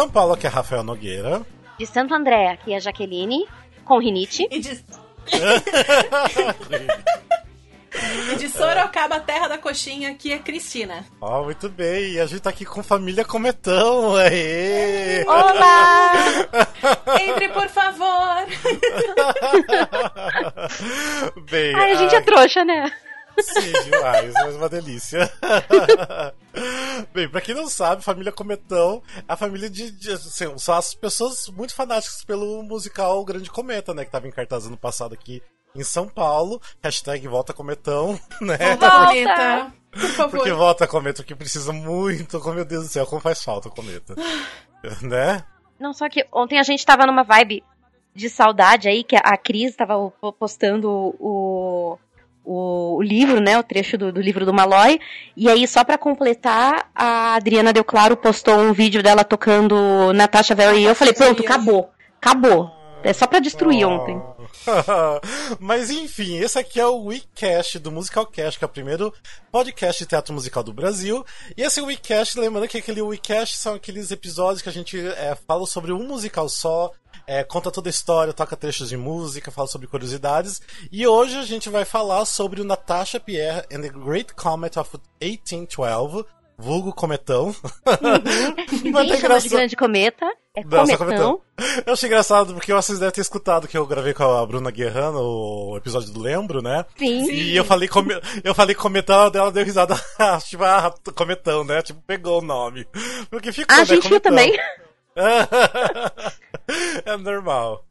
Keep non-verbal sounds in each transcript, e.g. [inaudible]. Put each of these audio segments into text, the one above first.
São Paulo, aqui é Rafael Nogueira. De Santo André, aqui é a Jaqueline, com rinite. E de... [laughs] e de Sorocaba, terra da coxinha, aqui é Cristina. Ó, oh, muito bem. E a gente tá aqui com família Cometão. Aê! Olá! [laughs] Entre, por favor! bem, Ai, a gente é trouxa, né? Sim, demais, mas uma delícia. [laughs] Bem, pra quem não sabe, família Cometão é a família de, de assim, são as pessoas muito fanáticas pelo musical Grande Cometa, né? Que tava em cartaz ano passado aqui em São Paulo. Hashtag Volta Cometão, [laughs] né? Volta Cometa! Por favor. Porque volta Cometa, que precisa muito. Oh, meu Deus do céu, como faz falta o Cometa. [sighs] né? Não, só que ontem a gente tava numa vibe de saudade aí, que a Cris tava postando o, o, o, livro, né, o trecho do, do, livro do Malloy, e aí só para completar, a Adriana Deu Claro postou um vídeo dela tocando Natasha Very, e eu falei, pronto, acabou, acabou. É só para destruir oh. ontem. [laughs] Mas enfim, esse aqui é o WeCast do Musicalcast, que é o primeiro podcast de teatro musical do Brasil. E esse WeCast, lembrando que aquele WeCast são aqueles episódios que a gente é, fala sobre um musical só, é, conta toda a história, toca trechos de música, fala sobre curiosidades. E hoje a gente vai falar sobre o Natasha Pierre and the Great Comet of 1812, vulgo cometão. Uhum. [laughs] Mas é engraçado... de grande cometa. É Não, cometão. cometão. Eu achei engraçado porque vocês devem ter escutado que eu gravei com a Bruna Guerrano o episódio do Lembro, né? Sim. E eu falei, come... eu falei cometão, ela deu risada. [laughs] tipo, ah, cometão, né? Tipo, pegou o nome. Porque ficou, a né? gente viu também. [laughs] é normal.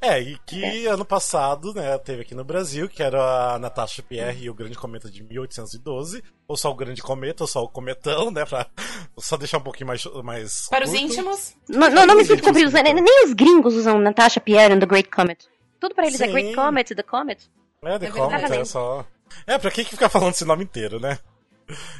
É, e que é. ano passado, né, teve aqui no Brasil, que era a Natasha Pierre e o Grande Cometa de 1812, ou só o Grande Cometa, ou só o Cometão, né, pra [laughs] só deixar um pouquinho mais... mais Para curto. os íntimos? Não, não, não me sinto compridos, né, nem os gringos usam Natasha Pierre and the Great Comet. Tudo pra eles é Sim. é Great Comet, The Comet. É, The é Comet, é só... É, pra que ficar falando esse nome inteiro, né?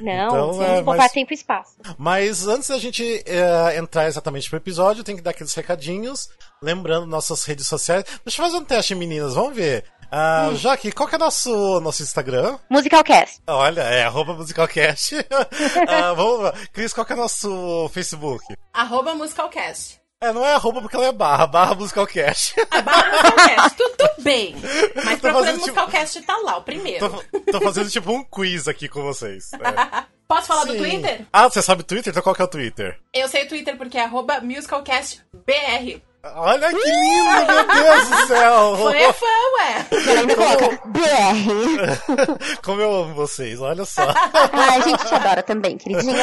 Não, então, vamos é, poupar mas... tempo e espaço. Mas antes da gente é, entrar exatamente pro episódio, tem que dar aqueles recadinhos. Lembrando nossas redes sociais. Deixa eu fazer um teste, meninas, vamos ver. Uh, hum. Jaque, qual que é nosso nosso Instagram? Musicalcast. Olha, é arroba musicalcast. uh, [laughs] vamos, Cris, qual que é nosso Facebook? Arroba musicalcast. É, não é arroba porque ela é barra, barra musicalcast. A barra musicalcast, tudo bem. [laughs] Mas procurando tipo... musicalcast tá lá, o primeiro. Tô, tô, fazendo tipo um quiz aqui com vocês. É. [laughs] Posso falar Sim. do Twitter? Ah, você sabe o Twitter? Então qual que é o Twitter? Eu sei o Twitter porque é arroba musicalcastbr. Olha que lindo, meu Deus do céu! Foi é fã, ué! BR. [laughs] Como eu amo vocês, olha só. Ai, a gente te adora também, queridinho.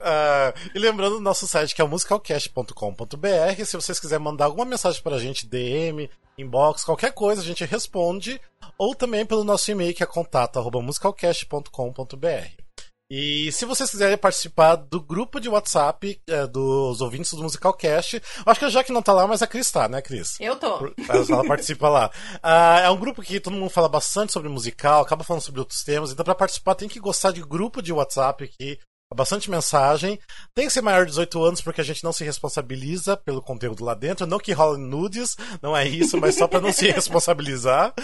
Uh, e lembrando o nosso site que é musicalcast.com.br. Se vocês quiserem mandar alguma mensagem pra gente, DM, inbox, qualquer coisa, a gente responde. Ou também pelo nosso e-mail que é contato.musicalcast.com.br. E se vocês quiserem participar do grupo de WhatsApp é, dos ouvintes do Musicalcast, acho que a Jaque não tá lá, mas a Cris tá, né, Cris? Eu tô. Ela participa lá. Uh, é um grupo que todo mundo fala bastante sobre musical, acaba falando sobre outros temas, então para participar tem que gostar de grupo de WhatsApp aqui bastante mensagem. Tem que ser maior de 18 anos porque a gente não se responsabiliza pelo conteúdo lá dentro. Não que rola nudes, não é isso, mas só para não se [laughs] responsabilizar.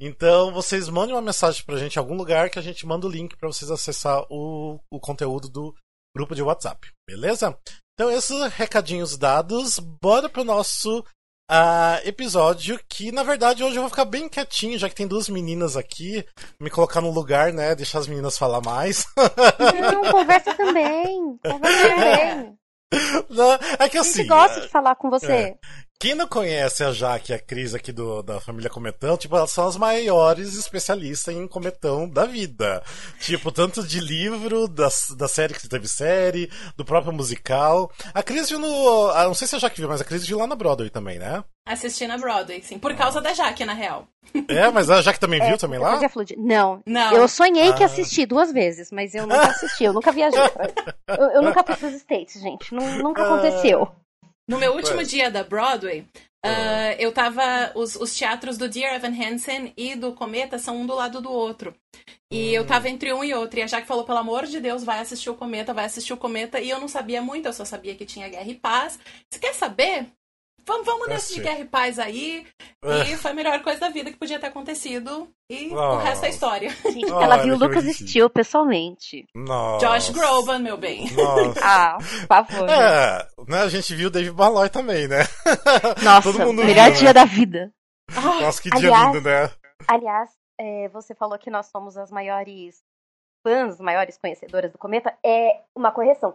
Então, vocês mandem uma mensagem pra gente em algum lugar que a gente manda o link para vocês acessar o, o conteúdo do grupo de WhatsApp. Beleza? Então, esses recadinhos dados, bora pro nosso uh, episódio que, na verdade, hoje eu vou ficar bem quietinho, já que tem duas meninas aqui, me colocar no lugar, né? Deixar as meninas falar mais. Não, conversa também. Conversa [laughs] também. Não, é que assim. A gente gosta de falar com você. É, quem não conhece a Jaque e a Cris aqui do, da família Cometão, tipo, elas são as maiores especialistas em cometão da vida. Tipo, tanto de livro, da, da série que teve série, do próprio musical. A Cris viu no. Ah, não sei se a Jaque viu, mas a Cris viu lá na Broadway também, né? Assisti na Broadway, sim. Por causa da Jaque, na real. É, mas a Jaque também é, viu também lá? Não. Não. Eu sonhei ah. que assisti duas vezes, mas eu nunca assisti, eu nunca viajei. [laughs] eu, eu nunca fui pros States, gente. Nunca aconteceu. No meu último dia da Broadway, uh, eu tava. Os, os, teatros do Dear Evan Hansen e do Cometa são um do lado do outro. E eu tava entre um e outro. E a Jaque falou: pelo amor de Deus, vai assistir o Cometa, vai assistir o Cometa. E eu não sabia muito, eu só sabia que tinha Guerra e Paz. Você quer saber? Vamos, vamos nesse de guerra e paz aí. E foi a melhor coisa da vida que podia ter acontecido. E Nossa. o resto é história. Gente, ela viu o Lucas Steel pessoalmente. Nossa. Josh Groban, meu bem. Nossa. ah, por favor. É, né, a gente viu o David Malloy também, né? [laughs] Nossa, Todo mundo melhor viu, dia né? da vida. Nossa, que dia lindo, né? Aliás, é, você falou que nós somos as maiores fãs, maiores conhecedoras do Cometa. É uma correção.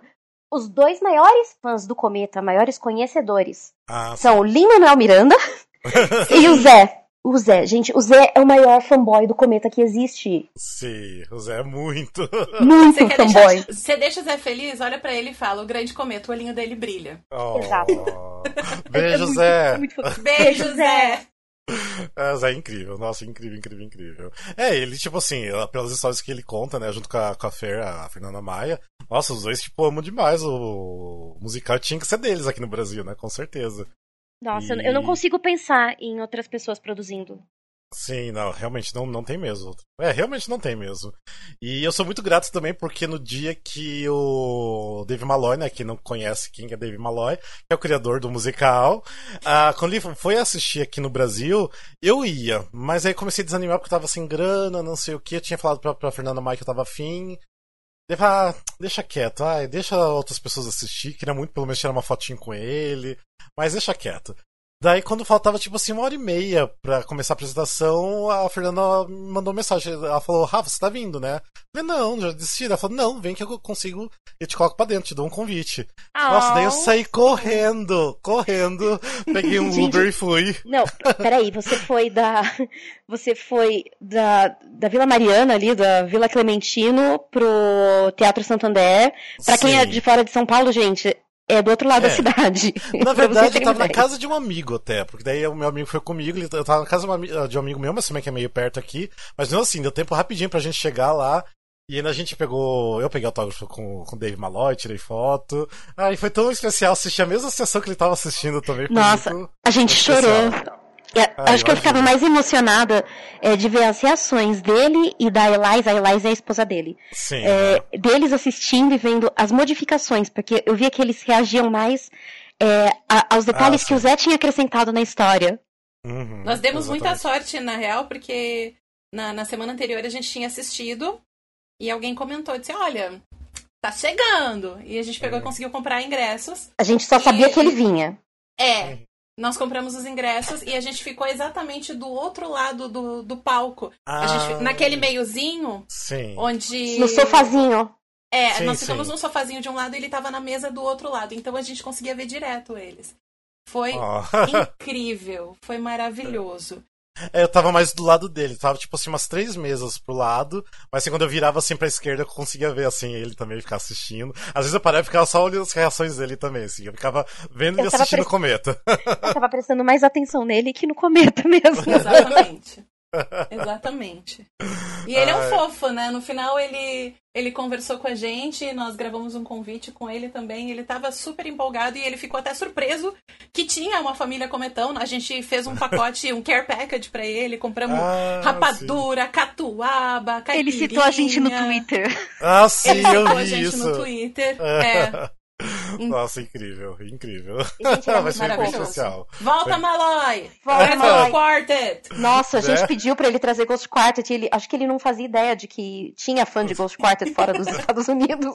Os dois maiores fãs do Cometa, maiores conhecedores, ah, são o Lin-Manuel Miranda [laughs] e o Zé. O Zé, gente, o Zé é o maior fanboy do Cometa que existe. Sim, o Zé é muito. [laughs] Muito você fanboy. Deixar, você deixa o Zé feliz? Olha para ele e fala: o grande cometa, o olhinho dele brilha. Oh. Exato. [laughs] Beijo, é muito, Zé. Muito, muito... Beijo, Zé. É, Zé é incrível, nossa, incrível, incrível, incrível. É, ele, tipo assim, pelas histórias que ele conta, né, junto com a, com a Fer, a Fernanda Maia, nossa, os dois, tipo, amam demais o, o musical. Tinha que ser deles aqui no Brasil, né, com certeza. Nossa, e... eu não consigo pensar em outras pessoas produzindo. Sim, não, realmente não, não tem mesmo. É, realmente não tem mesmo. E eu sou muito grato também porque no dia que o Dave Malloy, né, que não conhece quem é Dave Malloy, que é o criador do musical, uh, quando ele foi assistir aqui no Brasil, eu ia, mas aí comecei a desanimar porque eu tava sem grana, não sei o que, eu tinha falado pra, pra Fernanda Maia que eu tava afim. Ah, deixa quieto, ai, deixa outras pessoas assistir, queria muito pelo menos tirar uma fotinho com ele, mas deixa quieto. Daí, quando faltava, tipo assim, uma hora e meia pra começar a apresentação, a Fernanda me mandou mensagem. Ela falou, Rafa, você tá vindo, né? Eu falei, não, já desisti. Ela falou, não, vem que eu consigo, eu te coloco pra dentro, te dou um convite. Oh. Nossa, daí eu saí correndo, correndo, peguei um [laughs] Uber e fui. Não, peraí, você foi da. Você foi da, da Vila Mariana ali, da Vila Clementino, pro Teatro Santander. Pra Sim. quem é de fora de São Paulo, gente, é do outro lado é. da cidade. Na [laughs] verdade, eu tava na casa de um amigo até, porque daí o meu amigo foi comigo, eu tava na casa de um amigo meu, mas também que é meio perto aqui. Mas não assim, deu tempo rapidinho pra gente chegar lá. E ainda a gente pegou. Eu peguei autógrafo com, com o Dave Malloy, tirei foto. Ah, e foi tão especial assistir a mesma sessão que ele tava assistindo também. Nossa, a gente chorou. É, ah, acho que eu ficava mais emocionada é, de ver as reações dele e da Eliza. A Eliza é a esposa dele. Sim. É, deles assistindo e vendo as modificações, porque eu via que eles reagiam mais é, a, aos detalhes ah, que o Zé tinha acrescentado na história. Uhum, Nós demos exatamente. muita sorte, na real, porque na, na semana anterior a gente tinha assistido e alguém comentou, disse, olha, tá chegando. E a gente pegou uhum. e conseguiu comprar ingressos. A gente só e... sabia que ele vinha. É, uhum. Nós compramos os ingressos e a gente ficou exatamente do outro lado do, do palco. Ah, gente, naquele meiozinho. Sim. Onde. No sofazinho. É, sim, nós ficamos sim. num sofazinho de um lado e ele tava na mesa do outro lado. Então a gente conseguia ver direto eles. Foi oh. [laughs] incrível, foi maravilhoso. É, eu tava mais do lado dele, tava tipo assim umas três mesas pro lado, mas assim, quando eu virava assim pra esquerda eu conseguia ver assim ele também ficar assistindo. Às vezes eu parava e ficava só olhando as reações dele também, assim, eu ficava vendo ele assistindo o cometa. Eu tava prestando mais atenção nele que no cometa mesmo. [laughs] Exatamente. Exatamente. E ele é um fofo, né? No final ele ele conversou com a gente, nós gravamos um convite com ele também. Ele estava super empolgado e ele ficou até surpreso que tinha uma família cometão. A gente fez um pacote, um care package para ele, compramos ah, rapadura, sim. catuaba, caipirinha. Ele citou a gente no Twitter. Ah, sim, ele citou eu vi a gente isso. no Twitter. [laughs] É. [laughs] Nossa, incrível, incrível. Gente, [laughs] Vai ser bem especial. Volta, Foi... Malloy! Volta, Malloy! Quartet! Nossa, a gente é? pediu pra ele trazer Ghost Quartet. Ele, acho que ele não fazia ideia de que tinha fã de Ghost Quartet fora dos [laughs] Estados Unidos.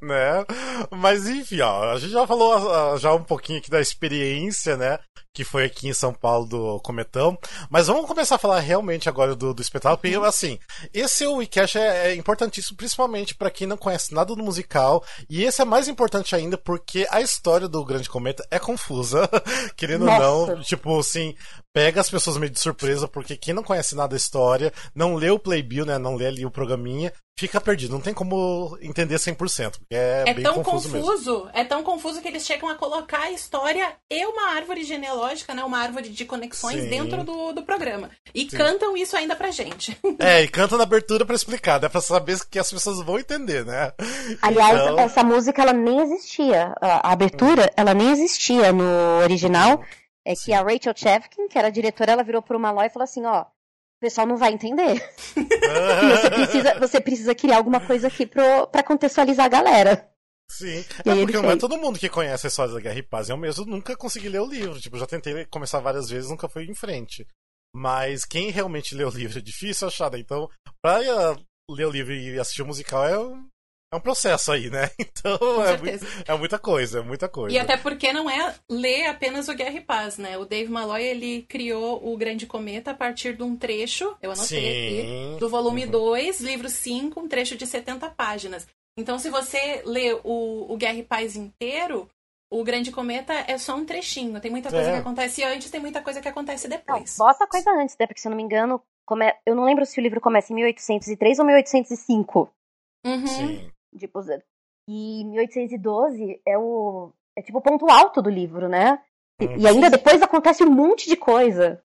né? Mas enfim, ó, a gente já falou já um pouquinho aqui da experiência, né? Que foi aqui em São Paulo do Cometão. Mas vamos começar a falar realmente agora do, do espetáculo. Porque, assim, esse WeCash é, é importantíssimo, principalmente para quem não conhece nada do musical. E esse é mais importante ainda porque a história do Grande Cometa é confusa, [laughs] querendo ou não. Tipo, assim, pega as pessoas meio de surpresa, porque quem não conhece nada da história, não lê o playbill, né? Não lê ali o programinha, fica perdido. Não tem como entender 100%. Porque é, é bem tão confuso, confuso mesmo. É tão confuso que eles chegam a colocar a história e uma árvore genealógica, né? Uma árvore de conexões Sim. dentro do, do programa. E Sim. cantam isso ainda pra gente. [laughs] É, e cantam na abertura pra explicar, né? Pra saber que as pessoas vão entender, né? Aliás, então... essa música ela nem existia. A abertura, hum. ela nem existia no original. É Sim. que a Rachel Chevkin, que era a diretora, ela virou pro Malloy e falou assim, ó, o pessoal não vai entender. [laughs] você, [laughs] precisa, você precisa criar alguma coisa aqui pro, pra contextualizar a galera. Sim, é porque não é todo mundo que conhece a história da Guerra e Paz. Eu mesmo nunca consegui ler o livro. Tipo, já tentei começar várias vezes, nunca fui em frente. Mas quem realmente lê o livro é difícil achar, né? Então, pra eh, ler o livro e assistir o musical é um, é um processo aí, né? [laughs] Então é, é, muita coisa, é muita coisa. E até porque não é ler apenas o Guerra e Paz, né? O Dave Malloy, ele criou o Grande Cometa a partir de um trecho, eu anotei Sim. aqui, do volume uhum. 2, livro 5, um trecho de 70 páginas. Então, se você lê o, o Guerra e Paz inteiro, o Grande Cometa é só um trechinho. Tem muita coisa é. que acontece antes, tem muita coisa que acontece depois. Não, bota coisa antes, né? Porque se eu não me engano, come... eu não lembro se o livro começa em 1803 ou 1805. Uhum. Sim. Tipo, e 1812 é o. É tipo o ponto alto do livro, né? Hum, e ainda sim. depois acontece um monte de coisa.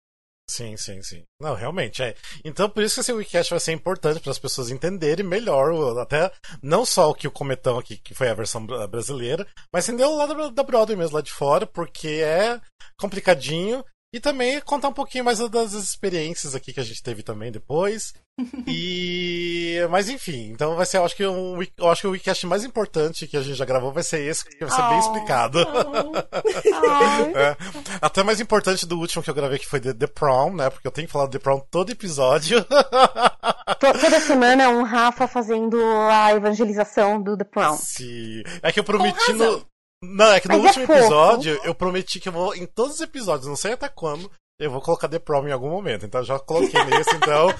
Sim, sim, sim. Não, realmente é. Então, por isso que esse webcast vai ser importante para as pessoas entenderem melhor, até não só o que o cometão aqui, que foi a versão brasileira, mas entender o lado da Broadway mesmo lá de fora, porque é complicadinho e também contar um pouquinho mais das experiências aqui que a gente teve também depois. [laughs] e. Mas enfim, então vai ser, eu acho que um, eu acho que o Wicast mais importante que a gente já gravou vai ser esse, que vai ser oh, bem explicado. Oh. [laughs] é. Até mais importante do último que eu gravei, que foi The, The Prom, né? Porque eu tenho que falar do The Prom todo episódio. [laughs] Toda semana um Rafa fazendo a evangelização do The Prom. Sim. É que eu prometi no. Não, é que no Mas é último é episódio eu prometi que eu vou, em todos os episódios, não sei até quando, eu vou colocar The Prom em algum momento. Então já coloquei [laughs] nesse, então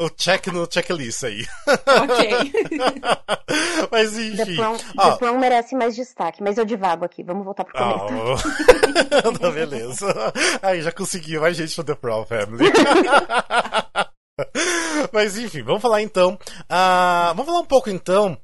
o check no checklist aí. Ok. [laughs] mas enfim. The Prom, ah, The Prom merece mais destaque, mas eu divago aqui. Vamos voltar pro começo. Oh. [laughs] tá, beleza. Aí já consegui mais gente no The Prom Family. mas enfim, vamos falar então. Uh, vamos falar um pouco então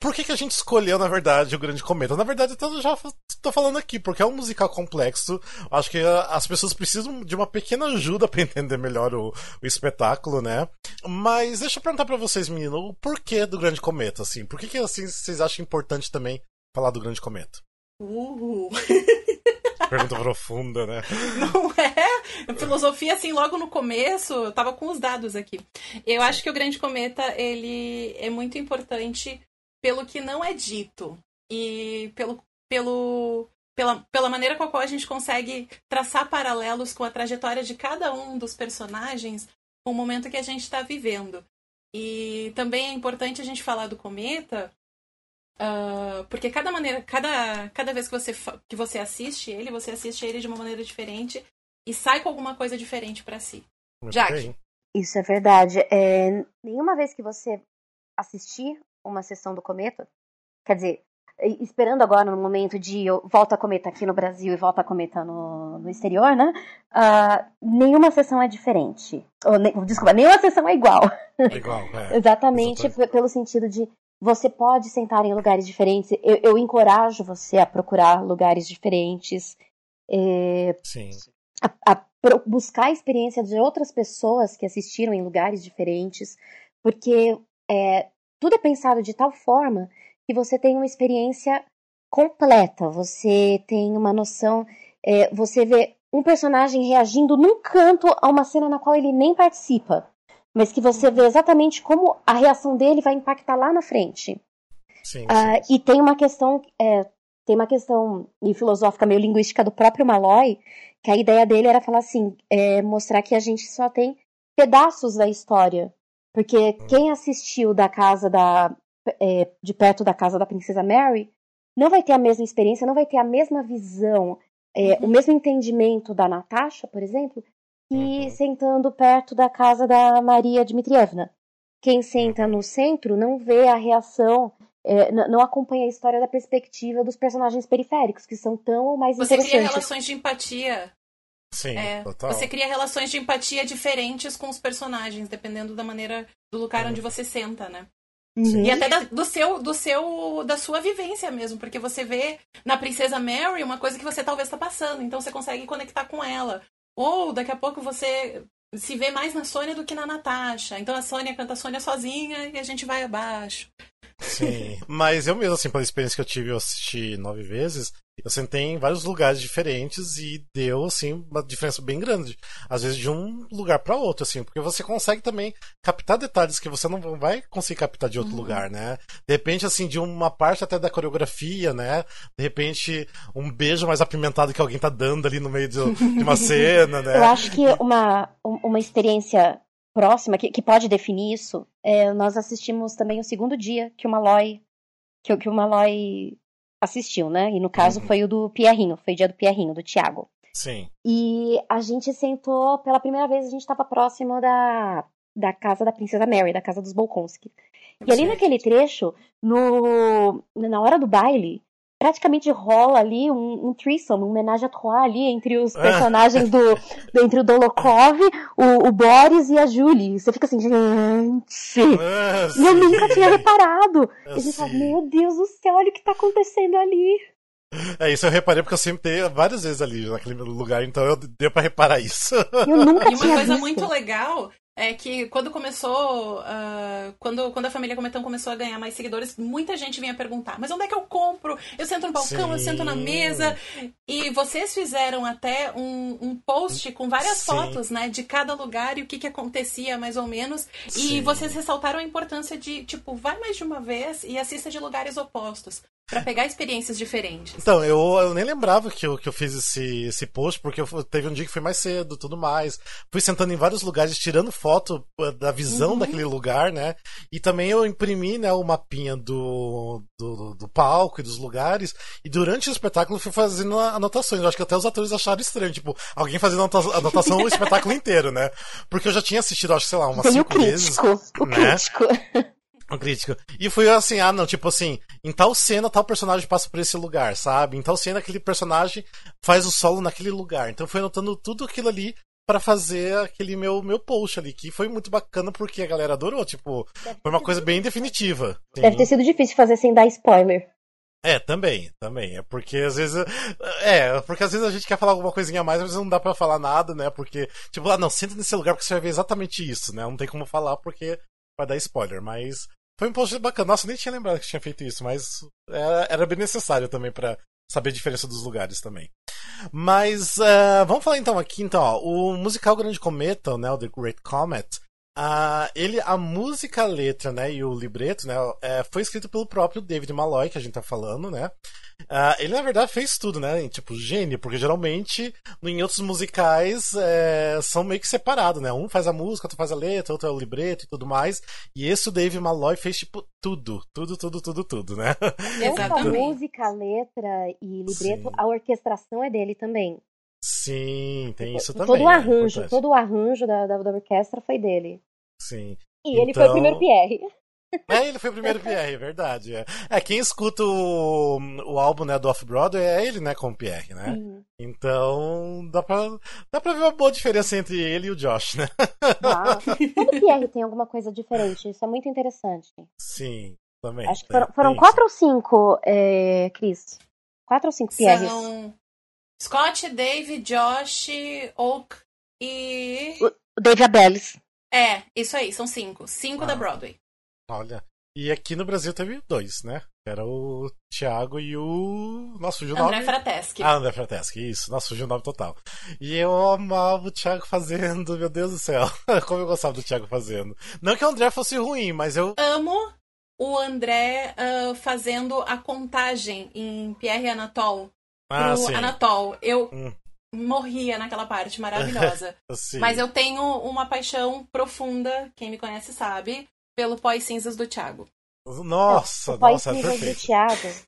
por que, que a gente escolheu, na verdade, o Grande Cometa? Na verdade, eu já estou falando aqui, porque é um musical complexo. Acho que as pessoas precisam de uma pequena ajuda [laughs] para entender melhor o, o, espetáculo, né? Mas deixa eu perguntar para vocês, menino, o porquê do Grande Cometa, assim? Por que, que assim, vocês acham importante também falar do Grande Cometa? Uhul. [laughs] Pergunta profunda, né? [laughs] Não é? Filosofia, assim, logo no começo, eu tava com os dados aqui. Eu acho que o Grande Cometa, ele é muito importante pelo que não é dito e pelo, pelo, pela, pela maneira com a qual a gente consegue traçar paralelos com a trajetória de cada um dos personagens com o momento que a gente está vivendo. E também é importante a gente falar do cometa, uh, porque cada maneira, cada, cada vez que você, que você assiste ele, você assiste ele de uma maneira diferente e sai com alguma coisa diferente para si. Jack. Isso é verdade. É, nenhuma vez que você assistir uma sessão do Cometa. Quer dizer, esperando agora no momento de volta a Cometa aqui no Brasil e volta a Cometa no, no exterior, né? Uh, nenhuma sessão é diferente. Ou, ne, desculpa, nenhuma sessão é igual. É [laughs] igual, é. Exatamente, Exatamente, pelo sentido de você pode sentar em lugares diferentes. Eu, eu encorajo você a procurar lugares diferentes. É, Sim. A, a buscar a experiência de outras pessoas que assistiram em lugares diferentes, porque é, tudo é pensado de tal forma que você tem uma experiência completa, você tem uma noção, é, você vê um personagem reagindo num canto a uma cena na qual ele nem participa, mas que você vê exatamente como a reação dele vai impactar lá na frente. Sim, uh, sim. E tem uma questão, é, tem uma questão filosófica, meio linguística do próprio Malloy, que a ideia dele era falar assim, é, mostrar que a gente só tem pedaços da história porque quem assistiu da casa da. É, de perto da casa da Princesa Mary não vai ter a mesma experiência, não vai ter a mesma visão, é, uhum. o mesmo entendimento da Natasha, por exemplo, que uhum. sentando perto da casa da Maria Dmitrievna. Quem senta uhum. no centro não vê a reação, é, não acompanha a história da perspectiva dos personagens periféricos, que são tão ou mais Você interessantes. Você cria relações de empatia Sim, é, total. Você cria relações de empatia diferentes com os personagens, dependendo da maneira do lugar uhum. onde você senta, né? Uhum. E até da, do seu, do seu, da sua vivência mesmo, porque você vê na Princesa Mary uma coisa que você talvez está passando, então você consegue conectar com ela. Ou daqui a pouco você se vê mais na Sônia do que na Natasha. Então a Sônia canta a Sônia sozinha e a gente vai abaixo. Sim, mas eu mesmo, assim, pela experiência que eu tive, eu assisti nove vezes, Eu sentei em vários lugares diferentes e deu, assim, uma diferença bem grande. Às vezes de um lugar para outro, assim, porque você consegue também captar detalhes que você não vai conseguir captar de outro uhum. lugar, né? De repente, assim, de uma parte até da coreografia, né? De repente, um beijo mais apimentado que alguém tá dando ali no meio de, uma [laughs] cena, né? Eu acho que uma, uma experiência próxima, que, que pode definir isso, é, nós assistimos também o segundo dia que o Malloy, que, que o Malloy assistiu, né? E no caso uhum. foi o do Pierrinho, foi o dia do Pierrinho, do Thiago. Sim. E a gente sentou, pela primeira vez a gente estava próximo da, da casa da Princesa Mary, da casa dos Bolkonski. E ali naquele trecho, no, na hora do baile, praticamente rola ali um, um threesome, um homenagem a trois ali entre os ah. personagens do, do entre o Dolokov, o, o, Boris e a Julie. Você fica assim, gente. Ah, e eu nunca tinha reparado. Ah, e a gente fala, meu Deus do céu, olha o que tá acontecendo ali. É, isso eu reparei porque eu sempre tenho várias vezes ali naquele lugar, então eu deu pra reparar isso. Eu nunca e uma coisa visto. muito legal é que quando começou, uh, quando, quando a família Cometão começou a ganhar mais seguidores, muita gente vinha perguntar, mas onde é que eu compro? Eu sento no balcão, Sim. eu sento na mesa. E vocês fizeram até um, um post com várias Sim. fotos, né, de cada lugar e o que, que acontecia, mais ou menos. Sim. E vocês ressaltaram a importância de, tipo, vai mais de uma vez e assista de lugares opostos para pegar experiências diferentes. Então, eu, eu nem lembrava que eu, que eu fiz esse, esse post, porque eu, teve um dia que foi mais cedo tudo mais. Fui sentando em vários lugares, tirando foto uh, da visão uhum. daquele lugar, né? E também eu imprimi né, o mapinha do, do, do, palco e dos lugares. E durante o espetáculo fui fazendo anotações. Eu acho que até os atores acharam estranho, tipo, alguém fazendo anotação o [laughs] espetáculo inteiro, né? Porque eu já tinha assistido, acho, sei lá, umas Tem cinco o crítico, vezes. O né? crítico. [laughs] Um crítico. E foi assim, ah, não, tipo assim, em tal cena tal personagem passa por esse lugar, sabe? Em tal cena aquele personagem faz o solo naquele lugar. Então foi anotando tudo aquilo ali para fazer aquele meu meu post ali, que foi muito bacana porque a galera adorou, tipo, foi uma coisa bem definitiva. Deve ter sido difícil fazer sem dar spoiler. É, também, também. É porque às vezes. É, porque às vezes a gente quer falar alguma coisinha a mais, mas não dá para falar nada, né? Porque, tipo, ah, não, senta nesse lugar porque você vai ver exatamente isso, né? Não tem como falar porque vai dar spoiler, mas foi um post bacana. Nossa, nem tinha lembrado que tinha feito isso, mas era, era bem necessário também para saber a diferença dos lugares também. Mas uh, vamos falar então aqui, então, ó, o musical Grande Cometa, né, o The Great Comet, Uh, ele, a música, a letra, né, e o libreto, né, é, foi escrito pelo próprio David Malloy, que a gente tá falando, né. Uh, ele, na verdade, fez tudo, né, tipo, gênio, porque geralmente em outros musicais é, são meio que separados, né. Um faz a música, outro faz a letra, outro é o libreto e tudo mais. E esse o David Malloy fez, tipo, tudo, tudo, tudo, tudo, tudo, né. Exatamente. a música, a letra e libreto, Sim. a orquestração é dele também. Sim, tem isso todo também. Todo o é arranjo, é todo o arranjo da, da, da, orquestra foi dele. Sim. E então... ele foi o então primeiro Pierre. É, ele foi o primeiro Pierre, é verdade. É. é, quem escuta o, o álbum né, do Off-Broadway é ele, né, com o Pierre, né? Sim. Então, dá pra, dá pra ver uma boa diferença entre ele e o Josh, né? Ah, [laughs] todo Pierre tem alguma coisa diferente, isso é muito interessante. Sim, também. Acho que foram, foram quatro ou cinco, é, Cris? Quatro ou cinco Pierres? São Scott, Dave, Josh, Oak e. O Dave Abeles. É, isso aí, são cinco. Cinco ah. da Broadway. Olha. E aqui no Brasil teve dois, né? Era o Thiago e o. Nossa, fugiu o nome. André Frateschi. Ah, André Frateschi, isso. Nossa, fugiu o nome total. E eu amava o Thiago fazendo, meu Deus do céu. [laughs] Como eu gostava do Thiago fazendo. Não que o André fosse ruim, mas eu. Amo o André uh, fazendo a contagem em Pierre Anatole. Ah, pro sim. Anatole. Eu hum. morria naquela parte maravilhosa. [laughs] Mas eu tenho uma paixão profunda, quem me conhece sabe, pelo pós-cinzas do Thiago. Nossa, o nossa, é perfeito. do Thiago.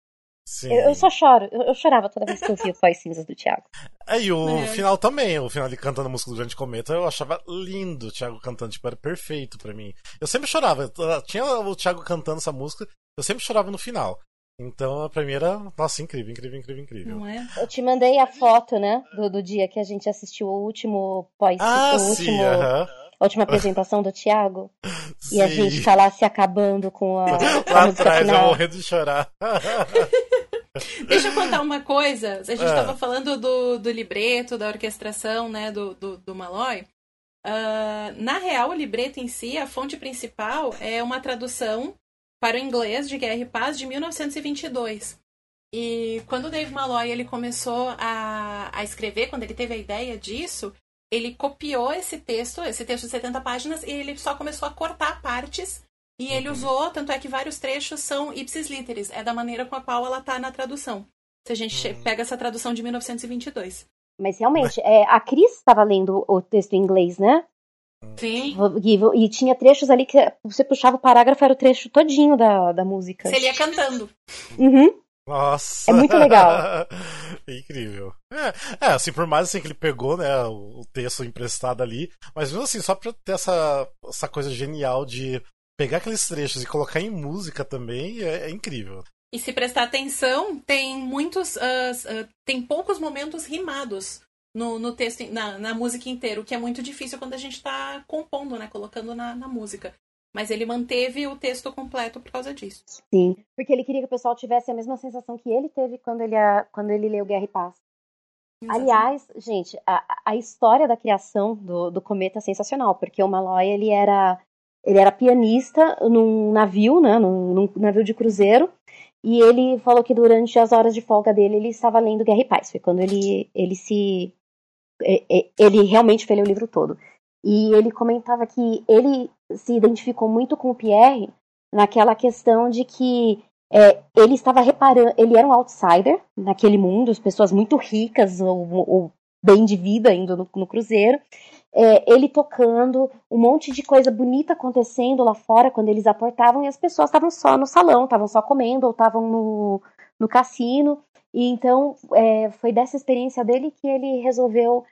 Sim. Eu, eu, só choro, eu, eu, chorava toda vez que eu via o pós-cinzas do Thiago. É, e o é. final também, o final ele cantando a música do Grande Cometa, eu achava lindo o Thiago cantando, tipo, era perfeito para mim. Eu sempre chorava, tinha o Thiago cantando essa música, eu sempre chorava no final. Então a primeira, nossa, incrível, incrível, incrível, incrível. Não é? Eu te mandei a foto, né, do, do dia que a gente assistiu o último pós, ah, o sim, último, uh -huh. a última apresentação do Thiago. [laughs] e a gente tá lá se acabando com a, lá atrás, final. eu morrendo de chorar. [laughs] Deixa eu contar uma coisa. A gente estava é. falando do, do libreto, da orquestração, né, do, do, do Malloy. Uh, na real, o libreto em si, a fonte principal é uma tradução para o inglês de Guerra e Paz de 1922. E quando o Dave Malloy ele começou a, a escrever, quando ele teve a ideia disso, ele copiou esse texto, esse texto de 70 páginas, e ele só começou a cortar partes. E ele uhum. usou, tanto é que vários trechos são ipsis literis, é da maneira com a qual ela está na tradução. Se a gente uhum. pega essa tradução de 1922. Mas realmente, é, a Cris estava lendo o texto em inglês, né? Sim. E, e, tinha trechos ali que você puxava o parágrafo, era o trecho todinho da, da música. Você ia cantando. Uhum. Nossa! É muito legal. é [laughs] incrível. É, é, assim, por mais assim que ele pegou, né, o texto emprestado ali, mas mesmo assim, só pra ter essa, essa coisa genial de pegar aqueles trechos e colocar em música também, é, é incrível. E se prestar atenção, tem muitos. Uh, uh, tem poucos momentos rimados no, no texto, na, na música inteira, o que é muito difícil quando a gente está compondo, né? Colocando na, na música. Mas ele manteve o texto completo por causa disso. Sim, porque ele queria que o pessoal tivesse a mesma sensação que ele teve quando ele, quando ele leu Guerra e Paz. Exatamente. Aliás, gente, a, a história da criação do, do cometa é sensacional, porque o Malloy ele era ele era pianista num navio, né, num, num, navio de cruzeiro, e ele falou que durante as horas de folga dele ele estava lendo Guerra e Paz. Foi quando ele ele se ele realmente fez o livro todo. E ele comentava que ele se identificou muito com o Pierre naquela questão de que é, ele estava reparando, ele era um outsider naquele mundo, as pessoas muito ricas ou, ou bem de vida indo no, no cruzeiro, é, ele tocando, um monte de coisa bonita acontecendo lá fora quando eles aportavam e as pessoas estavam só no salão, estavam só comendo ou estavam no, no cassino. E então é, foi dessa experiência dele que ele resolveu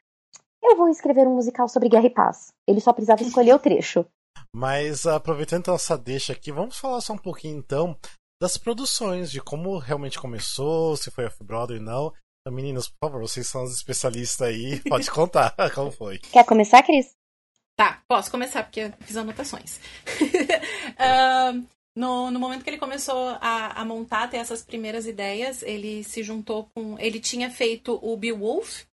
eu vou escrever um musical sobre guerra e paz. Ele só precisava escolher o trecho. Mas aproveitando essa deixa aqui, vamos falar só um pouquinho então das produções, de como realmente começou, se foi off-Broadway ou não. Então, meninas, por favor, vocês são os especialistas aí, [laughs] pode contar [laughs] como foi. Quer começar, Cris? Tá, posso começar, porque fiz anotações. [laughs] uh, no, no momento que ele começou a, a montar, ter essas primeiras ideias, ele se juntou com. Ele tinha feito o Beowulf,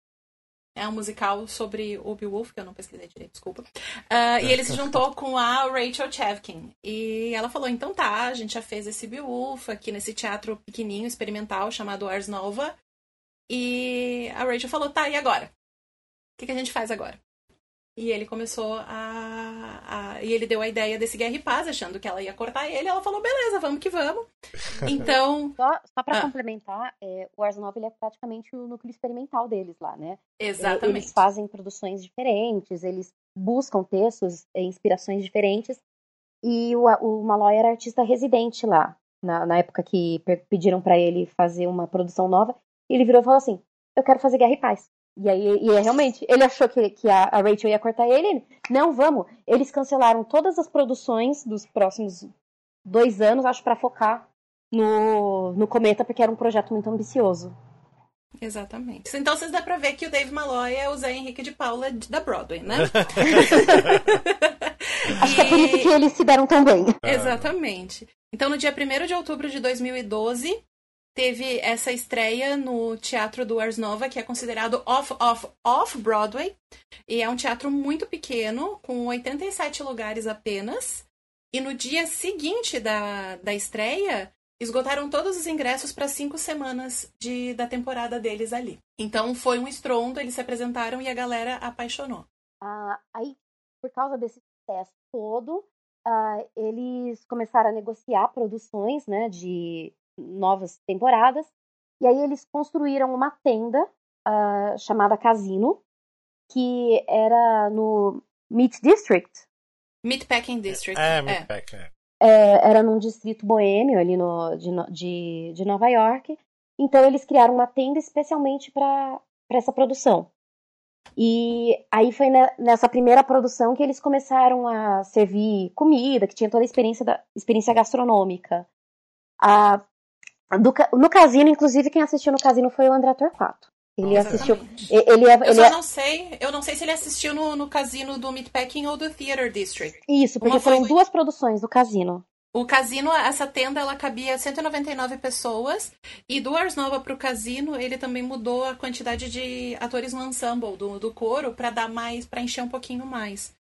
é um musical sobre o Beowulf, que eu não pesquisei direito, desculpa. Uh, e ele se juntou com a Rachel Chevkin. E ela falou: então tá, a gente já fez esse Beowulf aqui nesse teatro pequenininho, experimental, chamado Ars Nova. E a Rachel falou: tá, e agora? O que, que a gente faz agora? E ele começou a, a, E ele deu a ideia desse Guerra e Paz, achando que ela ia cortar ele. Ela falou: beleza, vamos que vamos. [laughs] Então. Só, só pra ah. complementar, é, o Ars Nova é praticamente o núcleo experimental deles lá, né? Exatamente. É, eles fazem produções diferentes, eles buscam textos, é, inspirações diferentes. E o, o Malloy era artista residente lá, na, na época que pediram para ele fazer uma produção nova. E ele virou e falou assim: Eu quero fazer Guerra e Paz. E aí, e é, realmente, ele achou que, que a, a, Rachel ia cortar ele. Não, vamos. Eles cancelaram todas as produções dos próximos dois anos, acho, para focar no, no Cometa, porque era um projeto muito ambicioso. Exatamente. Então vocês dá pra ver que o Dave Malloy é o Zé Henrique de Paula da Broadway, né? [laughs] Acho e... que é por isso que eles se deram tão bem. Exatamente. Então, no dia 1 de outubro de 2012, teve essa estreia no Teatro do Ars Nova, que é considerado off, off, off Broadway. E é um teatro muito pequeno, com 87 lugares apenas. E no dia seguinte da, da estreia, esgotaram todos os ingressos para cinco semanas de, da temporada deles ali. Então foi um estrondo, eles se apresentaram e a galera apaixonou. Ah, aí, por causa desse sucesso todo, ah, eles começaram a negociar produções né, de novas temporadas. E aí eles construíram uma tenda uh, chamada Casino, que era no Meat District. Meatpacking District. É, Meatpack, é. é. Era num distrito boêmio ali no, de, de, de Nova York. Então eles criaram uma tenda especialmente para essa produção. E aí foi nessa primeira produção que eles começaram a servir comida, que tinha toda a experiência da experiência gastronômica. A do, no casino, inclusive, quem assistiu no casino foi o André Torquato. Ele assistiu. Ele, é, ele eu só é... não sei. Eu não sei se ele assistiu no, no casino do Meatpacking ou do Theater District. Isso, porque Uma foram foi... duas produções do casino. O casino, essa tenda, ela cabia 199 pessoas. E do Ars Nova pro casino, ele também mudou a quantidade de atores no ensemble do, do coro para dar mais, para encher um pouquinho mais.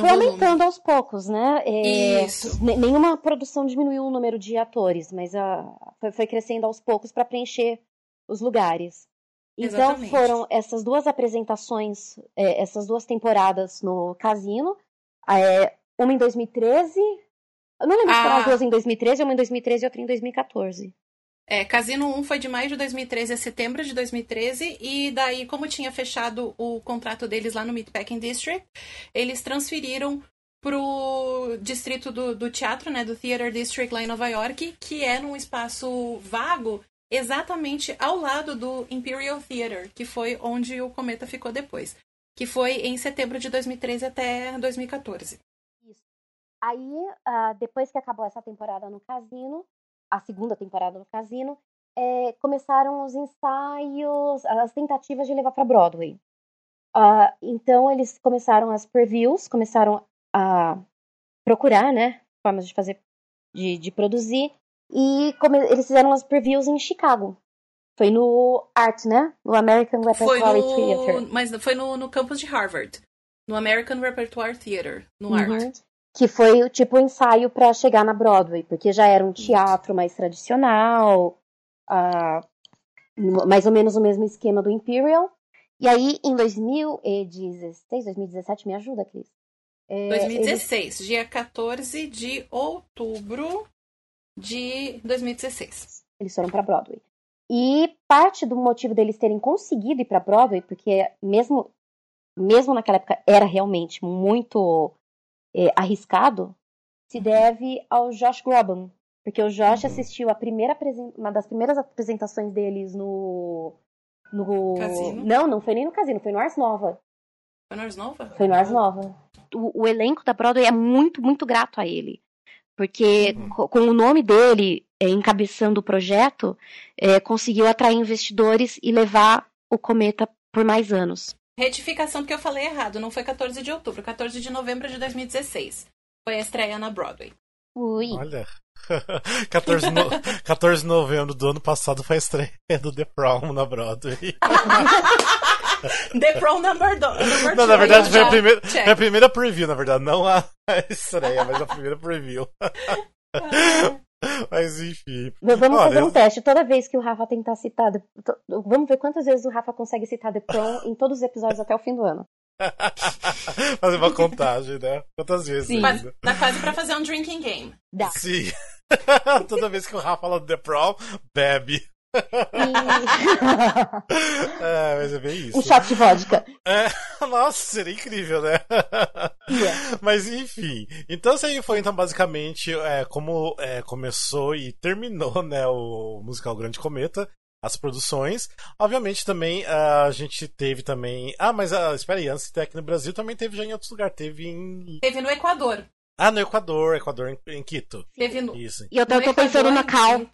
Foi aumentando aos poucos, né? É, Isso. Nenhuma produção diminuiu o número de atores, mas uh, foi, foi, crescendo aos poucos para preencher os lugares. Então Exatamente. foram essas duas apresentações, é, essas duas temporadas no Casino, é, uma em 2013. Eu não lembro ah. se foram as ah. duas em 2013, uma em 2013 e outra em 2014. É, Casino 1 foi de maio de 2013 a setembro de 2013, e daí, como tinha fechado o contrato deles lá no Meatpacking District, eles transferiram pro distrito do, do teatro, né, do Theater District lá em Nova York, que é num espaço vago, exatamente ao lado do Imperial Theater, que foi onde o Cometa ficou depois, que foi em setembro de 2013 até 2014. Isso. Aí, uh, depois que acabou essa temporada no Casino, a segunda temporada do Casino, é, começaram os ensaios, as tentativas de levar para Broadway. Uh, então eles começaram as previews, começaram a procurar, né, formas de fazer, de, de produzir, e come, eles fizeram as previews em Chicago. Foi no ART, né? No American Repertoire no, Theater. Mas foi no, no campus de Harvard. No American Repertoire Theater, no uhum. ART que foi o tipo ensaio para chegar na Broadway, porque já era um teatro mais tradicional, uh, mais ou menos o mesmo esquema do Imperial. E aí, em 2016, 2017, me ajuda, Cris. É, 2016, eles... dia 14 de outubro de 2016. Eles foram para Broadway. E parte do motivo deles terem conseguido ir para Broadway, porque mesmo mesmo naquela época era realmente muito é, arriscado se deve ao Josh Groban, porque o Josh uhum. assistiu a primeira uma das primeiras apresentações deles no no casino? Não, não foi nem no casino, foi no Ars Nova. Foi no Ars Nova? Foi no Ars Nova. O, o elenco da Broadway é muito, muito grato a ele. Porque uhum. com o nome dele é, encabeçando o projeto, é, conseguiu atrair investidores e levar o Cometa por mais anos. Retificação porque eu falei errado, não foi 14 de outubro, 14 de novembro de 2016. Foi a estreia na Broadway. Ui. Olha. [laughs] 14, no... 14 de novembro do ano passado foi a estreia do The Prom na Broadway. The Prom number 2. Não, na verdade foi a, primeira, foi a primeira preview, na verdade. Não a [laughs] estreia, mas a primeira preview. [laughs] Mas enfim. Vamos Olha, fazer um teste. Toda vez que o Rafa tentar citar. Vamos ver quantas vezes o Rafa consegue citar The Prom [laughs] em todos os episódios até o fim do ano. [laughs] fazer uma contagem, né? Quantas vezes? Sim. Dá quase pra fazer um drinking game. Dá. Sim. Toda vez que o Rafa fala The Prom, bebe. [laughs] é, mas é bem isso. Um shot de vodka. É, [laughs] nossa, seria incrível, né? Yeah. Mas enfim. Então isso aí foi então basicamente é, como é, começou e terminou né, o musical Grande Cometa. As produções. Obviamente também a gente teve também. Ah, mas aí, antes de ter aqui no Brasil também teve já em outros lugares. Teve em. Teve no Equador. Ah, no Equador, Equador em, em Quito. Teve no. Isso. E eu tô, tô pensando na Cal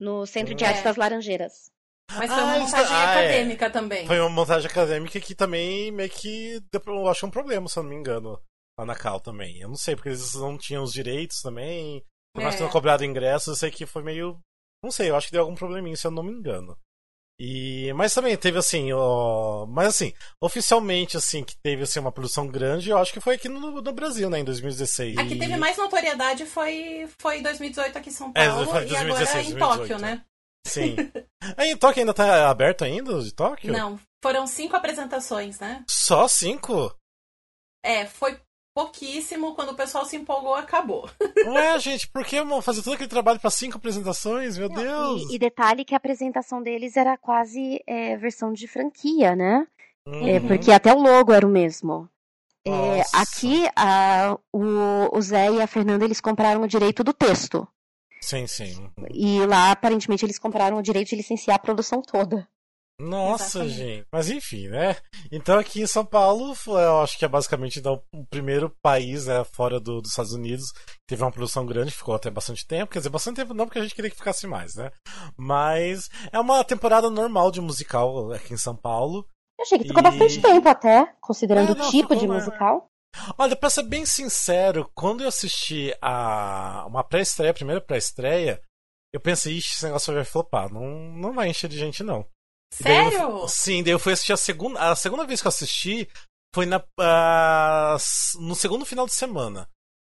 no Centro de Arte é. das Laranjeiras. Mas foi uma ah, montagem ah, é. acadêmica é. também. Foi uma montagem acadêmica que também meio que deu, eu acho um problema, se eu não me engano, lá na Cal também. Eu não sei, porque eles não tinham os direitos também. Por mais é. que tenham cobrado ingressos, eu sei que foi meio. Não sei, eu acho que deu algum probleminha, se eu não me engano. E, mas também teve assim, ó, mas assim, oficialmente assim que teve assim uma produção grande, eu acho que foi aqui no, no Brasil, né, em 2016. A que teve mais notoriedade foi foi 2018 aqui em São é, Paulo é, 2016, e agora 2018, em Tóquio, né? Sim. Aí em Tóquio ainda tá aberto ainda de Tóquio? Não, foram cinco apresentações, né? Só cinco? É, foi pouquíssimo, quando o pessoal se empolgou, acabou. Ué, [laughs] gente, por que fazer todo aquele trabalho para cinco apresentações? Meu Deus! E, e, detalhe que a apresentação deles era quase é, versão de franquia, né? É, uhum. É, porque até o logo era o mesmo. É, aqui, a, o, o Zé e a Fernanda, eles compraram o direito do texto. Sim, sim. E lá, aparentemente, eles compraram o direito de licenciar a produção toda. Nossa, Exatamente. gente. Mas enfim, né? Então aqui em São Paulo, eu acho que é basicamente então, o primeiro país, né, fora do, dos Estados Unidos, que teve uma produção grande, ficou até bastante tempo. Quer dizer, bastante tempo não, porque a gente queria que ficasse mais, né? Mas é uma temporada normal de musical aqui em São Paulo. Eu achei que ficou e... bastante tempo até, considerando é, não, o tipo de musical. Olha, pra ser bem sincero, quando eu assisti a uma pré-estreia, a primeira pré-estreia, eu pensei, ixi, esse negócio vai flopar. Não, não vai encher de gente, não. Sério? Eu, sim, daí eu fui assistir a segunda, a segunda vez que eu assisti, foi na, uh, no segundo final de semana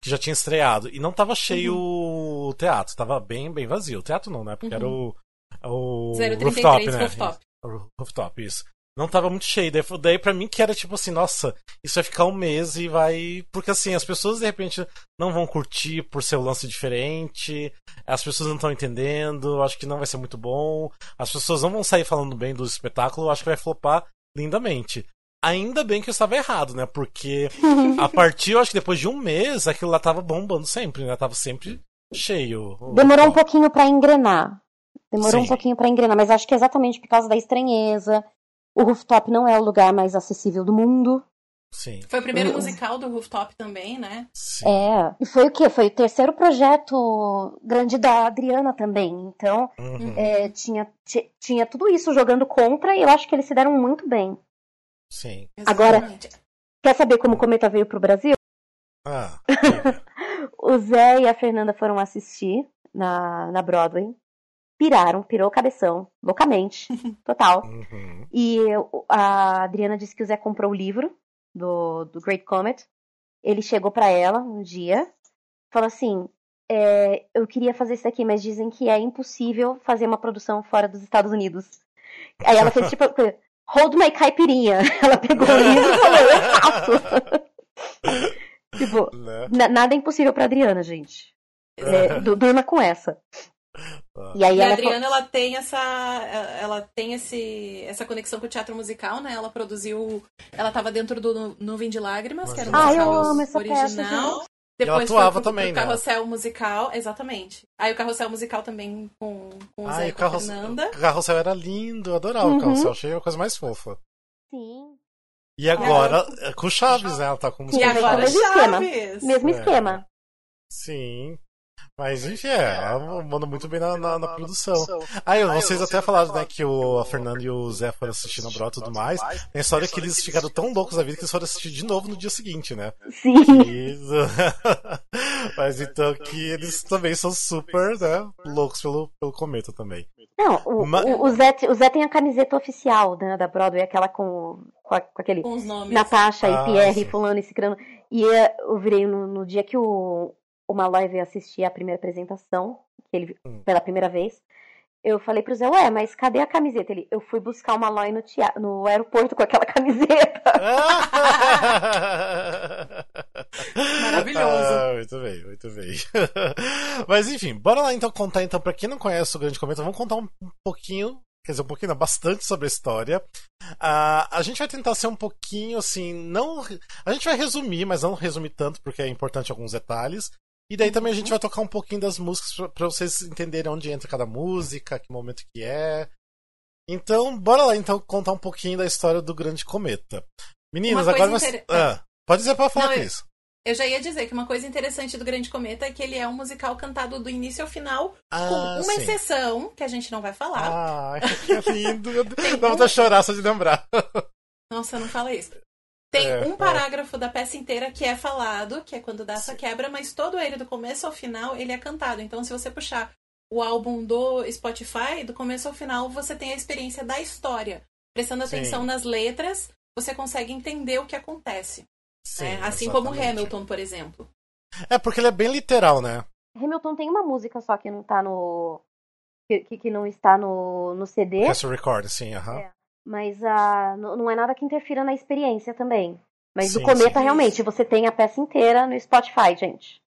que já tinha estreado. E não tava cheio uhum. o teatro, tava bem, bem vazio. O teatro não, né? Porque uhum. era o. o 033 rooftop, né? Rooftop. O rooftop, isso. Não tava muito cheio. Daí, daí pra mim que era tipo assim, nossa, isso vai ficar um mês e vai. Porque assim, as pessoas de repente não vão curtir por ser um lance diferente, as pessoas não estão entendendo, acho que não vai ser muito bom, as pessoas não vão sair falando bem do espetáculo, acho que vai flopar lindamente. Ainda bem que eu estava errado, né? Porque [laughs] a partir, eu acho que depois de um mês, aquilo lá tava bombando sempre, né? Tava sempre cheio. Demorou um pouquinho para engrenar. Demorou Sim. um pouquinho para engrenar, mas acho que é exatamente por causa da estranheza. O rooftop não é o lugar mais acessível do mundo. Sim. Foi o primeiro musical do Rooftop também, né? Sim. É. E foi o quê? Foi o terceiro projeto grande da Adriana também. Então, uhum. é, tinha, tinha tudo isso jogando contra e eu acho que eles se deram muito bem. Sim. Agora, quer saber como o Cometa veio pro Brasil? Ah. [laughs] o Zé e a Fernanda foram assistir na, na Broadway. Piraram, pirou o cabeção, loucamente, [laughs] total. Uhum. E a Adriana disse que o Zé comprou o livro do, do Great Comet. Ele chegou para ela um dia, falou assim: é, Eu queria fazer isso aqui, mas dizem que é impossível fazer uma produção fora dos Estados Unidos. Aí ela fez tipo: [laughs] Hold my caipirinha. [laughs] Ela pegou o livro e falou: Eu faço. tipo, né? nada é impossível pra Adriana, gente. É, durma com essa. Ah. E, aí e a Adriana, ela tem essa, ela tem esse, essa conexão com o teatro musical, né? Ela produziu, ela estava dentro do Nuvem de Lágrimas, que era um ah, musical original. Peça, Depois ela atuava foi pro, também, pro né? Carrossel Musical, exatamente. Aí o Carrossel Musical também com, com o Zé e com a Fernanda. O Carrossel era lindo, eu adorava uhum. o Carrossel, achei a coisa mais fofa. Sim. E agora, é. com Chaves, né? Ela tá com E agora mesmo esquema. Mesmo é. esquema. Sim. Mas enfim, é, ela manda muito bem na, na, na produção. Aí, ah, vocês até falaram, né, que o, a Fernanda e o Zé foram assistir no Brota e tudo mais. Tem a história que eles ficaram tão loucos da vida que eles foram assistir de novo no dia seguinte, né? Sim. E... Mas então que eles também são super, né, loucos pelo, pelo cometa também. Não, o, Mas... o, Zé, o Zé tem a camiseta oficial né, da Broadway, aquela com, com, a, com aquele com os nomes. Natasha ah, e Pierre, sim. fulano e ciclano. E eu virei no, no dia que o, o Malloy veio assistir a primeira apresentação, que ele hum. pela primeira vez. Eu falei pro Zé, ué, mas cadê a camiseta? Ele, eu fui buscar o Malloy no, teatro, no aeroporto com aquela [laughs] camiseta. [laughs] Maravilhoso. Ah, muito bem, muito bem. [laughs] mas enfim, bora lá então contar então para quem não conhece o Grande Cometa, vamos contar um, um pouquinho quer dizer, um pouquinho, não, bastante sobre a história. Uh, a gente vai tentar ser um pouquinho assim, não. A gente vai resumir, mas não resumir tanto, porque é importante alguns detalhes. E daí também a gente vai tocar um pouquinho das músicas para vocês entenderem onde entra cada música, que momento que é. Então, bora lá então contar um pouquinho da história do Grande Cometa. Meninas, agora inter... ah, pode dizer para falar Não, isso. Eu já ia dizer que uma coisa interessante do Grande Cometa é que ele é um musical cantado do início ao final, ah, com uma sim. exceção, que a gente não vai falar. Ah, [laughs] que lindo. Dá vontade de chorar só de lembrar. Nossa, não fala isso. Tem é, um é. parágrafo é. da peça inteira que é falado, que é quando dá essa quebra, mas todo ele, do começo ao final, ele é cantado. Então, se você puxar o álbum do Spotify, do começo ao final, você tem a experiência da história. Prestando atenção Sim. nas letras, você consegue entender o que acontece. Sim, né? Assim exatamente. como Hamilton, por exemplo. É, porque ele é bem literal, né? Hamilton tem uma música só que não tá no. que, que não está no, no CD. Essa record, sim, aham. Uh -huh. é. Mas uh, não é nada que interfira na experiência também. Mas sim, do Cometa, sim, realmente, você tem a peça inteira no Spotify, gente.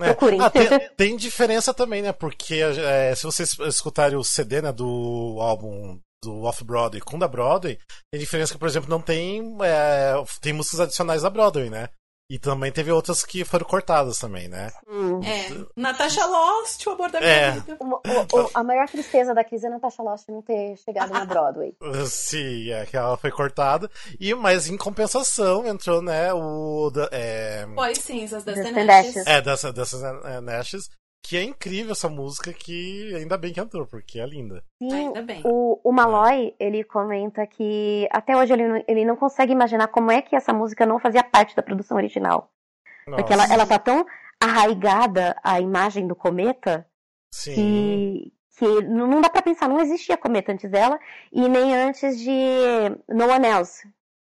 É. Procurem. Ah, tem, tem, diferença também, né? Porque é, se vocês escutarem o CD né, do álbum do Off-Broadway com da Broadway, tem diferença que, por exemplo, não tem. É, tem músicas adicionais da Broadway, né? E também teve outras que foram cortadas também, né? Hum. É. Natasha Lost, o amor da minha é. vida. O, o, a maior tristeza da crise é Natasha Lost não ter chegado na [laughs] Broadway. Sim, é que ela foi cortada. E, mas em compensação entrou, né, o. É... Boy Cinzas, das The Nashes. É, dessas, dessas é, Nashes. Que é incrível essa música que ainda bem que entrou, porque é linda. Sim, ainda bem. O, o Malloy, ele comenta que até hoje ele, ele não consegue imaginar como é que essa música não fazia parte da produção original. Nossa. Porque ela, ela tá tão arraigada à imagem do cometa Sim. que, que não dá para pensar, não existia cometa antes dela e nem antes de No One Else.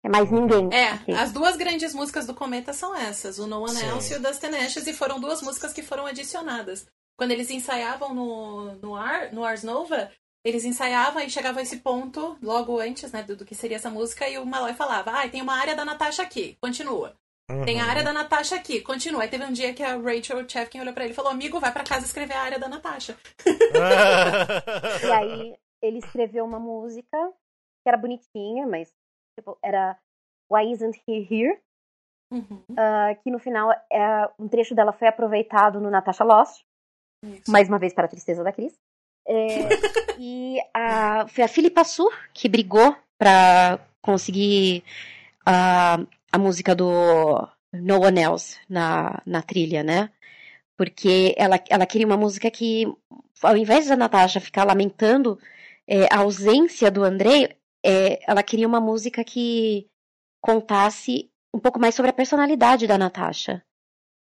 É mais ninguém. É, okay. as duas grandes músicas do Cometa são essas, o No One Sim. Else e o and Ashes, e foram duas músicas que foram adicionadas. Quando eles ensaiavam no, no, Ar, no Ars Nova, eles ensaiavam e chegavam a esse ponto, logo antes, né, do, do que seria essa música, e o Malloy falava, ah, tem uma área da Natasha aqui, continua. Uhum. Tem a área da Natasha aqui, continua. Aí teve um dia que a Rachel Chefkin olhou pra ele e falou, amigo, vai pra casa escrever a área da Natasha. [laughs] e aí ele escreveu uma música que era bonitinha, mas tipo, era Why Isn't He Here? Uhum. Uh, que no final é, um trecho dela foi aproveitado no Natasha Lost. Isso. Mais uma vez para a tristeza da Cris. É, [laughs] e a, foi a Philippa Su que brigou para conseguir a, a música do No One Else na, na trilha, né? Porque ela, ela queria uma música que, ao invés da Natasha ficar lamentando é, a ausência do Andrei, é, ela queria uma música que contasse um pouco mais sobre a personalidade da Natasha.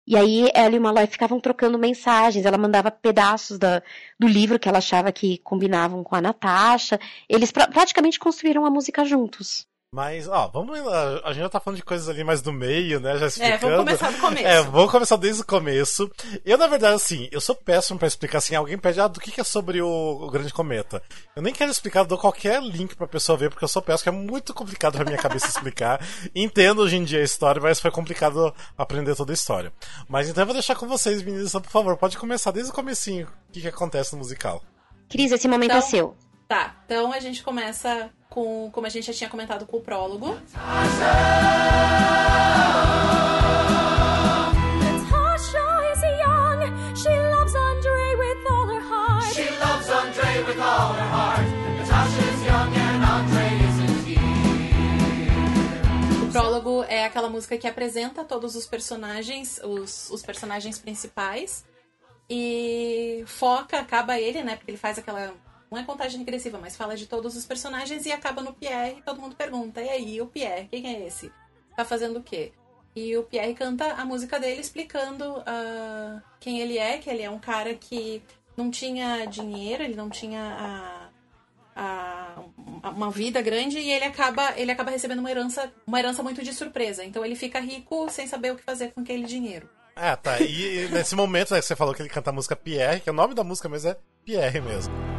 E aí ela e o Malloy ficavam trocando mensagens, ela mandava pedaços da, do livro que ela achava que combinavam com a Natasha. Eles pra, praticamente construíram a música juntos. Mas, ó, vamos. A, gente já tá falando de coisas ali mais do meio, né? Já explicando. É, vamos começar do começo. É, vamos começar desde o começo. Eu, na verdade, assim, eu sou péssimo para explicar assim. Alguém pede, ah, do que, que é sobre o, o, Grande Cometa. Eu nem quero explicar, dou qualquer link pra pessoa ver, porque eu sou péssimo, que é muito complicado pra minha cabeça [laughs] explicar. Entendo hoje em dia a história, mas foi complicado aprender toda a história. Mas então eu vou deixar com vocês, meninas, por favor, pode começar desde o comecinho. O que, que acontece no musical. Cris, esse momento é então, é seu. Tá, então a gente começa com, como a gente já tinha comentado com o prólogo. O prólogo é aquela música que apresenta todos os personagens, os, os personagens principais, e foca, acaba ele, né? Porque ele faz aquela não é contagem regressiva, mas fala de todos os personagens e acaba no Pierre e todo mundo pergunta: e aí, o Pierre, quem é esse? Tá fazendo o quê? E o Pierre canta a música dele explicando uh, quem ele é, que ele é um cara que não tinha dinheiro, ele não tinha a, a, uma vida grande e ele acaba, ele acaba recebendo uma herança, uma herança muito de surpresa. Então ele fica rico sem saber o que fazer com aquele dinheiro. Ah, tá. E, nesse momento né, você falou que ele canta a música Pierre, que é o nome da música, mas é Pierre mesmo.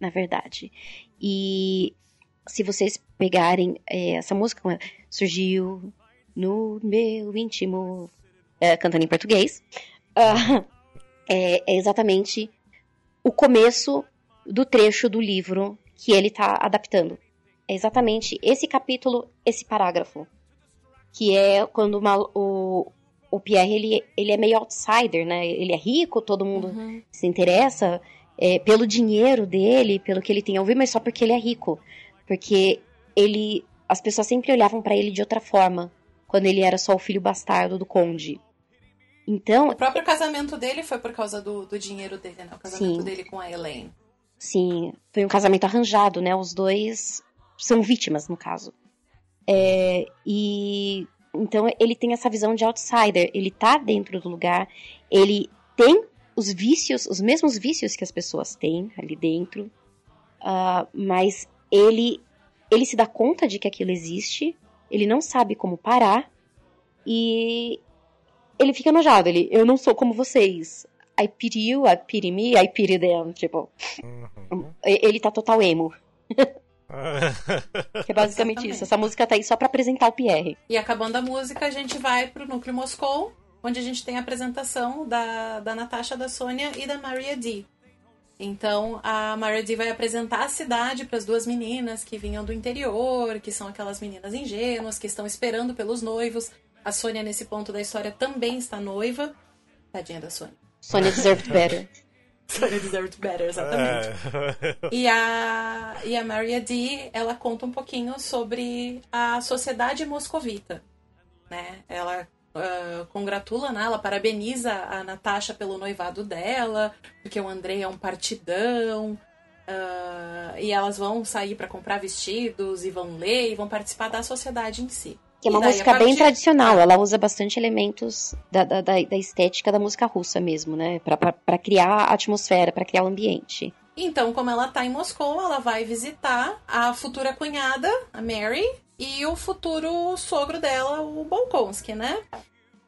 na verdade. E se vocês pegarem é, essa música, surgiu no meu íntimo, é, cantando em português, uh, [laughs] é, é, exatamente o começo do trecho do livro que ele está adaptando. É exatamente esse capítulo, esse parágrafo. Que é quando uma, o, o Pierre ele, ele é meio outsider, né? Ele é rico, todo mundo uhum. se interessa é, pelo dinheiro dele, pelo que ele tem a ouvir, mas só porque ele é rico. Porque ele. As pessoas sempre olhavam para ele de outra forma, quando ele era só o filho bastardo do conde. Então. O próprio casamento dele foi por causa do, do dinheiro dele, né? O casamento sim, dele com a Elaine. Sim, foi um casamento arranjado, né? Os dois são vítimas, no caso. É, e então ele tem essa visão de outsider. Ele tá dentro do lugar, ele tem os vícios, os mesmos vícios que as pessoas têm ali dentro, uh, mas ele ele se dá conta de que aquilo existe, ele não sabe como parar e ele fica enojado. Ele, eu não sou como vocês. I pity you, I pity me, I pity them. Tipo, uhum. ele tá total emo. [laughs] que é basicamente Exatamente. isso. Essa música tá aí só para apresentar o Pierre. E acabando a música, a gente vai pro Núcleo Moscou, onde a gente tem a apresentação da, da Natasha, da Sônia e da Maria D. Então a Maria D vai apresentar a cidade para as duas meninas que vinham do interior, que são aquelas meninas ingênuas que estão esperando pelos noivos. A Sônia, nesse ponto da história, também está noiva. Tadinha da Sônia. Sônia deserved [laughs] better. Sonny Deserved Better, exatamente. É. E, a, e a Maria D, ela conta um pouquinho sobre a sociedade moscovita. Né? Ela uh, congratula, né? ela parabeniza a Natasha pelo noivado dela, porque o Andrei é um partidão. Uh, e elas vão sair para comprar vestidos e vão ler e vão participar da sociedade em si. Que é uma daí, música partir... bem tradicional, ela usa bastante elementos da, da, da, estética da música russa mesmo, né? para criar a atmosfera, para criar o ambiente. Então, como ela tá em Moscou, ela vai visitar a futura cunhada, a Mary, e o futuro sogro dela, o Bolkonsky, né?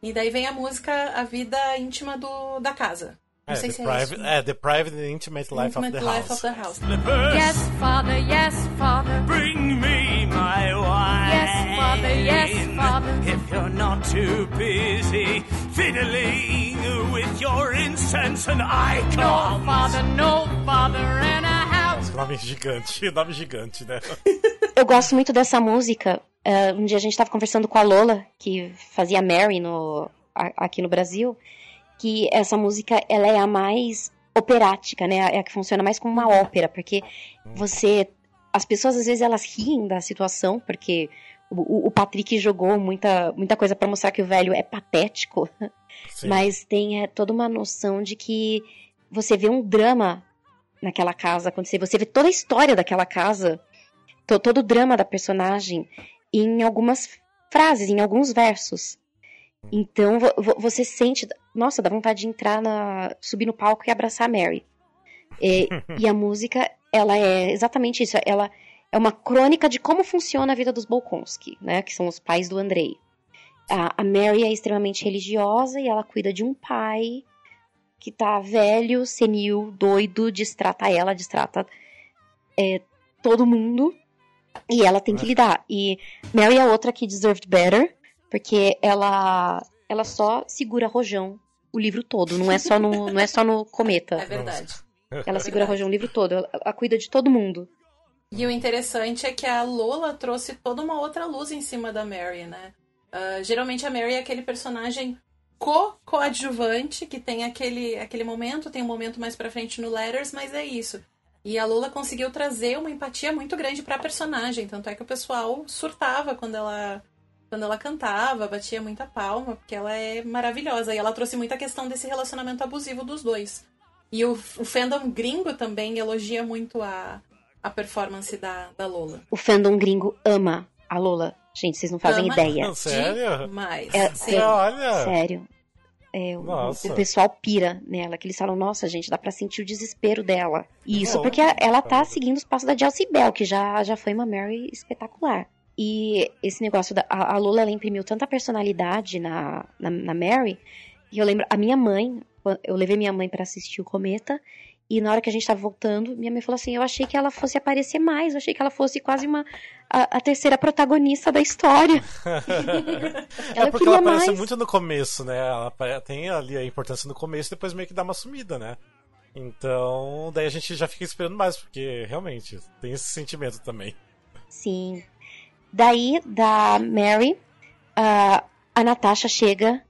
E daí vem a música A Vida Íntima do, da Casa. Não é, sei se é isso. É, The Private and Intimate Life, intimate of, the life of the House. Yes, Father, yes, Father. Bring me my wine. Yes, Father, yes, Father. If you're not too busy fiddling with your incense and icons. No, Father, no, Father, and. Nome gigante, [laughs] nome gigante, né? Eu gosto muito dessa música. Uh, um dia a gente estava conversando com a Lola, que fazia Mary no, aqui no Brasil que essa música ela é a mais operática, né? É a que funciona mais como uma ópera, porque você as pessoas às vezes elas riem da situação, porque o, o Patrick jogou muita, muita coisa para mostrar que o velho é patético, Sim. mas tem é, toda uma noção de que você vê um drama naquela casa acontecer, você vê toda a história daquela casa, to, todo o drama da personagem em algumas frases, em alguns versos. Então você sente, nossa, dá vontade de entrar na, subir no palco e abraçar a Mary. E, [laughs] e a música, ela é exatamente isso. Ela é uma crônica de como funciona a vida dos Bolkonski, né? Que são os pais do Andrei. A, a Mary é extremamente religiosa e ela cuida de um pai que tá velho, senil, doido, distrata ela, distrata é, todo mundo. E ela tem que lidar. E Mary é outra que deserved better, porque ela ela só segura rojão o livro todo, não é só no, [laughs] não é só no cometa. É verdade. Ela segura rojão o livro todo, ela, ela cuida de todo mundo. E o interessante é que a Lola trouxe toda uma outra luz em cima da Mary, né? Uh, geralmente a Mary é aquele personagem co-coadjuvante, que tem aquele, aquele momento, tem um momento mais pra frente no Letters, mas é isso. E a Lola conseguiu trazer uma empatia muito grande pra personagem, tanto é que o pessoal surtava quando ela quando ela cantava, batia muita palma, porque ela é maravilhosa. E ela trouxe muita questão desse relacionamento abusivo dos dois. E o, o fandom gringo também elogia muito a, a performance da, da Lola. O fandom gringo ama a Lola. Gente, vocês não fazem ama ideia. Sério? Mas, é, é, olha. Sério. É, o, o, pessoal pira nela, que eles falam, nossa, gente, dá pra sentir o desespero dela. E isso porque ela tá seguindo os passos da Chelsea Bell, que já, já foi uma Mary espetacular. E esse negócio da. A, a Lola ela imprimiu tanta personalidade na, na, na Mary. E eu lembro, a minha mãe, eu levei minha mãe para assistir o Cometa. E na hora que a gente tava voltando, minha mãe falou assim: Eu achei que ela fosse aparecer mais, eu achei que ela fosse quase uma a, a terceira protagonista da história. [laughs] ela é porque ela aparece mais. muito no começo, né? Ela tem ali a importância no começo e depois meio que dá uma sumida, né? Então, daí a gente já fica esperando mais, porque realmente tem esse sentimento também. Sim. Daí, da Mary, uh, a Natasha chega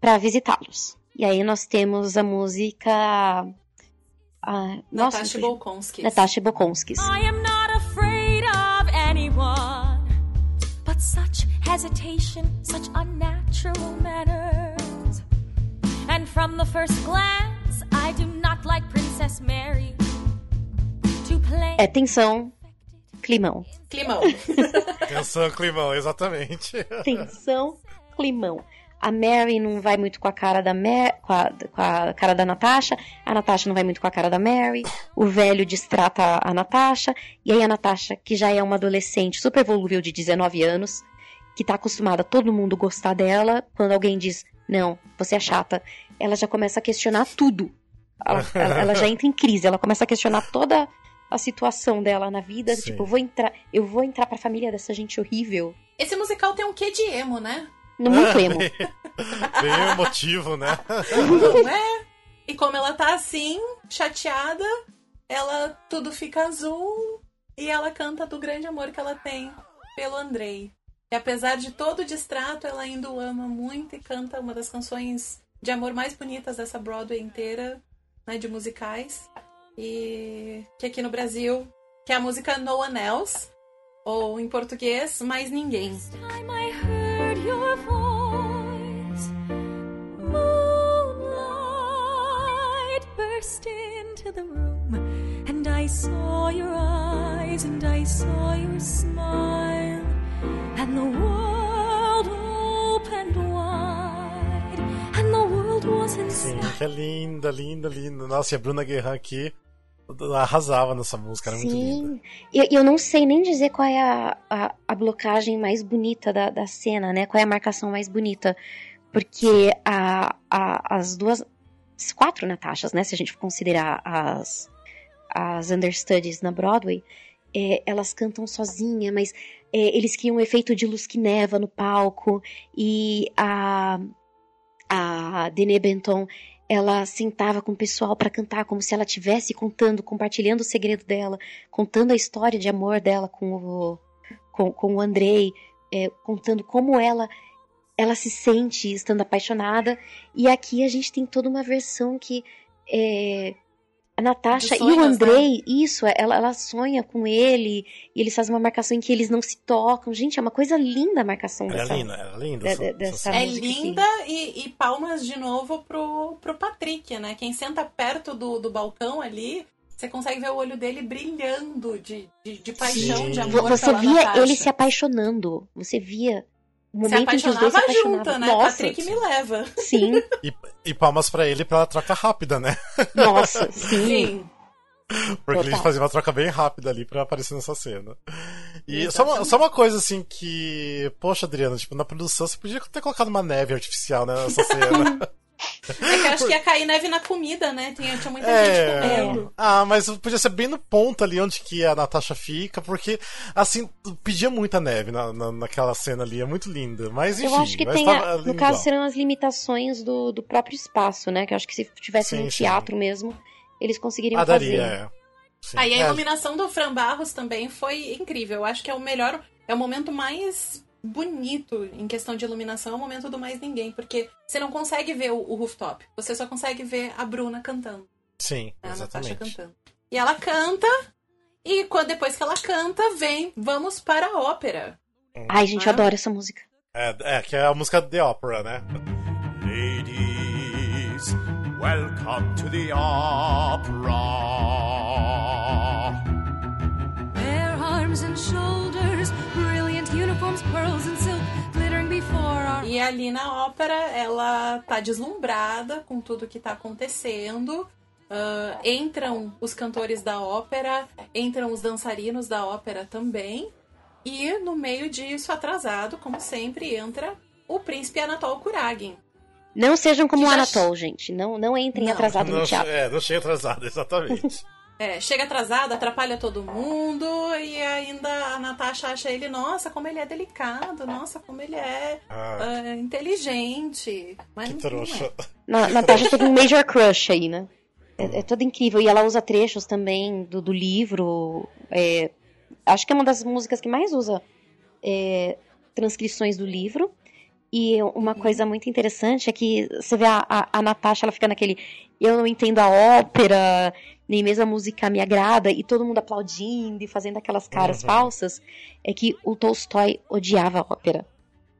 para visitá-los. E aí nós temos a música. Uh, Natasha Bolkonskis. Natasha Bolkonskis. I am not afraid of anyone, but such hesitation, such unnatural manners. And from the first glance, I do not like Princess Mary to play. É tensão, Climão. Climão. Tensão, climão, exatamente. Tensão, climão. A Mary não vai muito com a cara da Mary, com, a, com a cara da Natasha. A Natasha não vai muito com a cara da Mary. O velho distrata a Natasha. E aí a Natasha, que já é uma adolescente super volúvel de 19 anos, que tá acostumada a todo mundo gostar dela, quando alguém diz, não, você é chata, ela já começa a questionar tudo. Ela, ela, ela já entra em crise, ela começa a questionar toda a situação dela na vida. Sim. Tipo, eu vou entrar, eu vou entrar pra família dessa gente horrível. Esse musical tem um quê de emo, né? Muito emo. [laughs] Bem emotivo, né? Não é? E como ela tá assim, chateada, ela tudo fica azul e ela canta do grande amor que ela tem pelo Andrei. E apesar de todo o distrato, ela ainda o ama muito e canta uma das canções de amor mais bonitas dessa Broadway inteira, né, de musicais. E que aqui no Brasil, que é a música No One Else, ou em português, Mais Ninguém. Sim, que é linda, linda, linda. Nossa, e a Bruna Guerra aqui arrasava nessa música, era muito linda. Sim. Eu, eu não sei nem dizer qual é a, a, a blocagem mais bonita da, da cena, né? Qual é a marcação mais bonita. Porque a, a, as duas. As quatro Natashas, né? Se a gente considerar as, as understudies na Broadway, é, elas cantam sozinha, mas é, eles criam um efeito de luz que neva no palco. E a, a Dene Benton ela sentava com o pessoal para cantar como se ela estivesse contando, compartilhando o segredo dela, contando a história de amor dela com o, com, com o Andrei, é, contando como ela ela se sente estando apaixonada. E aqui a gente tem toda uma versão que é, a Natasha e o sonhos, Andrei, isso, ela, ela sonha com ele, e eles fazem uma marcação em que eles não se tocam. Gente, é uma coisa linda a marcação Era dessa. linda, era linda. de- essa- de- dessa essa- É assim. linda e, e palmas de novo pro, pro Patrick, né? Quem senta perto do, do balcão ali, você consegue ver o olho dele brilhando de, de, de paixão, Sim. de amor. Você via Natasha. ele se apaixonando. Você via o Se momento em que os dois se apaixonavam. junto, né? Nossa, Patrick me leva. sim, E, e palmas pra ele pela troca rápida, né? nossa, [laughs] sim. Sim. Porque a Total. gente fazia uma troca bem rápida ali pra aparecer nessa cena. E só uma, só uma coisa assim que. Poxa, Adriana, tipo, na produção você podia ter colocado uma neve artificial né, nessa cena. [laughs] É que eu acho que ia cair neve na comida, né? Tinha, tinha muita É. gente comendo. Ah, mas podia ser bem no ponto ali onde que a Natasha fica, porque, assim, pedia muita neve na, na, naquela cena ali, é muito linda. Mas enfim, Eu acho que tem, a- no caso, igual. serão as limitações do, do próprio espaço, né? Que eu acho que se tivesse Sim, no sim. teatro mesmo, eles conseguiriam Ah, daria, fazer. é. Sim. Aí a É, iluminação do Fran Barros também foi incrível. Eu acho que é o melhor, é o momento mais bonito em questão de iluminação, é o momento do mais ninguém, porque você não consegue ver o, o rooftop, você só consegue ver a Bruna cantando, Sim, né? exatamente. cantando. E ela canta, e quando, depois que ela canta, vem, vamos para a ópera. Ai, gente, eu Ah. adoro essa música. É, é, que é a música The Opera, né? Ladies, welcome to the opera. Bare arms and shoulders, E ali na ópera, ela tá deslumbrada com tudo que tá acontecendo. Ah, entram os cantores da ópera, entram os dançarinos da ópera também. E no meio disso, atrasado, como sempre, entra o príncipe Anatol Kuragin. Não sejam como o Anatol, gente. Não, não entrem Não, atrasado Não, no teatro. é, não chega atrasado, [laughs] exatamente. É, chega atrasado, atrapalha todo mundo, e ainda a Natasha acha ele, nossa, como ele é delicado, nossa, como ele é Ah, ah, inteligente. Mas que trouxa. é. Na, Natasha teve um major crush aí, né? É, é toda incrível. E ela usa trechos também do, do livro. é, acho que é uma das músicas que mais usa é, transcrições do livro. E uma coisa muito interessante é que você vê a, a, a Natasha, ela fica naquele. Eu não entendo a ópera, nem mesmo a música me agrada, e todo mundo aplaudindo e fazendo aquelas caras Uhum. falsas. É que o Tolstói odiava a ópera.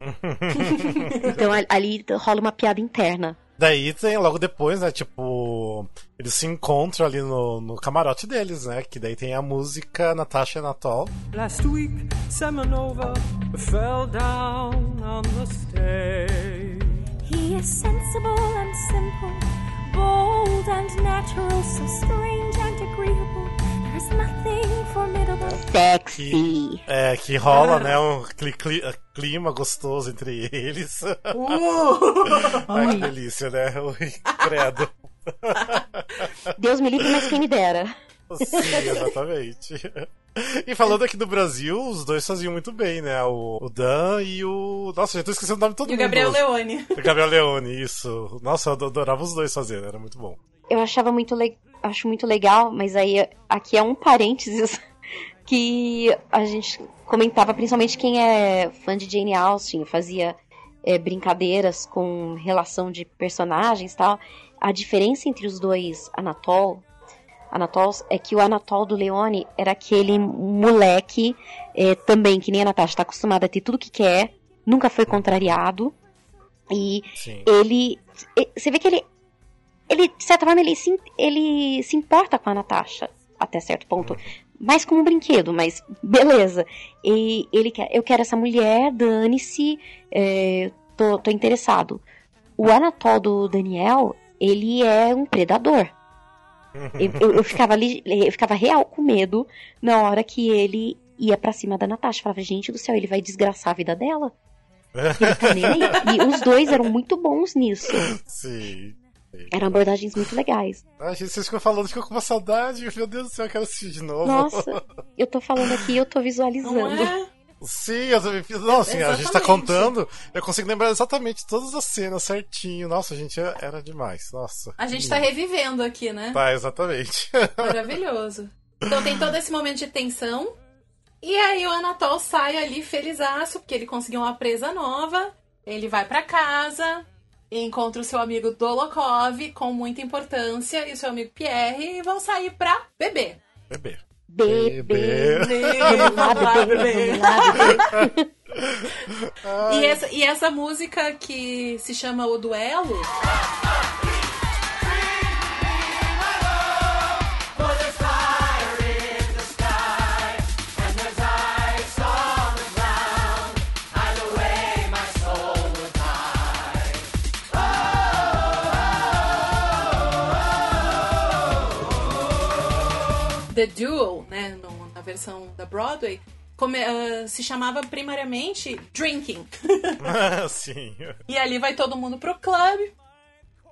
[laughs] Então a- ali rola uma piada interna. Daí tem logo depois, né? Tipo, eles se encontram ali no, no camarote deles, né? Que daí tem a música Natasha e Anatol. Last week, Semenova fell down on the stage. He is sensible and simple, bold and natural, so strange and agreeable. There's nothing formidable. Sexy. Que, é, que rola, né? Um cli- cli- clima gostoso entre eles. [laughs] Ai, que delícia, né? Ui, credo. Deus me livre, mas quem me dera. Sim, exatamente. E falando aqui do Brasil, os dois faziam muito bem, né? O, o Dan e o. Nossa, já tô esquecendo o nome de todo E o mundo. Gabriel hoje. Leone. [laughs] O Gabriel Leone, isso. Nossa, eu adorava os dois fazendo, era muito bom. Eu achava muito le... acho muito legal, mas aí aqui é um parênteses [laughs] que a gente comentava, principalmente quem é fã de Jane Austen, fazia é, brincadeiras com relação de personagens e tal. a diferença entre os dois Anatol, Anatols, é que o Anatol do Leone era aquele moleque é, também, que nem a Natasha, tá acostumada a ter tudo que quer, nunca foi contrariado. E Sim. ele. Você vê que ele. Ele, de certa forma, ele se, ele se importa com a Natasha, até certo ponto. Mais como um brinquedo, mas beleza. E ele quer, eu quero essa mulher, dane-se, é, tô, tô interessado. O Anatol do Daniel, ele é um predador. Eu, eu- eu ficava ali, eu ficava real com medo na hora que ele ia pra cima da Natasha. Eu falava, gente do céu, ele vai desgraçar a vida dela. [laughs] Ele tá. E os dois eram muito bons nisso. Sim. Eram abordagens muito legais. Ai, gente, vocês ficam falando, ficou com uma saudade. Meu Deus do céu, eu quero assistir de novo. Nossa, eu tô falando aqui e eu tô Não visualizando. é? Sim, fiz. Não, assim, a gente tá Exatamente. contando, eu consigo lembrar exatamente todas as cenas certinho. Nossa, gente, era era demais. Nossa. A gente tá revivendo aqui, né? Tá, exatamente. [laughs] Maravilhoso. Então tem todo esse momento de tensão. E aí o Anatol sai ali felizaço, porque ele conseguiu uma presa nova. Ele vai pra casa, encontra o seu amigo Dolokov com muita importância e o seu amigo Pierre e vão sair pra beber. Bebê. Bebê. [laughs] Lá, bebê, beber. vamos lá, bebê. E essa, e essa música que se chama O Duelo. The Duel, né, no- na versão da Broadway, come- ah, se chamava primariamente Drinking. [laughs] Sim. E ali vai todo mundo pro clube.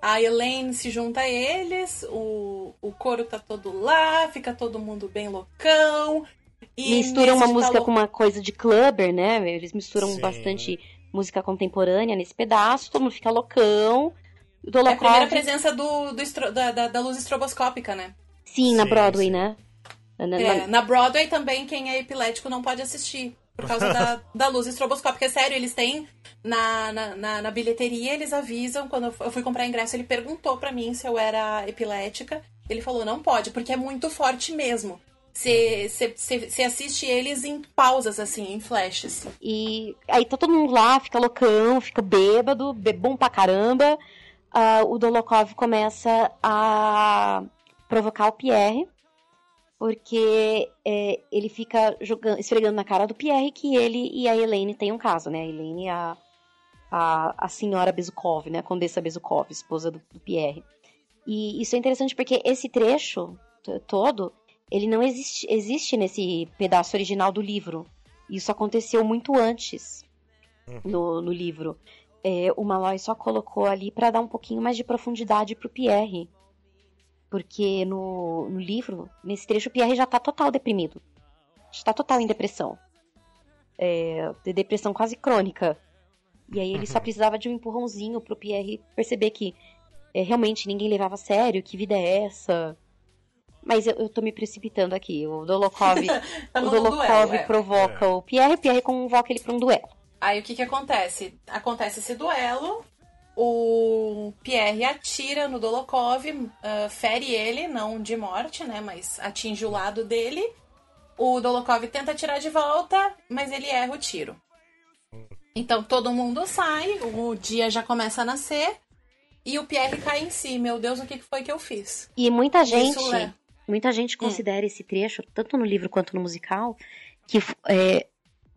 A Elaine se junta a eles, o, o coro tá todo lá, fica todo mundo bem loucão. E Misturam nesse uma música tá lou- com uma coisa de clubber, né? Eles misturam Sim. bastante música contemporânea nesse pedaço, todo mundo fica loucão. O É a primeira presença do, do estro- da, da- da luz estroboscópica, né? sim, na Sim, Broadway, sim. né? Na- É, na Broadway também, quem é epilético não pode assistir. Por causa da, da luz estroboscópica. É sério, eles têm na, na, na, na bilheteria, eles avisam. Quando eu fu- eu fui comprar ingresso, ele perguntou pra mim se eu era epilética. Ele falou, não pode, porque é muito forte mesmo. Você assiste eles em pausas, assim, em flashes. E aí tá todo mundo lá, fica loucão, fica bêbado, bebom pra caramba. Ah, o Dolokov começa a provocar o Pierre, porque é, ele fica jogando, esfregando na cara do Pierre que ele e a Elaine têm um caso, né? A Elaine é a, a, a senhora Bezukov, né? A condessa Bezukov, esposa do, do Pierre. E isso é interessante porque esse trecho todo, ele não existe, existe nesse pedaço original do livro. Isso aconteceu muito antes no, no livro. É, o Malloy só colocou ali para dar um pouquinho mais de profundidade pro Pierre. Porque no, no livro, nesse trecho, o Pierre já tá total deprimido. Já tá total em depressão. É, de depressão quase crônica. E aí ele só precisava de um empurrãozinho pro Pierre perceber que é, realmente ninguém levava a sério, que vida é essa. Mas eu, eu tô me precipitando aqui. O Dolokov, Tá [laughs] o no Dolokov duelo, é. provoca o Pierre, o Pierre convoca ele pra um duelo. Aí o que que acontece? Acontece esse duelo, o Pierre atira no Dolokov, ah, fere ele, não de morte, né, mas atinge o lado dele. O Dolokov tenta atirar de volta, mas ele erra o tiro. Então todo mundo sai, o dia já começa a nascer e o Pierre cai em si. Meu Deus, o que foi que eu fiz? E muita gente, é. muita gente considera esse trecho, tanto no livro quanto no musical, que é,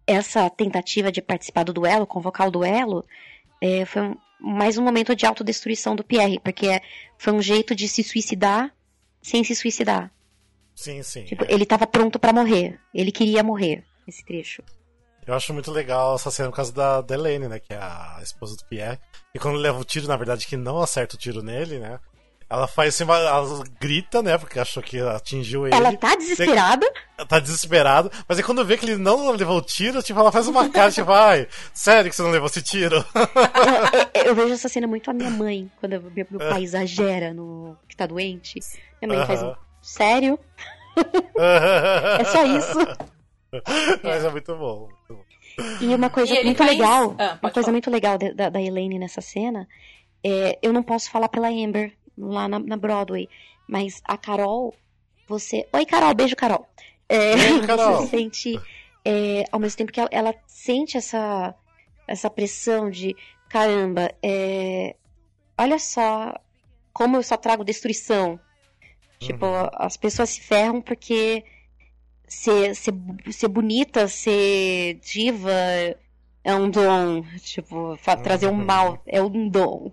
essa tentativa de participar do duelo, convocar o duelo, é, foi um- mais um momento de autodestruição do Pierre, porque é- foi um jeito de se suicidar sem se suicidar. Sim, sim. Tipo, ele tava pronto pra morrer. Ele queria morrer, esse trecho. Eu acho muito legal essa cena por causa da, da Helene, né? Que é a esposa do Pierre. E quando ele leva o tiro, na verdade, que não acerta o tiro nele, né? Ela faz assim, ela grita, né? Porque achou que atingiu ele. Ela tá desesperada. Tá desesperado. Mas aí quando vê que ele não levou o tiro, tipo, ela faz uma cara, tipo, ai, sério que você não levou esse tiro? [laughs] eu, vejo essa cena muito a minha mãe, quando meu, meu pai exagera no que tá doente. Minha mãe faz um. Sério? [laughs] É só isso. [laughs] Mas é muito bom. Muito bom. E uma coisa E muito legal, Ah, uma coisa falar. muito legal da, da Elaine nessa cena, é, eu não posso falar pela Amber, lá na, na Broadway. Mas a Carol, você. Oi, Carol, beijo, Carol. É, Beijo, [laughs] Carol. Você sente. é, ao mesmo tempo que ela, ela sente essa, essa pressão de caramba, é, olha só como eu só trago destruição. Tipo, Uhum. as pessoas se ferram porque ser, ser, ser bonita, ser diva é um dom. Tipo, trazer um Uhum. mal é um dom.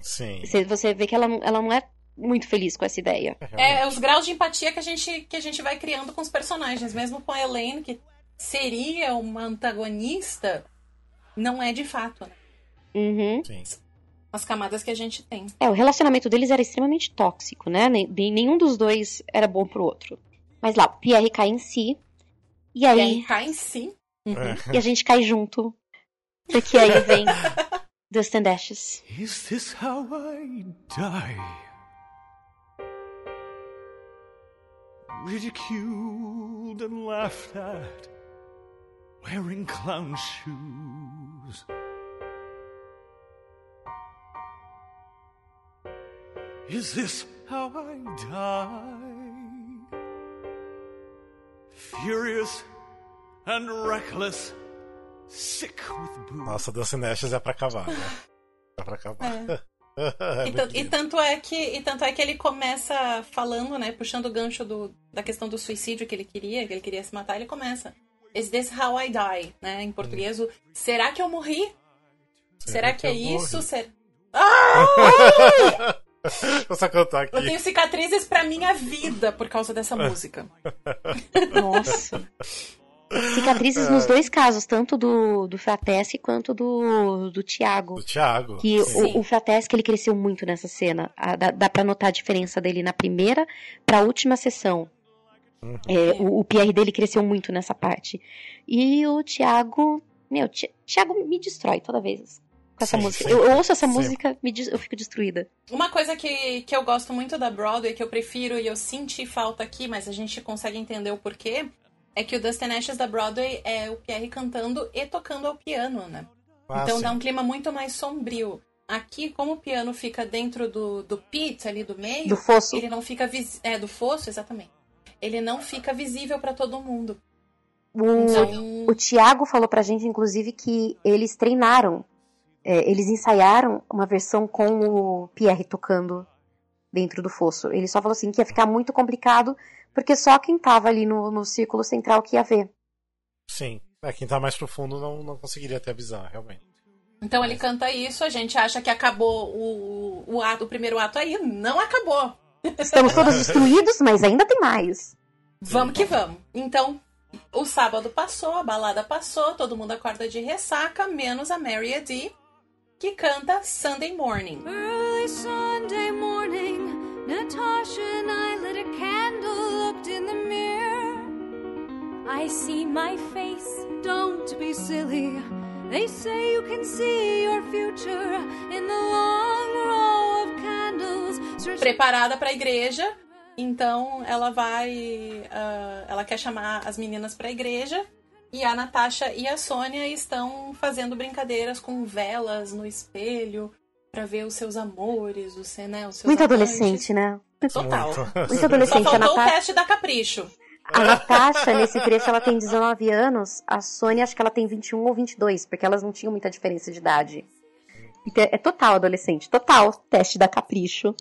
Sim. Você, você vê que ela, não- ela não é muito feliz com essa ideia. É os graus de empatia que a gente, que a gente vai criando com os personagens. Mesmo com a Elaine, que seria uma antagonista, não é de fato, né? Uhum. Sim. As camadas que a gente tem. É, o relacionamento deles era extremamente tóxico, né? Nem- nem- nenhum dos dois era bom pro outro. Mas lá, o Pierre cai em si. E aí, aí cai em si. É. e a gente cai junto. Porque aí vem [laughs] Dust and Ashes. Is this how I die? Ridiculed and laughed at, wearing clown shoes. Is this how I die? Furious and reckless. Nossa, Dance Nashes é pra acabar, né? É pra acabar. É [laughs] E, muito tan- e lindo. tanto é que, e tanto é que ele começa falando, né? Puxando o gancho do, da questão do suicídio que ele queria, que ele queria se matar, ele começa. Is this how I die? Né? Em português, o será que eu morri? Será, que, é eu morri? isso? Ser- [laughs] Vou só cantar aqui. Eu tenho cicatrizes pra minha vida por causa dessa [laughs] música. Nossa. Cicatrizes nos dois casos, tanto do, do Frateschi quanto do, do Tiago. Do Thiago. Que Sim. o, o Frateschi, ele cresceu muito nessa cena. Ah, dá, dá pra notar a diferença dele na primeira pra última sessão. Uhum. É, o, o Pierre dele cresceu muito nessa parte. E o Thiago... Meu, Ti- Thiago me destrói toda vez com essa Sim, música. sempre. Eu, eu ouço essa música, me eu fico destruída. Uma coisa que, que eu gosto muito da Broadway, que eu prefiro e eu senti falta aqui, mas a gente consegue entender o porquê, é que o Dustin Ashes da Broadway é o Pierre cantando e tocando ao piano, né? Ah, então sim. dá um clima muito mais sombrio. Aqui, como o piano fica dentro do, do pit ali do meio, Do fosso. ele não fica vis... é do fosso, exatamente. Ele não fica visível pra todo mundo. O, Então, o Thiago falou pra gente, inclusive, que eles treinaram. é, eles ensaiaram uma versão com o Pierre tocando dentro do fosso. Ele só falou assim que ia ficar muito complicado, porque só quem tava ali no, no círculo central que ia ver. Sim. É, quem tá mais profundo não, não conseguiria até avisar, realmente. então ele canta isso, a gente acha que acabou o, o, ato, o primeiro ato aí. Não acabou. Estamos todos [laughs] destruídos, mas ainda tem mais. Vamos que vamos. Então, o sábado passou, a balada passou, todo mundo acorda de ressaca, menos a Mary A. Que canta Sunday Morning. Early Sunday morning, Natasha and I lit a candle, looked in the mirror. I see my face, don't be silly. They say you can see your future in the long row of candles. Preparada pra igreja, então ela vai. ah, ela quer chamar as meninas pra igreja. E a Natasha e a Sônia estão fazendo brincadeiras com velas no espelho pra ver os seus amores, os, né, os seus Muito amantes. adolescente, né? Total. Muito. Muito Só adolescente. A faltou o Natasha, teste da Capricho. a Natasha, nesse trecho, ela tem 19 anos. A Sônia, acho que ela tem 21 ou 22, porque elas não tinham muita diferença de idade. Então, É total adolescente, total teste da capricho.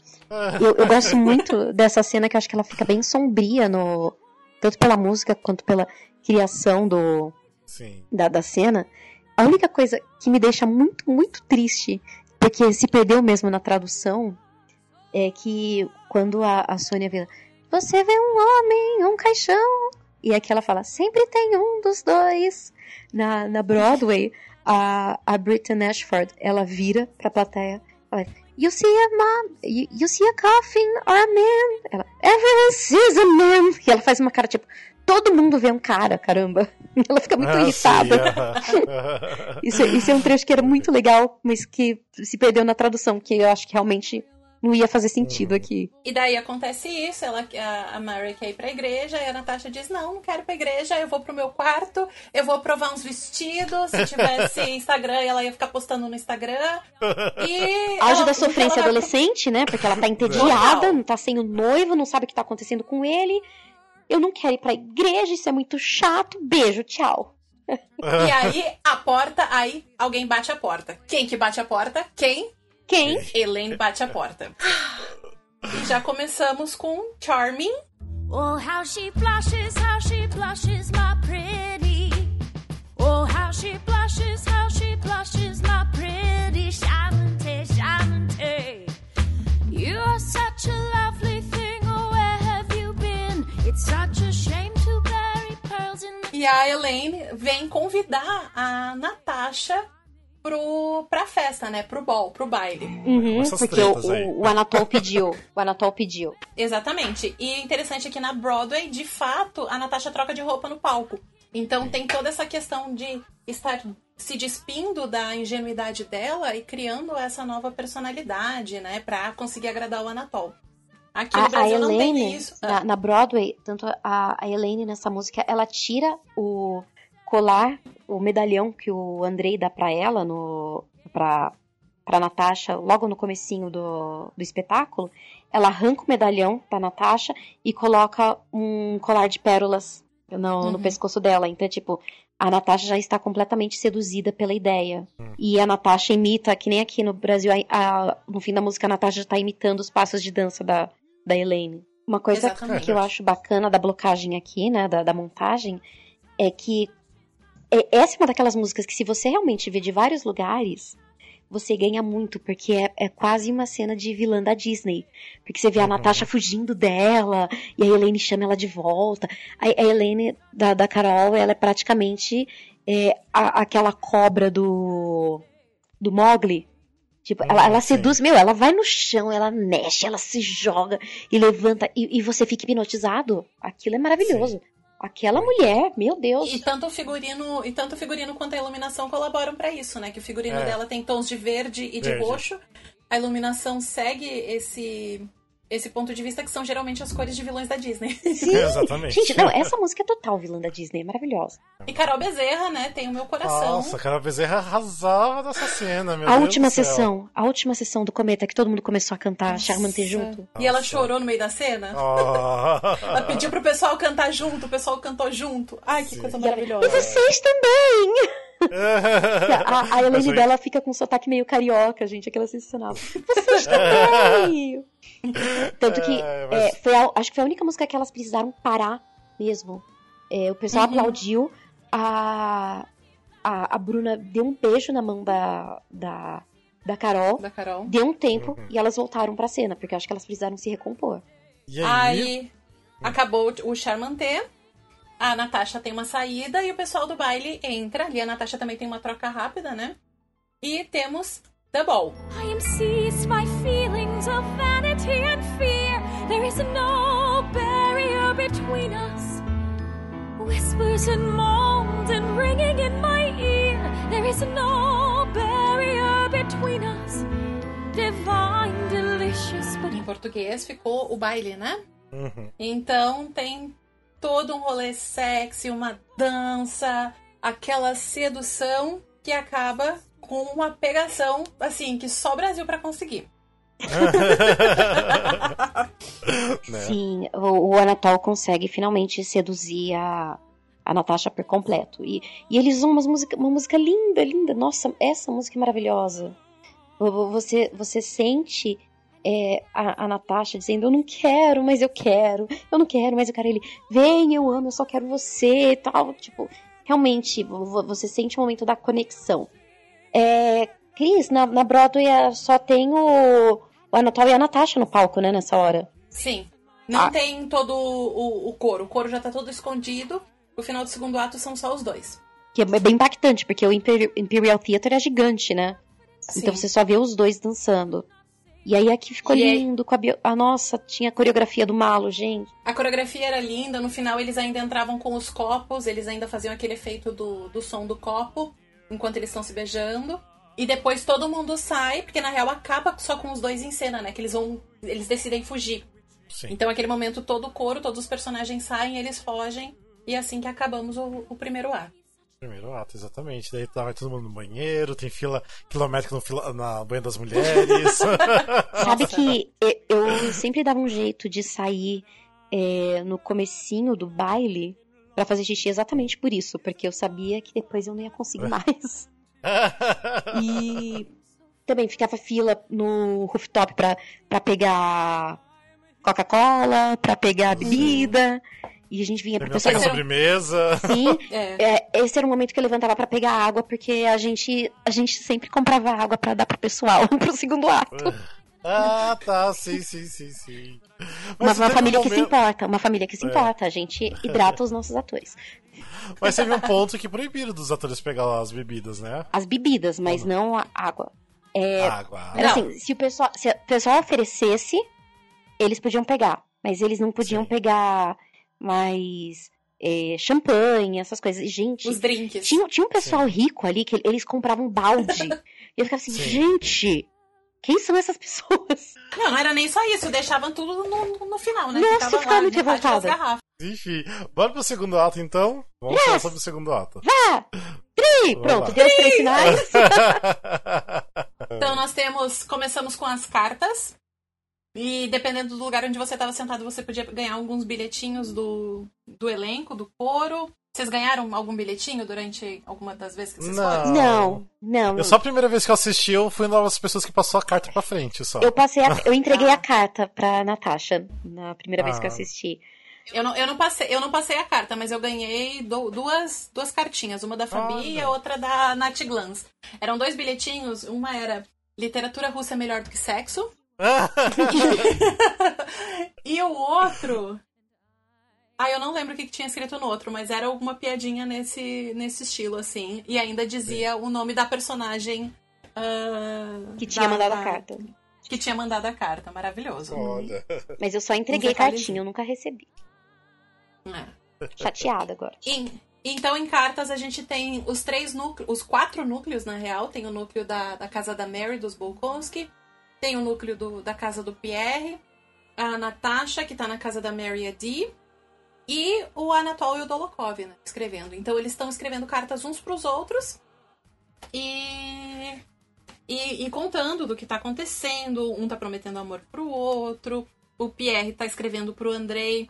Eu, eu gosto muito dessa cena que eu acho que ela fica bem sombria no tanto pela música quanto pela criação do Sim. da, da cena. A única coisa que me deixa muito muito triste, porque se perdeu mesmo na tradução, é que quando a, a Sônia vê, você vê um homem, um caixão, e aqui ela fala, sempre tem um dos dois. Na, na Broadway, a, a Britton Ashford, ela vira pra plateia, ela, You see a mom, you, you see a coffin or a man? Ela, Everyone sees a man. E ela faz uma cara tipo, todo mundo vê um cara, caramba. [laughs] Ela fica muito Ah, irritada. sim, [laughs] aham. Isso, isso é um trecho que era muito legal, mas que se perdeu na tradução, que eu acho que realmente não ia fazer sentido aqui. E daí acontece isso, ela, a, a Mary quer ir pra igreja, e a Natasha diz, não, não quero ir pra igreja, eu vou pro meu quarto, eu vou provar uns vestidos, se tivesse [laughs] Instagram, ela ia ficar postando no Instagram. E Auge ela- da sofrência ela vai- adolescente, né? Porque ela tá entediada, não tá sem o noivo, não sabe o que tá acontecendo com ele. Eu não quero ir pra igreja, isso é muito chato. Beijo, tchau. E [laughs] aí, a porta, aí alguém bate a porta. Quem que bate a porta? Quem? Quem? Elaine bate a porta. E já começamos com Charming. Oh, how she blushes, how she blushes, my pretty. Oh, how she blushes, how she blushes, my pretty Shalante, Shalante. You're such a lovely E a Elaine vem convidar a Natasha pro, pra festa, né? Pro ball, pro baile. Uhum, porque o, o Anatol pediu. O Anatol pediu. Exatamente. E interessante é que na Broadway, de fato, a Natasha troca de roupa no palco. Então tem toda essa questão de estar se despindo da ingenuidade dela e criando essa nova personalidade, né? Pra conseguir agradar o Anatol. Aqui no A, a Brasil não tem Elaine, isso. na, na Broadway, tanto a, a Elaine nessa música, ela tira o colar, o medalhão que o Andrei dá pra ela, no, pra, pra Natasha, logo no comecinho do, do espetáculo. Ela arranca o medalhão da Natasha e coloca um colar de pérolas no, no Uhum. pescoço dela. Então, tipo, a Natasha já está completamente seduzida pela ideia. E a Natasha imita, que nem aqui no Brasil, a- a- no fim da música, a Natasha está imitando os passos de dança da, da Elaine. Uma coisa Exatamente. que eu acho bacana da blocagem aqui, né, da, da montagem, é que é- essa é uma daquelas músicas que se você realmente vê de vários lugares, você ganha muito, porque é, é quase uma cena de vilã da Disney. Porque você vê a Uhum. Natasha fugindo dela, e a Elaine chama ela de volta. A, a Elaine da, da Carol, ela é praticamente é, a- aquela cobra do, do Mogli. Tipo, ela, Hum, ela sim. seduz, meu, ela vai no chão, ela mexe, ela se joga e levanta, e, e você fica hipnotizado. Aquilo é maravilhoso. Aquela mulher, meu Deus. E tanto o figurino, e tanto o figurino quanto a iluminação colaboram pra isso, né? Que o figurino É. dela tem tons de verde e de Verde. roxo. A iluminação segue esse esse ponto de vista que são geralmente as cores de vilões da Disney. Sim. [laughs] Exatamente. Gente, não, essa música é total vilã da Disney, é maravilhosa. E Carol Bezerra, né, tem o meu coração. Nossa, Carol Bezerra arrasava nessa cena, meu a Deus última do céu. sessão, a última sessão do Cometa que todo mundo começou a cantar Charmante Nossa. junto. E ela Nossa. chorou no meio da cena. Oh. [laughs] Ela pediu pro pessoal cantar junto, o pessoal cantou junto. Ai, que coisa E, ela, e maravilhosa. vocês também! [laughs] A, a Elaine Mas foi- dela fica com um sotaque meio carioca, gente, aquela sensacional. Vocês [laughs] também! Tanto que [laughs] É, mas- é, foi a- acho que foi a única música que elas precisaram parar mesmo. É, o pessoal Uhum. aplaudiu, a, a, a Bruna deu um beijo na mão da, da, da Carol, Da Carol. deu um tempo Uhum. e elas voltaram pra cena, porque eu acho que elas precisaram se recompor. E aí? Aí acabou o Charmanté. A Natasha tem uma saída e o pessoal do baile entra. Ali a Natasha também tem uma troca rápida, né? E temos The Ball. I am seized by feelings of vanity and fear. There is no barrier between us. Whispers and moans and ringing in my ear. There is no barrier between us. Divine, delicious, but Em português ficou o baile, né? Uhum. Então tem todo um rolê sexy, uma dança, aquela sedução que acaba com uma pegação, assim, que só o Brasil pra conseguir. [laughs] Né? Sim, o, o Anatol consegue finalmente seduzir a, a Natasha por completo. E, e eles usam umas música, uma música linda, linda. Nossa, essa música é maravilhosa. Vo- vo- Você, você sente é, a, a Natasha dizendo: Eu não quero, mas eu quero. Eu não quero, mas eu quero. Ele, vem, eu amo, eu só quero você e tal. Tipo, realmente, vo- vo- você sente o momento da conexão. É, Cris, na, na Broadway é, só tem o, o Anatol e a Natasha no palco, né, nessa hora. Sim. Não Ah. tem todo o, o coro. O coro já tá todo escondido. O final do segundo ato são só os dois. Que é bem impactante, porque o Imperial, Imperial Theater é gigante, né? Sim. Então você só vê os dois dançando. E aí aqui ficou E aí- lindo com a, bio... a nossa, tinha a coreografia do Malo, gente. A coreografia era linda, no final eles ainda entravam com os copos, eles ainda faziam aquele efeito do, do som do copo, enquanto eles estão se beijando. E depois todo mundo sai, porque na real acaba só com os dois em cena, né? Que eles vão. Eles decidem fugir. Sim. Então, aquele momento, todo o coro, todos os personagens saem, eles fogem. E é assim que acabamos o, o primeiro ato. Primeiro ato, exatamente. Daí tá, vai todo mundo no banheiro, tem fila quilométrica no fila, na banha das mulheres. [laughs] Sabe que e- eu sempre dava um jeito de sair é, no comecinho do baile pra fazer xixi exatamente por isso, porque eu sabia que depois eu não ia conseguir mais. [laughs] E também ficava fila no rooftop pra, pra pegar Coca-Cola, pra pegar bebida. E a gente vinha pra pessoa. a sobremesa. Sim, [laughs] É. é, esse era o momento que eu levantava pra pegar água, porque a gente, a gente sempre comprava água pra dar pro pessoal [laughs] pro segundo ato. Ah, tá, sim, sim, sim, sim. Mas uma teve um família que se momento- importa, uma família que se É. importa. A gente hidrata os nossos atores. [laughs] Mas teve um ponto que proibiram dos atores pegar as bebidas, né? As bebidas, mas não a água. É, Água. era assim, se o pessoal, se o pessoal oferecesse, eles podiam pegar, mas eles não podiam Sim. pegar mais é, champanhe, essas coisas. E, Gente, Os drinks. tinha, tinha um pessoal rico ali que eles compravam um balde. [laughs] e eu ficava assim, Sim. gente, quem são essas pessoas? Não, não era nem só isso, deixavam tudo no, no final, né? Nossa, Ficava eu ficava muito revoltada. Enfim, bora pro segundo ato então? Vamos falar sobre o segundo ato. Vá! Tri! Vamos Pronto, lá. deu os três sinais. [laughs] Então nós temos. Começamos com as cartas. E dependendo do lugar onde você estava sentado, você podia ganhar alguns bilhetinhos do, do elenco, do coro. Vocês ganharam algum bilhetinho durante alguma das vezes que vocês Não. foram? Não, não. Eu só a primeira vez que eu assisti, eu fui uma das pessoas que passou a carta pra frente, só. Eu passei, a- eu entreguei a [laughs] carta pra Natasha na primeira vez que eu Ah. assisti. Eu não, eu, não passei, eu não passei a carta, mas eu ganhei du- duas, duas cartinhas. Uma da Fabi e a outra da Nath Glans. Eram dois bilhetinhos. Uma era Literatura Russa é melhor do que sexo. E o outro. Ah, eu não lembro o que, que tinha escrito no outro, mas era alguma piadinha nesse, nesse estilo, assim. E ainda dizia o nome da personagem. ah, Que tinha da- mandado a carta. Que tinha mandado a carta. Maravilhoso. Olha. Mas eu só entreguei cartinha, eu nunca recebi. É. Chateada agora. Então, em cartas, a gente tem os três núcleos, os quatro núcleos, na real. Tem o núcleo da, da casa da Mary, dos Bolkonski. Tem o núcleo do- da casa do Pierre. A Natasha, que tá na casa da Mary a Dee. E o Anatol e o né? Escrevendo. Então, eles estão escrevendo cartas uns pros outros. E... E, e contando do que tá acontecendo. Um tá prometendo amor pro outro. O Pierre tá escrevendo pro Andrei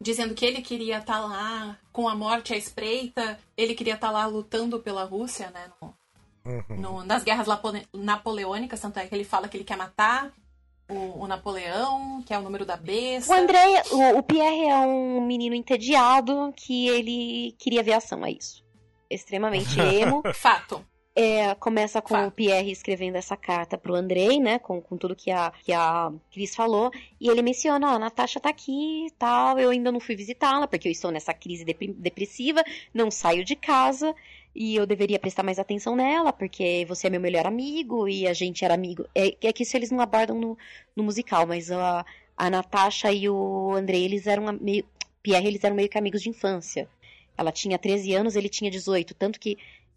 dizendo que ele queria estar lá com a morte à espreita, ele queria estar lá lutando pela Rússia, né? no- no- nas guerras lapone- napoleônicas, tanto é que ele fala que ele quer matar o, o Napoleão, que é o número da besta. O André, o, o Pierre é um menino entediado que ele queria ver ação, é isso. Extremamente [laughs] emo. Fato. É, começa com Fato. o Pierre escrevendo essa carta pro Andrei, né? Com, com tudo que a, que a Cris falou. E ele menciona, ó, a Natasha tá aqui e tal. Eu ainda não fui visitá-la, porque eu estou nessa crise depressiva, não saio de casa. E eu deveria prestar mais atenção nela, porque você é meu melhor amigo e a gente era amigo. É, é que isso eles não abordam no, no musical, mas a, a Natasha e o Andrei, eles eram meio. Pierre, eles eram meio que amigos de infância. Ela tinha 13 anos, ele tinha 18. Tanto que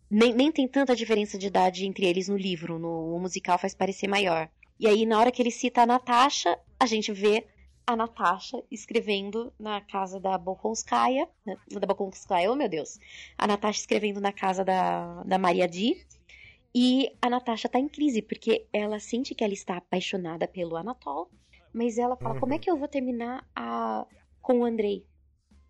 nem, nem tem tanta diferença de idade entre eles no livro. No, musical faz parecer maior. E aí, na hora que ele cita a Natasha, a gente vê a Natasha escrevendo na casa da Bolkonskaya. né, Da Bolkonskaya, oh meu Deus. A Natasha escrevendo na casa da, da Maria Di. E a Natasha tá em crise, porque ela sente que ela está apaixonada pelo Anatol. Mas ela fala, Uhum. como é que eu vou terminar a... com o Andrei?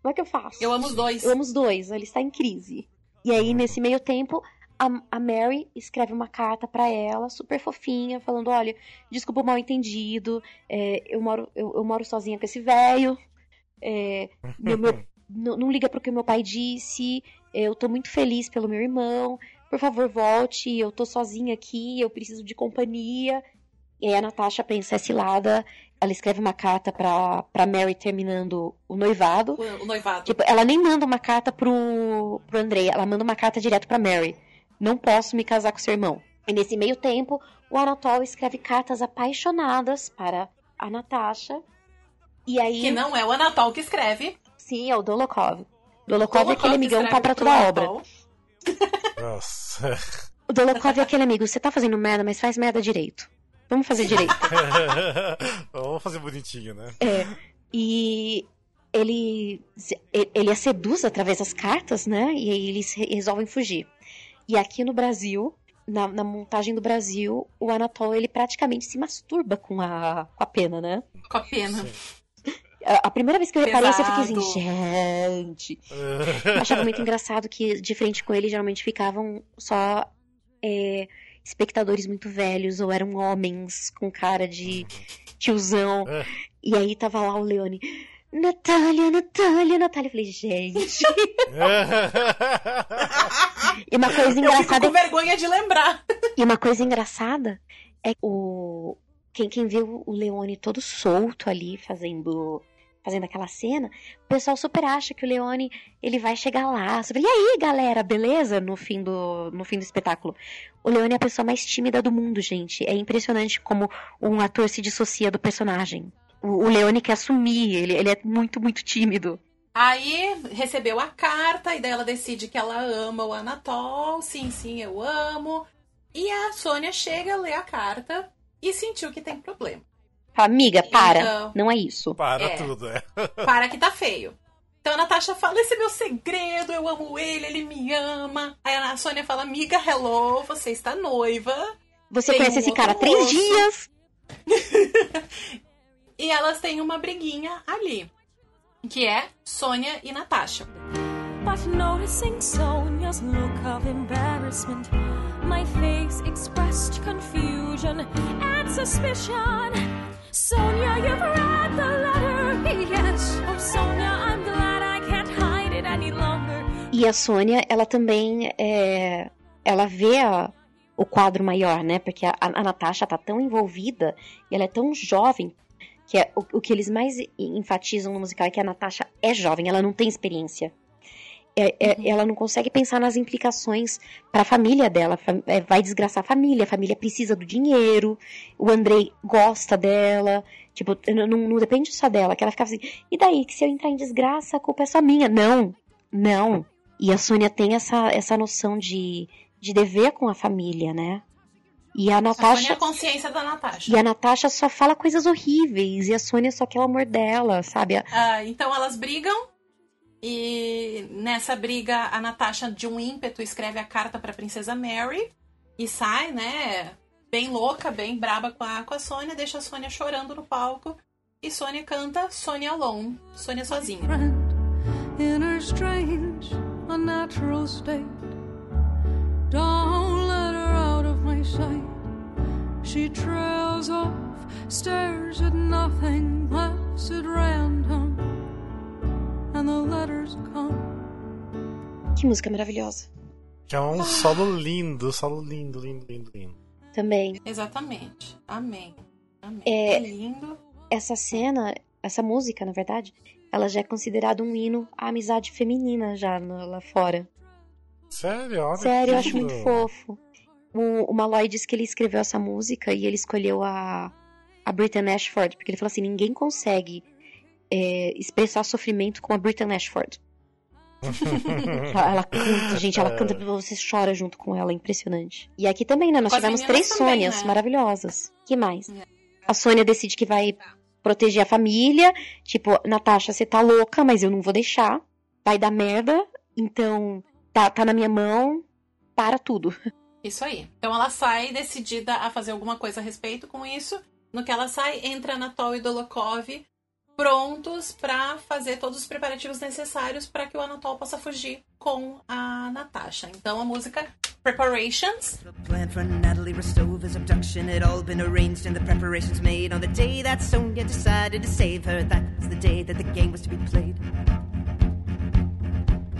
Como é que eu faço? Eu amo os dois. Eu amo os dois, ele está em crise. E aí, nesse meio tempo, a, a Mary escreve uma carta pra ela, super fofinha, falando: olha, desculpa o mal entendido, é, eu, moro, eu, eu moro sozinha com esse velho, é, meu- meu- [laughs] não, não liga pro que meu pai disse, eu tô muito feliz pelo meu irmão, por favor, volte, eu tô sozinha aqui, eu preciso de companhia. E aí a Natasha pensa, é cilada, ela escreve uma carta pra, pra Mary terminando o noivado. O, o noivado. Tipo, ela nem manda uma carta pro, pro Andrei, ela manda uma carta direto pra Mary. Não posso me casar com seu irmão. E nesse meio tempo, o Anatol escreve cartas apaixonadas para a Natasha. E aí, Que não é o Anatol que escreve. sim, é o Dolokov. Dolokov é aquele que amigão escreve pau pra toda a obra. [laughs] Nossa. O Dolokov é aquele amigo, você tá fazendo merda, mas faz merda direito. Vamos fazer direito. [laughs] Vamos fazer bonitinho, né? É. E ele, ele a seduz através das cartas, né? E aí eles resolvem fugir. E aqui no Brasil, na, na montagem do Brasil, o Anatol ele praticamente se masturba com a, com a pena, né? Com a pena. A, a primeira vez que eu reparei, eu fiquei assim, gente. Eu achava muito engraçado que de frente com ele geralmente ficavam só é, espectadores muito velhos ou eram homens com cara de tiozão. É. E aí tava lá o Leone. Natália, Natália, Natália. Eu falei, gente. [laughs] e uma coisa Eu fico engraçada. com vergonha de lembrar. E uma coisa engraçada é que o. Quem, quem viu o Leone todo solto ali fazendo. Fazendo aquela cena, o pessoal super acha que o Leone ele vai chegar lá. Super, e aí, galera, beleza? No fim do, no fim do espetáculo. O Leone é a pessoa mais tímida do mundo, gente. É impressionante como um ator se dissocia do personagem. O, o Leone quer assumir, ele, ele é muito, muito tímido. Aí recebeu a carta e daí ela decide que ela ama o Anatol. Sim, sim, eu amo. E a Sônia chega, lê a carta e sentiu que tem problema. Fala, amiga, para. Então- Não é isso. Para É. tudo, é. [laughs] Para que tá feio. Então a Natasha fala: esse é meu segredo, eu amo ele, ele me ama. Aí a Sônia fala: amiga, hello, você está noiva. Você conhece um esse cara há três dias. [laughs] E elas têm uma briguinha ali. Que é Sônia e Natasha. But noticing Sonia's look of embarrassment, my face expressed confusion and suspicion. Sonia, you've read the letter. Yes. Oh, Sonia, I'm glad I can't hide it any longer. E a Sônia, ela também é, ela vê a- o quadro maior, né? Porque a, a Natasha tá tão envolvida e ela é tão jovem que é, o, o que eles mais enfatizam no musical é que a Natasha é jovem, ela não tem experiência. É- é- Ela não consegue pensar nas implicações para a família dela. É, vai desgraçar a família, a família precisa do dinheiro, o Andrei gosta dela. Tipo, não, não- não depende só dela, que ela ficava assim, e daí, que se eu entrar em desgraça, a culpa é só minha. Não, não. E a Sônia tem essa, essa noção de, de dever com a família, né? E a A Sônia é Natasha. a consciência da Natasha. E a Natasha só fala coisas horríveis. E a Sônia só quer o amor dela, sabe? Ah, então elas brigam. E nessa briga, a Natasha, de um ímpeto, escreve a carta pra Princesa Mary. E sai, né? Bem louca, bem braba com a, com a Sônia. Deixa a Sônia chorando no palco. E Sônia canta Sônia Alone. Sônia sozinha. in her strange, unnatural state. Don't sight. She trails off, stares at nothing, laughs at random, and the letters come. Que música maravilhosa. Que é um solo lindo, solo lindo, lindo, lindo, lindo. Também. Exatamente. Amém. Amém. É- É lindo. Essa cena, essa música, na verdade, ela já é considerada um hino à amizade feminina já no- lá fora. Sério? Olha Sério, eu acho muito fofo. O, o Malloy disse que ele escreveu essa música e ele escolheu a, a Britney Ashford, porque ele falou assim: ninguém consegue é, expressar sofrimento como a Britney Ashford. [laughs] ela, ela canta, gente, ela canta, você chora junto com ela, é impressionante. E aqui também, né? Nós Com as tivemos três também, Sônias né? maravilhosas. que mais? É. A Sônia decide que vai proteger a família. Tipo, Natasha, você tá louca, mas eu não vou deixar. Vai dar merda. Então, tá, tá na minha mão. Para tudo. Isso aí. Então ela sai decidida a fazer alguma coisa a respeito com isso. No que ela sai, entra Anatol e Dolokov prontos pra fazer todos os preparativos necessários para que o Anatol possa fugir com a Natasha. Então a música Preparations plan for Natalie Rostova's abduction had all been arranged and the preparations made on the day that Sonia decided to save her. That was the day that the game was to be played.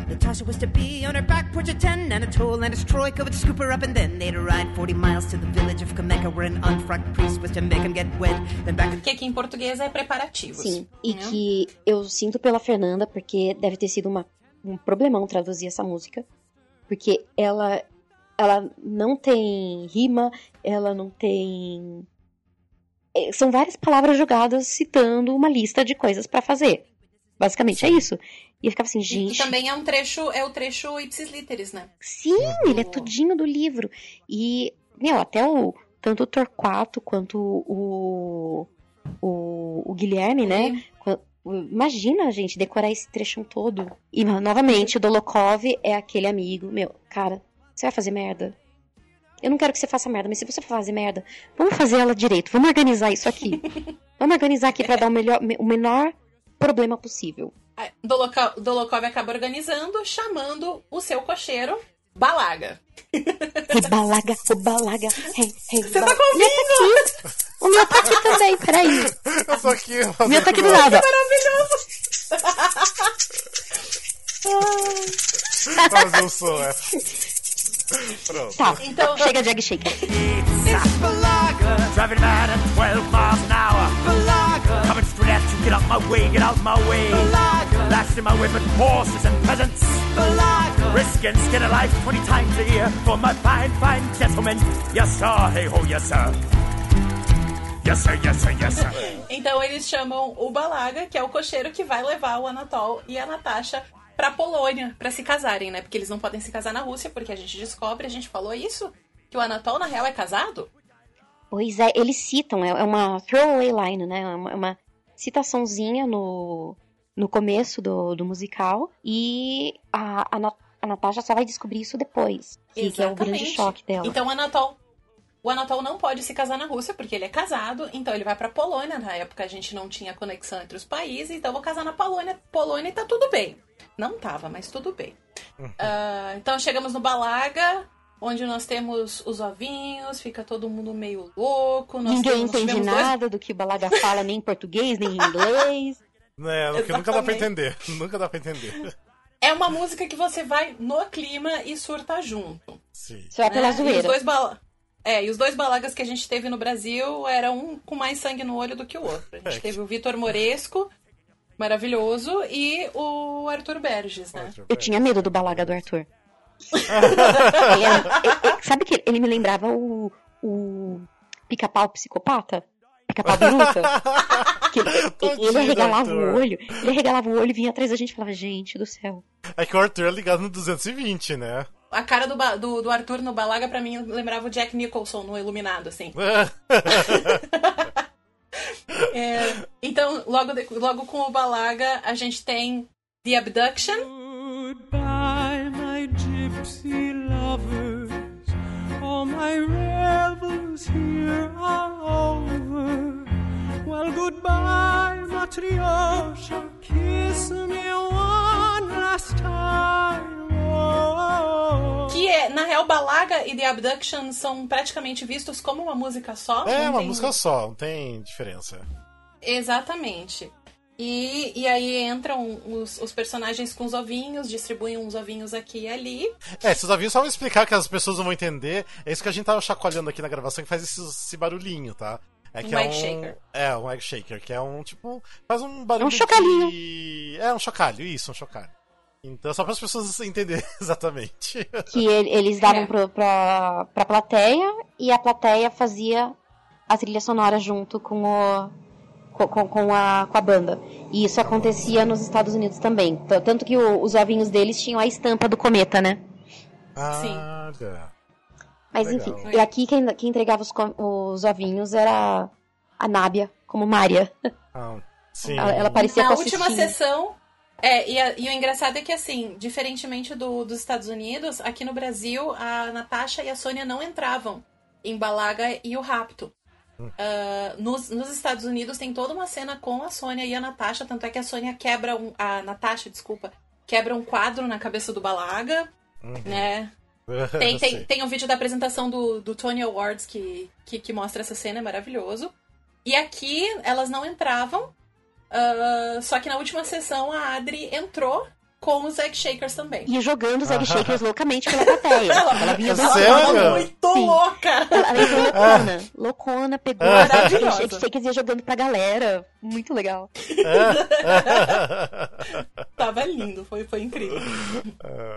Natasha was to be on her back porch at 10, and a toll and his troika would scoop her up, and then they'd ride 40 miles to the village of Kameka where an unfrocked priest was to make him get wet. Then back que aqui em português é preparativos. Sim. E Né? que eu sinto pela Fernanda, porque deve ter sido uma, um problemão traduzir essa música. Porque ela, ela não tem rima, ela não tem. é, São várias palavras jogadas citando uma lista de coisas pra fazer. Basicamente é isso. E eu ficava assim, E gente. também é um trecho, é o trecho Ipsis Literis, né? Sim, ele é tudinho do livro. E, meu, até o. Tanto o Torquato quanto o. O, o Guilherme, né? Imagina, gente, decorar esse trecho todo. E, novamente, o Dolokov é aquele amigo. Meu, cara, você vai fazer merda? Eu não quero que você faça merda, mas se você for fazer merda, vamos fazer ela direito. Vamos organizar isso aqui. [laughs] Vamos organizar aqui pra dar o, melhor, o menor problema possível. Dolokov acaba organizando, chamando o seu cocheiro, Balaga. Rebalaga, rebalaga, hey, hey, Você tá com Meu tá aqui. O meu tá aqui também, peraí. Eu tô aqui. O meu tá aqui do lado. ó. Fazer o som, é. Pronto. Tá, Então, chega de egg shaker. Driving mad at 12 miles an hour. Coming straight at you, get out my way, get out my way. Lashing my whip at horses and peasants. Risking skin of life 20 times a year for my fine, fine gentlemen. Yes, sir, hey ho, yes, sir. Yes, sir, yes, sir, yes, sir. então eles chamam o Balaga, que é o cocheiro que vai levar o Anatol e a Natasha pra Polônia pra se casarem, né? Porque eles não podem se casar na Rússia, porque a gente descobre, a gente falou isso, que o Anatol na real é casado. Pois é, eles citam, é é uma throwaway line, né? É uma, é uma citaçãozinha no, no começo do, do musical. E a, a, a Natasha só vai descobrir isso depois. Que, que é o grande choque dela. Então o Anatol. O Anatol não pode se casar na Rússia porque ele é casado, então ele vai pra Polônia. Na época a gente não tinha conexão entre os países, então eu vou casar na Polônia, Polônia e tá tudo bem. Não tava, mas tudo bem. Ah, então chegamos no Balaga, onde nós temos os ovinhos, fica todo mundo meio louco. Nós Ninguém temos, entende tivemos dois- nada do que o Balaga fala, nem em português, nem em [laughs] inglês. É, o que nunca dá pra entender. [laughs] Nunca dá pra entender. É uma música que você vai no clima e surta junto. Sim. Só pela né? E os zoeira. dois bala... É, e os dois balagas que a gente teve no Brasil eram um com mais sangue no olho do que o outro. A gente É. teve o Vitor Moresco, maravilhoso, e o Arthur Berges, né? Eu tinha medo do Balaga do Arthur. [laughs] Ele é- é- sabe que ele me lembrava o, o pica-pau psicopata? Pica-pau biruta? [laughs] Que ele, arregalava Arthur. o olho, ele arregalava o olho e vinha atrás da gente e falava, gente do céu. É que o Arthur é ligado no 220, né? A cara do, do, do Arthur no balaga, pra mim, lembrava o Jack Nicholson no Iluminado, assim. [laughs] [laughs] É, então, logo, de- logo com o balaga, a gente tem The Abduction, Goodbye, my gypsy lovers. All my revels here are over. Well, goodbye, Matryoshka. Kiss me one last time. Oh. que é, na real, balaga e The Abduction são praticamente vistos como uma música só. É uma tem- música só, não tem diferença. Exatamente. E, e aí entram os, os personagens com os ovinhos, distribuem uns ovinhos aqui e ali. É, esses avisos só vão explicar que as pessoas não vão entender. É isso que a gente tava chacoalhando aqui na gravação, que faz esse, esse barulhinho, tá? É Um que é egg um, shaker. É, um egg shaker, que é um tipo. Faz um barulho. É um chocalhinho. de- É um chocalho, isso, um chocalho. Então, só para as pessoas [laughs] entenderem [laughs] exatamente. Que ele- eles davam É. pro, pra, pra plateia e a plateia fazia a trilha sonora junto com o. Com, com- a, com a banda. E isso acontecia nos Estados Unidos também. Tanto que o- os ovinhos deles tinham a estampa do cometa, né? Ah, tá. Mas Legal. enfim, e aqui quem, quem entregava os, os ovinhos era a Nábia, como Mária. Ah, [laughs] sim. Ela, ela parecia Na com a última sessão. É, e, a- e o engraçado é que, assim, diferentemente do- dos Estados Unidos, aqui no Brasil, a Natasha e a Sônia não entravam em Balaga e o Rapto. Ah, nos, nos Estados Unidos tem toda uma cena com a Sônia e a Natasha, tanto é que a Sônia quebra um. A Natasha, desculpa, quebra um quadro na cabeça do Balaga, né? [laughs] Tem, tem, tem um vídeo da apresentação do, do Tony Awards que, que, que mostra essa cena, é maravilhoso. E aqui elas não entravam, ah, só que na última sessão a Adri entrou com os Egg Shakers também. E jogando os egg shakers loucamente pela plateia. [laughs] Ela vinha? Ela lado. tava muito Sim. louca! Ela, ela entrou loucona. [laughs] Loucona, pegou Maravilhosa. os egg shakers e ia jogando pra galera. Muito legal. [laughs] Tava lindo, foi, foi incrível.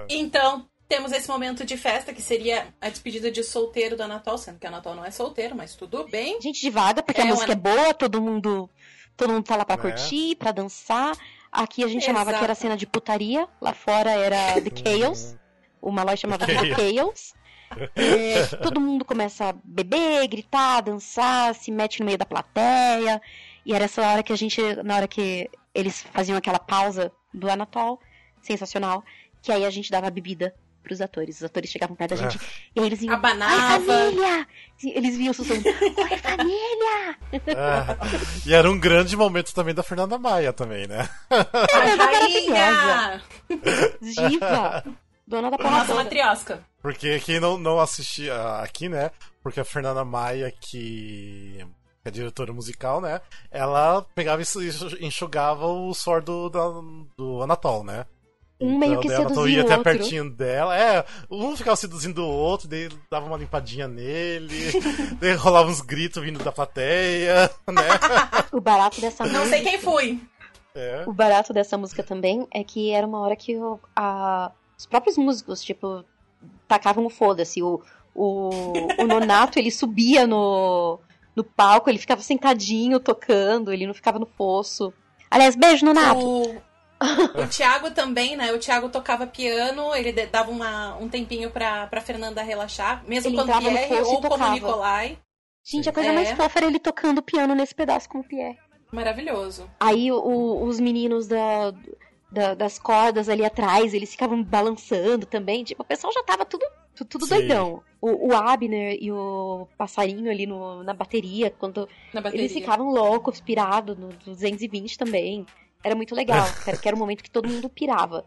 Então, temos esse momento de festa, que seria a despedida de solteiro do Anatol, sendo que o Anatol não é solteiro, mas tudo bem. Gente devagar, porque É, a música uma- é boa, todo mundo. Todo mundo tá lá pra Né? curtir, pra dançar. Aqui a gente chamava que era Exato. cena de putaria, lá fora era The Chaos. O Malloy chamava de The Chaos. É, todo mundo começa a beber, gritar, dançar, se mete no meio da plateia. E era essa hora que a gente, na hora que eles faziam aquela pausa do Anatol, sensacional, que aí a gente dava bebida pros atores. Os atores chegavam perto da gente e aí eles iam. Abanava. Família! Eles vinham sussurrando. Oi, família! Ah, e era um grande momento também da Fernanda Maia também, né? A rainha! Diva! Dona da Nossa, matriosca. Porque quem não, não assistia aqui, né? Porque a Fernanda Maia, que é diretora musical, né? Ela pegava e enxugava o suor do, da- do Anatol, né? Um meio que daí o Anatol seduzia ia o até outro. pertinho dela. É, um ficava seduzindo o outro, daí dava uma limpadinha nele, [laughs] daí rolava uns gritos vindo da plateia, né? [laughs] O barato dessa Não música. sei quem fui. É. O barato dessa música também é que era uma hora que o- a- os próprios músicos, tipo, tacavam o foda-se. O, o, o Nonato, ele subia no, no palco, ele ficava sentadinho tocando, ele não ficava no fosso. Aliás, beijo, Nonato! O, o Thiago também, né? O Thiago tocava piano, ele dava uma- um tempinho pra, pra Fernanda relaxar, mesmo Ele quando entrava no Pierre ou como tocava. Nicolai. Gente, a coisa É. mais fofa era ele tocando piano nesse pedaço com o Pierre. Maravilhoso. Aí o- os meninos da, da- das cordas ali atrás, eles ficavam balançando também. Tipo, o pessoal já tava tudo, tu- tudo Sim. doidão. O, o Abner e o passarinho ali no- na bateria, quando Na bateria. eles ficavam loucos, pirados, no 220 também. Era muito legal, [laughs] cara, que era um momento que todo mundo pirava.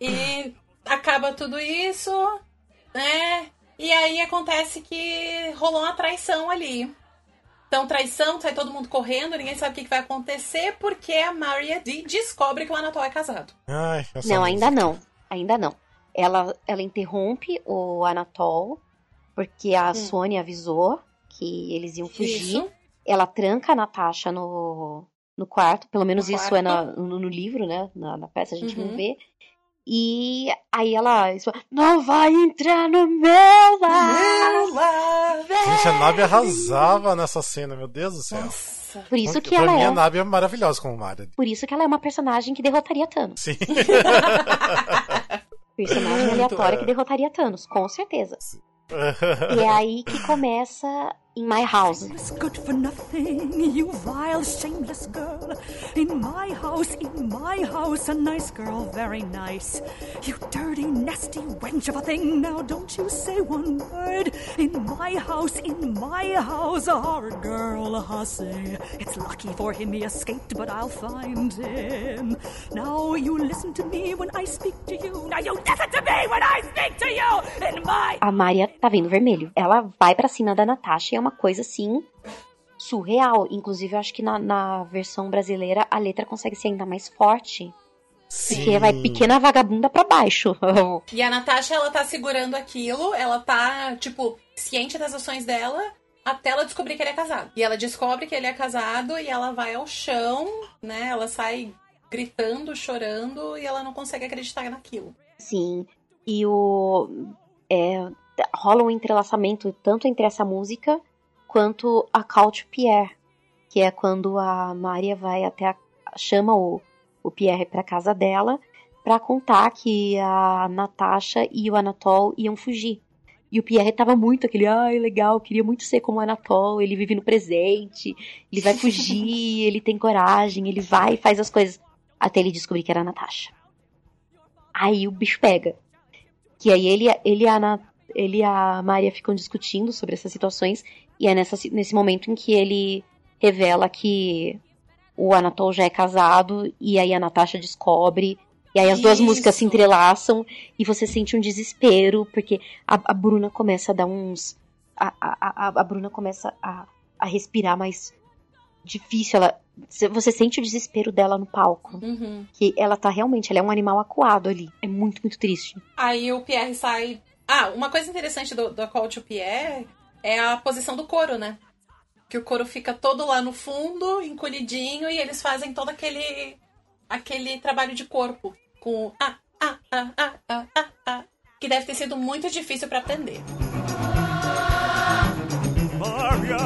E acaba tudo isso, né? E aí acontece que rolou uma traição ali. Então, traição, sai todo mundo correndo, ninguém sabe o que que vai acontecer, porque a Maria D descobre que o Anatol é casado. Ai, não, música. ainda não. Ainda não. Ela, ela interrompe o Anatol, porque a Sônia avisou que eles iam fugir. Isso. ela tranca a Natasha no, no quarto, pelo menos No isso quarto. é na- no, no livro, né? Na, na peça a gente não Uhum. vê. E aí ela isso, não vai entrar no meu lar. Gente, a Nabi arrasava nessa cena, meu Deus do céu. Nossa. Por isso que pra ela mim, é, a Nabi é maravilhosa como Maria. por isso que ela é uma personagem que derrotaria Thanos. Sim. [laughs] Personagem aleatória que derrotaria Thanos, com certeza. E é aí que começa em My House. Good for nothing, you vile, shameless girl. In my house, in my house, a nice girl, very nice. You dirty, nasty wench of a thing, now don't you say one word. In my house, in my house, a horrid girl, a hussy. It's lucky for him he escaped, but I'll find him. Now you listen to me when I speak to you. Now you listen to me when I speak to you. In my A Maria tá vendo vermelho. Ela vai pra cima da Natasha é uma coisa assim surreal. Inclusive, eu acho que na, na versão brasileira a letra consegue ser ainda mais forte. Porque vai pequena vagabunda pra baixo. [laughs] E a Natasha, ela tá segurando aquilo, ela tá, tipo, ciente das ações dela, até ela descobrir que ele é casado. E ela descobre que ele é casado e ela vai ao chão, né? Ela sai gritando, chorando e ela não consegue acreditar naquilo. Sim. E o. É, rola um entrelaçamento tanto entre essa música quanto a Call to Pierre. Que é quando a Maria vai até a, chama o, o Pierre pra casa dela pra contar que a Natasha e o Anatol iam fugir. E o Pierre tava muito aquele, ai, legal, queria muito ser como o Anatol, ele vive no presente, ele vai fugir, [laughs] ele tem coragem, ele vai e faz as coisas. Até ele descobrir que era a Natasha. Aí o bicho pega. Que aí ele, ele, e a ele e a Maria ficam discutindo sobre essas situações. E é nessa, nesse momento em que ele revela que o Anatol já é casado. E aí a Natasha descobre. E aí as duas Isso. músicas se entrelaçam. E você sente um desespero. Porque a, a Bruna começa a dar uns. A, a, a, a Bruna começa a, a respirar mais difícil. Ela, você sente o desespero dela no palco. Uhum. Que ela tá realmente, ela é um animal acuado ali. É muito, muito triste. Aí o Pierre sai. Ah, uma coisa interessante do, do Call to Pierre é a posição do couro, né? Que o couro fica todo lá no fundo, encolhidinho, e eles fazem todo aquele aquele trabalho de corpo com ah, ah, ah, ah, ah, ah, ah que deve ter sido muito difícil para aprender. Maria,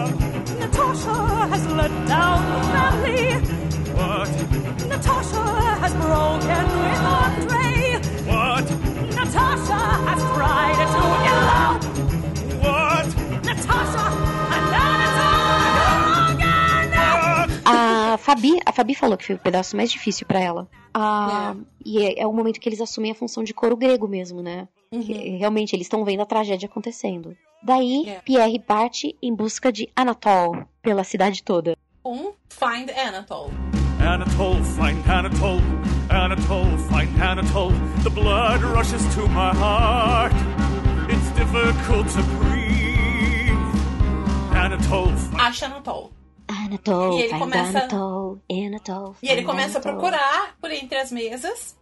Natasha has let down the family. What? Natasha has broken with Andre. What? Natasha has tried to Fabi, a Fabi falou que foi o pedaço mais difícil pra ela. Ah, E é, é o momento que eles assumem a função de coro grego mesmo, né? Que, Uhum. realmente, eles estão vendo a tragédia acontecendo. Daí, É. Pierre parte em busca de Anatole pela cidade toda. Um Find Anatole. Anatole, find Anatole, Anatole, find Anatole. The blood rushes to my heart. It's difficult to breathe. Anatole, find Acha Anatole. Anatole, E ele começa- Anatole, Anatole, E ele começa a procurar por entre as mesas,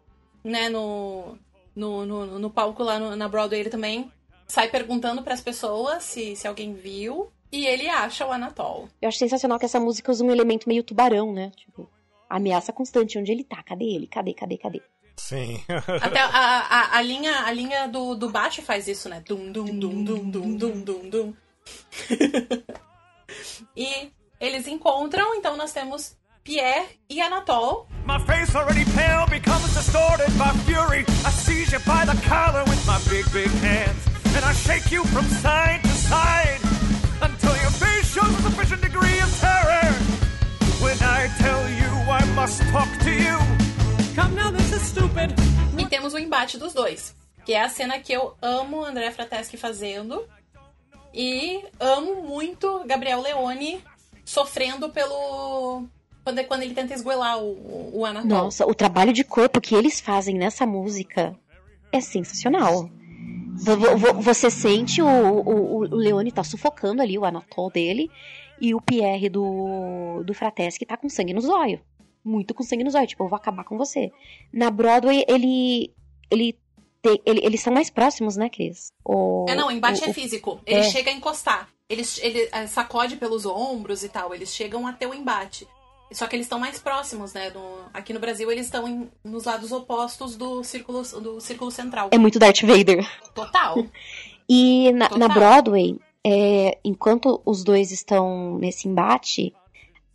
né, no, no, no, no palco lá no- na Broadway ele também sai perguntando pras pessoas se, se alguém viu, e ele acha o Anatole. Eu acho sensacional que essa música usa um elemento meio tubarão, né? Tipo, ameaça constante. Onde ele tá? Cadê ele? Cadê, cadê, cadê? Sim. [laughs] Até a, a, a linha, a linha do, do baixo faz isso, né? Dum, dum, dum, dum, dum, dum, dum, dum. [laughs] e eles encontram, então nós temos Pierre e Anatole. My face already pale becomes distorted by fury. I seize you by the collar with my big, big hands. And I shake you from side to side until your face shows a sufficient degree of terror. When I tell you I must talk to you. Come now, this is stupid. E temos o embate dos dois. Que é a cena que eu amo André Frateschi fazendo. E amo muito Gabriel Leone sofrendo pelo. Quando, quando ele tenta esgoelar o, o, Anatole. Nossa, o trabalho de corpo que eles fazem nessa música é sensacional. Vo- vo- vo- Você sente o, o, o Leone tá sufocando ali o Anatole dele e o Pierre do, do Frateschi tá com sangue nos olhos. Muito com sangue nos olhos, tipo, eu vou acabar com você. Na Broadway, ele. ele ele- eles são mais próximos, né, Cris? O, É, não, o embate o- é físico. Ele é. chega a encostar. Ele, ele eh, sacode pelos ombros e tal. Eles chegam até o embate. Só que eles estão mais próximos, né? do- aqui no Brasil, eles estão em- nos lados opostos do círculo, do círculo central. É muito Darth Vader. Total. [laughs] E na, Total. na Broadway, é, enquanto os dois estão nesse embate,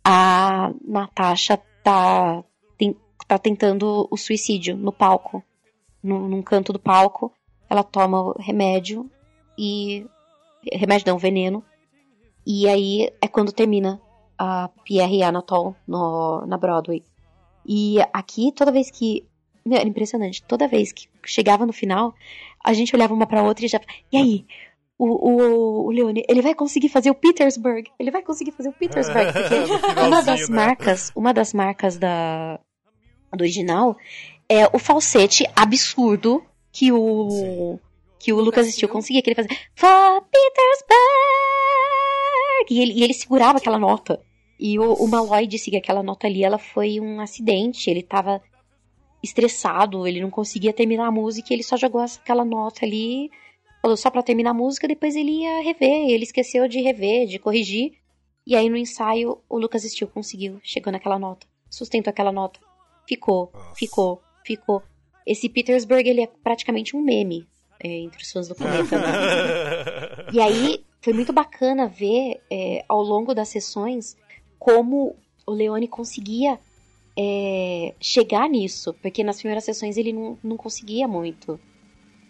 a Natasha tá, tem- tá tentando o suicídio no palco. Num, num canto do palco. Ela toma o remédio e. Remédio não, veneno. E aí é quando termina a Pierre e Anatole no, na Broadway. E aqui, toda vez que. Meu, era impressionante. Toda vez que chegava no final, a gente olhava uma pra outra e já. E aí? O, o, o Leone, ele vai conseguir fazer o Petersburg. Ele vai conseguir fazer o Petersburg. [laughs] Porque uma das né? marcas, uma das marcas da do original é o falsete absurdo que o que o Lucas Steele Steele. conseguia, que ele fazia For Petersburg! E ele, e ele segurava aquela nota. E o, o Malloy disse que aquela nota ali ela foi um acidente. Ele tava estressado, ele não conseguia terminar a música e ele só jogou aquela nota ali, falou só pra terminar a música, depois ele ia rever. Ele esqueceu de rever, de corrigir. E aí no ensaio o Lucas Steele conseguiu, chegou naquela nota, sustentou aquela nota. Ficou, ficou, ficou. Esse Petersburg, ele é praticamente um meme é, entre os fãs do [laughs] Cometa. né? E aí foi muito bacana ver é, ao longo das sessões como o Leone conseguia é, chegar nisso, porque nas primeiras sessões ele não, não conseguia muito.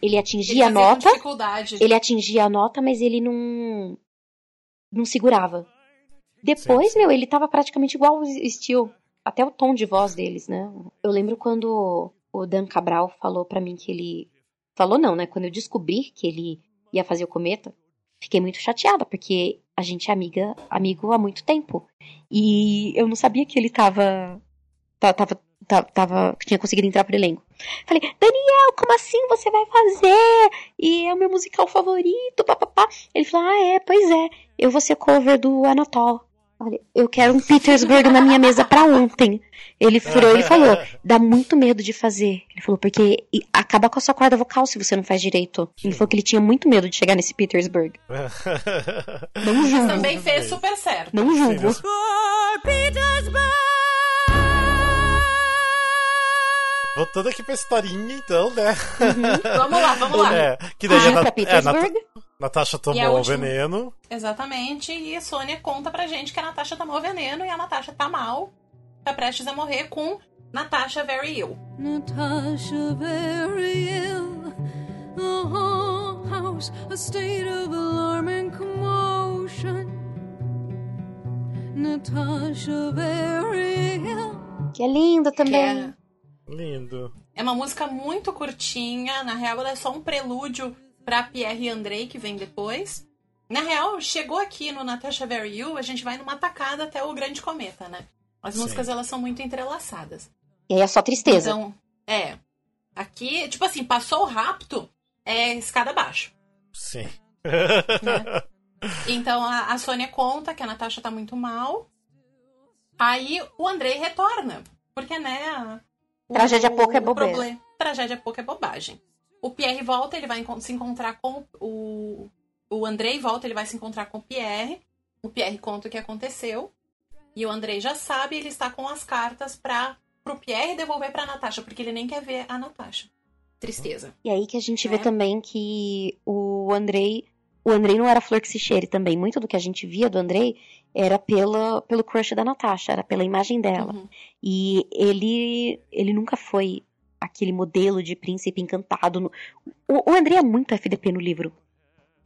Ele atingia a Ele com nota, dificuldade. ele atingia a nota, mas ele não não segurava. Depois, meu, ele tava praticamente igual o Steel, até o tom de voz deles, né? Eu lembro quando o Dan Cabral falou pra mim que ele falou não, né? Quando eu descobri que ele ia fazer o cometa, fiquei muito chateada, porque a gente é amiga, amigo há muito tempo. E eu não sabia que ele tava ta- tava ta- tava que tinha conseguido entrar pro elenco. Falei: "Daniel, como assim você vai fazer? E é o meu musical favorito, papapá". Ele falou: "Ah, é, pois é. Eu vou ser cover do Anatol". Olha, eu quero um Petersburg na minha mesa pra ontem. Ele furou e falou: dá muito medo de fazer. Ele falou, porque acaba com a sua corda vocal se você não faz direito. Ele falou que ele tinha muito medo de chegar nesse Petersburg. [laughs] Não julgo. Também fez super certo. Não julgo. Sim. Voltando aqui pra historinha, então, né? Vamos lá, vamos lá. É, que daí a Fugir Nat- pra é, Petersburg. Nat- Natasha a tomou o veneno. Exatamente. E a Sônia conta pra gente que a Natasha tomou veneno e a Natasha tá mal. Tá prestes a morrer com Natasha very ill. Natasha very ill. The whole house a state of alarm and commotion. Natasha very Hill. Que é lindo Que também. é, Lindo. é uma música muito curtinha. Na real, ela é só um prelúdio pra Pierre e Andrei, que vem depois. Na real, chegou aqui no Natasha Very You, a gente vai numa tacada até o Grande Cometa, né? As Sim. músicas, elas são muito entrelaçadas. E aí é só tristeza. Então, é. Aqui, tipo assim, passou o rapto, é escada abaixo. Sim. [laughs] Então a, a Sônia conta que a Natasha tá muito mal. Aí o Andrei retorna. Porque, né? a- o- Tragédia pouca é o bobeira. proble- Tragédia pouca é bobagem. O Pierre volta, ele vai se encontrar com o. O Andrei volta, ele vai se encontrar com o Pierre. O Pierre conta o que aconteceu. E o Andrei já sabe, ele está com as cartas para pro Pierre devolver pra Natasha, porque ele nem quer ver a Natasha. Tristeza. E aí que a gente vê É. também que o Andrei. O Andrei não era flor que se cheire também. Muito do que a gente via do Andrei era pela, pelo crush da Natasha, era pela imagem dela. Uhum. E ele, ele nunca foi aquele modelo de príncipe encantado. no- O, o Andrei é muito FDP no livro.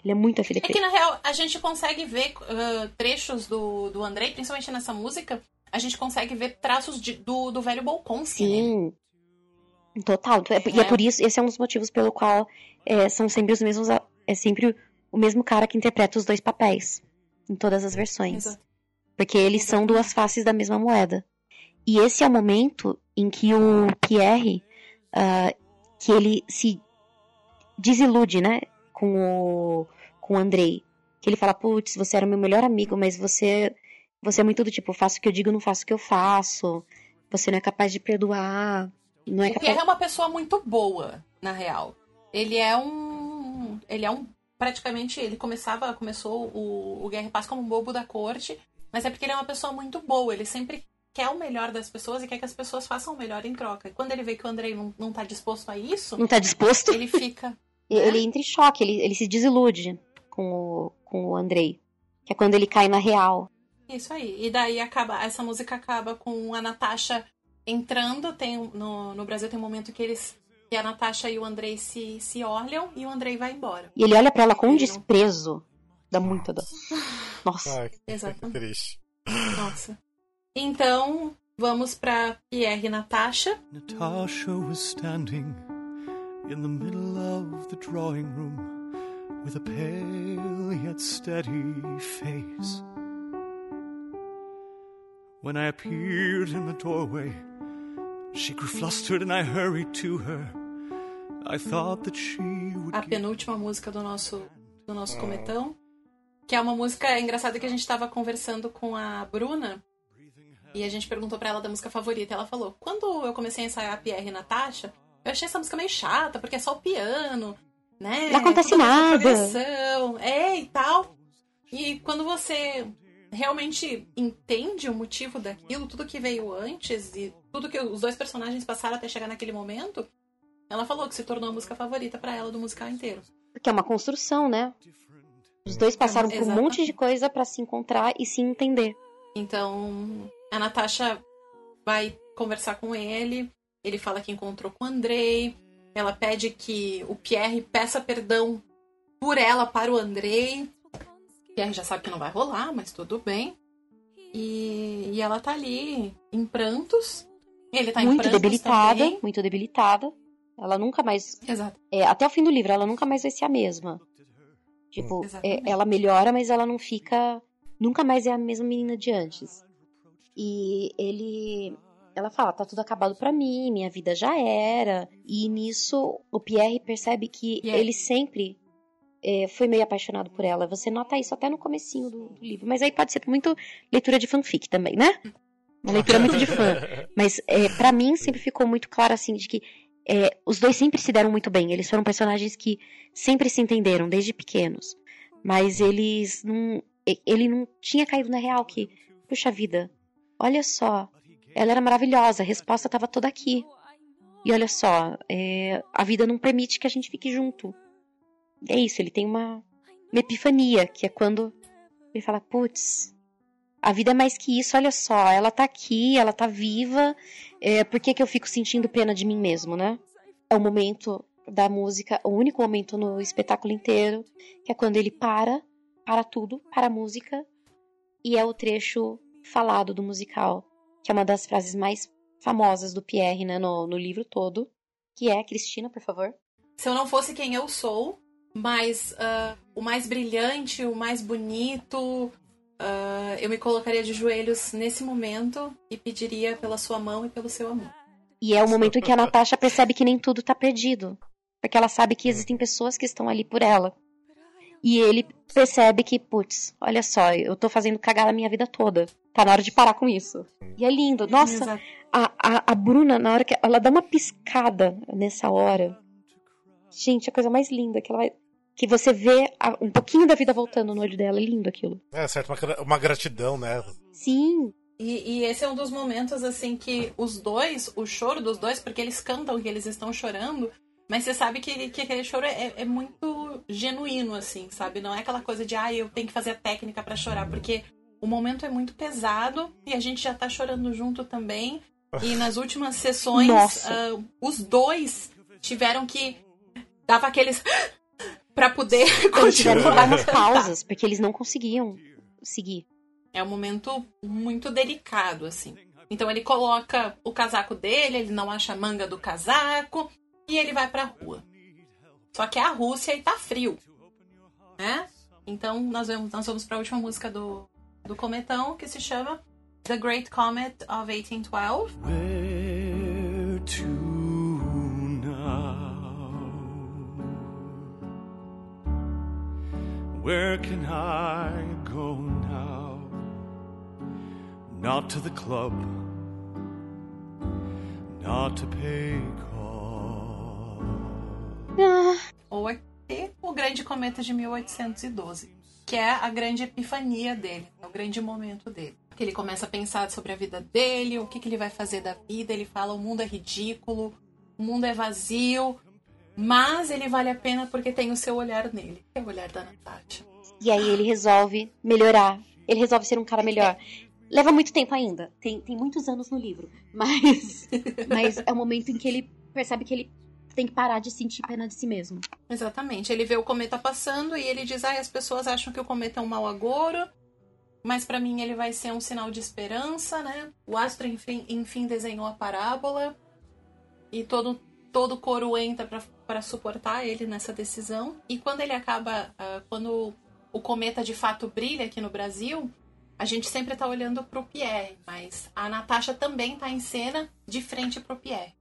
Ele é muito É FDP. que, na real, a gente consegue ver ah, trechos do, do Andrei, principalmente nessa música, a gente consegue ver traços de- do, do velho Bolkonski. nele. Sim. Total. E é É. por isso, esse é um dos motivos pelo qual é, são sempre os mesmos. É sempre o mesmo cara que interpreta os dois papéis. Em todas as versões. Exato. Porque eles são duas faces da mesma moeda. E esse é o momento em que o Pierre, ah, que ele se desilude, né, com o, com o Andrei. Que ele fala, putz, você era meu melhor amigo, mas você, você é muito do tipo, faço o que eu digo, não faço o que eu faço. Você não é capaz de perdoar. Não é O capaz... Pierre é uma pessoa muito boa, na real. Ele é um. Ele é um. Praticamente, ele começava, começou o, o Guerra e Paz como um bobo da corte, mas é porque ele é uma pessoa muito boa. Ele sempre quer o melhor das pessoas e quer que as pessoas façam o melhor em troca. E quando ele vê que o Andrei não, não tá disposto a isso, Não tá disposto? ele fica. Ele entra em choque, ele, ele se desilude com o, com o Andrei. Que é quando ele cai na real. Isso aí. E daí acaba, essa música acaba com a Natasha entrando. Tem no, no Brasil tem um momento que eles que a Natasha e o Andrei se, se olham e o Andrei vai embora. E ele olha pra ela com um desprezo. Dá muita dó. Nossa. Ai, que Exatamente. triste. Nossa. Então, vamos pra Pierre e Natasha. Natasha was standing in the middle of the drawing room with a pale yet steady face. When I appeared in the doorway, she grew flustered and I hurried to her. I thought that she would A penúltima música do nosso, do nosso cometão. Que é uma música é engraçada que a gente tava conversando com a Bruna. E a gente perguntou pra ela da música favorita. Ela falou: Quando eu comecei a ensaiar Pierre e Natasha, eu achei essa música meio chata, porque é só o piano, né? Não acontece nada. É, e tal. E quando você realmente entende o motivo daquilo, tudo que veio antes e tudo que os dois personagens passaram até chegar naquele momento, ela falou que se tornou a música favorita pra ela do musical inteiro. Porque é uma construção, né? Os dois passaram por um monte de coisa pra se encontrar e se entender. Então, a Natasha vai conversar com ele. Ele fala que encontrou com o Andrei. Ela pede que o Pierre peça perdão por ela para o Andrei. Pierre já sabe que não vai rolar, mas tudo bem. E, e ela tá ali em prantos. Ele tá em muito prantos debilitada, também. muito debilitada. Ela nunca mais. Exato. é, até o fim do livro, ela nunca mais vai ser a mesma. Tipo, é, Exatamente. ela melhora, mas ela não fica. Nunca mais é a mesma menina de antes. E ele. Ela fala, tá tudo acabado pra mim, minha vida já era. E nisso, o Pierre percebe que ele sempre é, foi meio apaixonado por ela. Você nota isso até no comecinho do, do livro. Mas aí pode ser muito leitura de fanfic também, né? Uma leitura muito de fã. [laughs] Mas é, para mim sempre ficou muito claro assim de que é, os dois sempre se deram muito bem. Eles foram personagens que sempre se entenderam desde pequenos. Mas eles não. Ele não tinha caído na real que, puxa vida, olha só, ela era maravilhosa, a resposta estava toda aqui. E olha só, é, a vida não permite que a gente fique junto. É isso, ele tem uma, uma epifania, que é quando ele fala, putz, a vida é mais que isso, olha só, ela tá aqui, ela tá viva, é, por que, que eu fico sentindo pena de mim mesmo, né? É o momento da música, o único momento no espetáculo inteiro, que é quando ele para, para tudo, para a música, e é o trecho falado do musical, que é uma das frases mais famosas do Pierre, né, no, no livro todo, que é, Cristina, por favor. Se eu não fosse quem eu sou, mas uh, o mais brilhante, o mais bonito, uh, eu me colocaria de joelhos nesse momento e pediria pela sua mão e pelo seu amor. E é o momento em que a Natasha percebe que nem tudo tá perdido. Porque ela sabe que existem pessoas que estão ali por ela. E ele percebe que, putz, olha só, eu tô fazendo cagar a minha vida toda. Tá na hora de parar com isso. E é lindo. Nossa, a, a, a Bruna, na hora que ela dá uma piscada nessa hora. Gente, a coisa mais linda que ela vai. Que você vê a, um pouquinho da vida voltando no olho dela. É lindo aquilo. É, certo, uma, uma gratidão, né? Sim. E, e, esse é um dos momentos, assim, que os dois, o choro dos dois, porque eles cantam que eles estão chorando, mas você sabe que, que aquele choro é, é, muito genuíno, assim, sabe? Não é aquela coisa de, ah, eu tenho que fazer a técnica para chorar, porque o momento é muito pesado e a gente já tá chorando junto também. E nas últimas sessões, uh, os dois tiveram que. Dava aqueles. [gasps] para poder Eles [laughs] tiveram que dar umas pausas, porque eles não conseguiam seguir. É um momento muito delicado, assim. Então ele coloca o casaco dele, ele não acha a manga do casaco e ele vai pra rua. Só que é a Rússia e tá frio, né? Então nós vamos, nós vamos pra última música do, do Cometão, que se chama The Great Comet of 1812. Where to now? Where can I go now? Not to the club, not to pay. Ou aqui, o Grande Cometa de 1812, que é a grande epifania dele, é o grande momento dele. Que ele começa a pensar sobre a vida dele, o que, que ele vai fazer da vida. Ele fala: o mundo é ridículo, o mundo é vazio, mas ele vale a pena porque tem o seu olhar nele, que é o olhar da Natasha. E aí ele resolve melhorar. Ele resolve ser um cara melhor. [laughs] Leva muito tempo ainda. Tem, tem muitos anos no livro. Mas, [laughs] mas é o momento em que ele percebe que ele tem que parar de sentir pena de si mesmo. Exatamente. Ele vê o cometa passando e ele diz: ah, as pessoas acham que o cometa é um mau agouro, mas para mim ele vai ser um sinal de esperança, né? O astro, enfim, enfim desenhou a parábola e todo, todo o coro entra para suportar ele nessa decisão. E quando ele acaba, uh, quando o cometa de fato brilha aqui no Brasil, a gente sempre tá olhando pro Pierre, mas a Natasha também tá em cena de frente pro Pierre.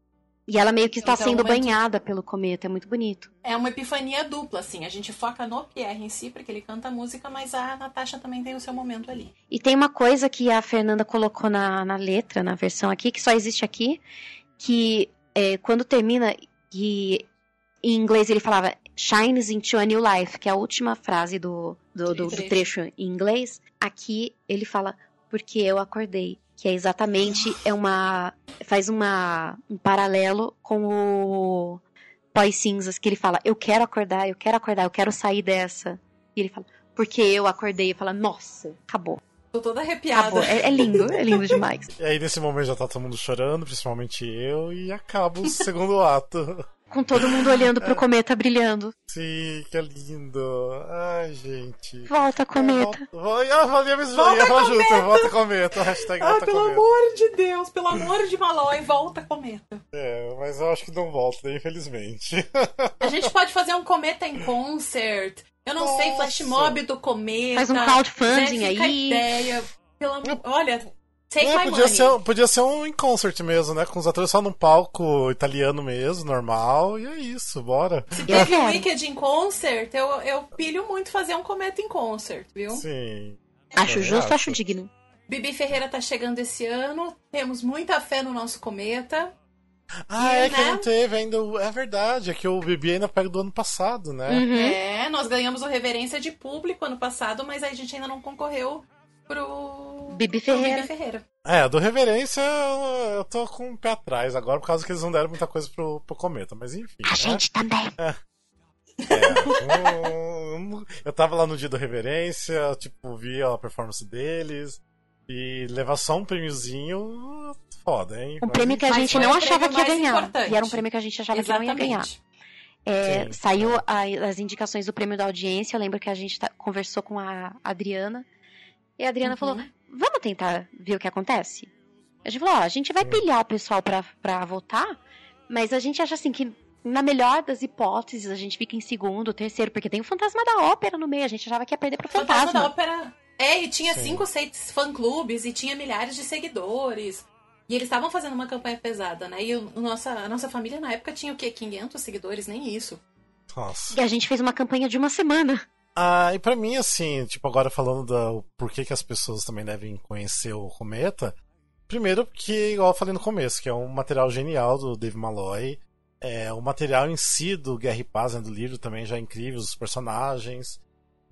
E ela meio que está Então, sendo di- banhada pelo cometa, é muito bonito. É uma epifania dupla, assim. A gente foca no Pierre em si, porque ele canta música, mas a Natasha também tem o seu momento ali. E tem uma coisa que a Fernanda colocou na, na letra, na versão aqui, que só existe aqui, que é, quando termina, que em inglês ele falava shines into a new life, que é a última frase do, do, do- do Trecho. trecho em inglês. Aqui ele fala, porque eu acordei. Que é exatamente, é uma. faz uma, um paralelo com o Pós Cinzas, que ele fala, eu quero acordar, eu quero acordar, eu quero sair dessa. E ele fala, porque eu acordei. E fala, nossa, acabou. Tô toda arrepiada. É, é lindo, é lindo demais. E aí nesse momento já tá todo mundo chorando, principalmente eu, e acaba o segundo ato. Com todo mundo olhando pro cometa brilhando. Sim, que lindo. Ai, gente. Volta, cometa. Volta, ah, valeu, mas Volta, falar junto, cometa! volta cometa, hashtag Ah, volta pelo cometa. amor de Deus, pelo amor de Malói, volta cometa. É, mas eu acho que não volta, né, infelizmente. [laughs] A gente pode fazer um cometa em concert. Eu não sei, Nossa. flash mob do cometa. Faz um crowdfunding né, aí. ideia. Pelo amor... Olha, take É, podia, money. ser, podia ser um em concert mesmo, né? Com os atores só num palco italiano mesmo, normal, e é isso, bora. Se [laughs] teve um Wicked em concert, eu, eu pilho muito fazer um cometa em concert, viu? Sim. Acho Também justo, acho. acho digno. Bibi Ferreira tá chegando esse ano. Temos muita fé no nosso cometa. Ah, E, é que né? não teve ainda. É verdade, é que o Bibi ainda pega do ano passado, né? Uhum. É, nós ganhamos o Reverência de Público ano passado, mas a gente ainda não concorreu pro Bibi pro Ferreira. Bibi Ferreira. É, do Reverência eu, eu tô com o pé atrás agora, por causa que eles não deram muita coisa pro, pro Cometa, mas enfim. A né? gente também. É, [laughs] um- eu tava lá no dia do Reverência, tipo, vi a performance deles. E levar só um prêmiozinho, foda, hein? Um prêmio que a gente não achava que ia ganhar. importante. E era um prêmio que a gente achava que não ia ganhar. Exatamente. É, Sim. saiu a- as indicações do prêmio da audiência. Eu lembro que a gente tá- conversou com a Adriana. E a Adriana Uhum. falou: vamos tentar ver o que acontece? A gente falou: ó, a gente vai pilhar o pessoal pra, pra votar, mas a gente acha assim que. Na melhor das hipóteses, a gente fica em segundo, terceiro, porque tem o fantasma da ópera no meio. A gente achava que ia perder pro Fantasma fantasma. da Ópera. É, e tinha Sim. cinco, seis fã-clubes e tinha milhares de seguidores. E eles estavam fazendo uma campanha pesada, né? E o, nossa, a nossa família na época tinha o quê? 500 seguidores? Nem isso. Nossa. E a gente fez uma campanha de uma semana. Ah, e pra mim, assim, tipo, agora falando do porquê que as pessoas também devem conhecer o Cometa. Primeiro, porque, igual eu falei no começo, que é um material genial do Dave Malloy. É, o material em si do Guerra e Paz, né, do livro, também já é incrível, os personagens.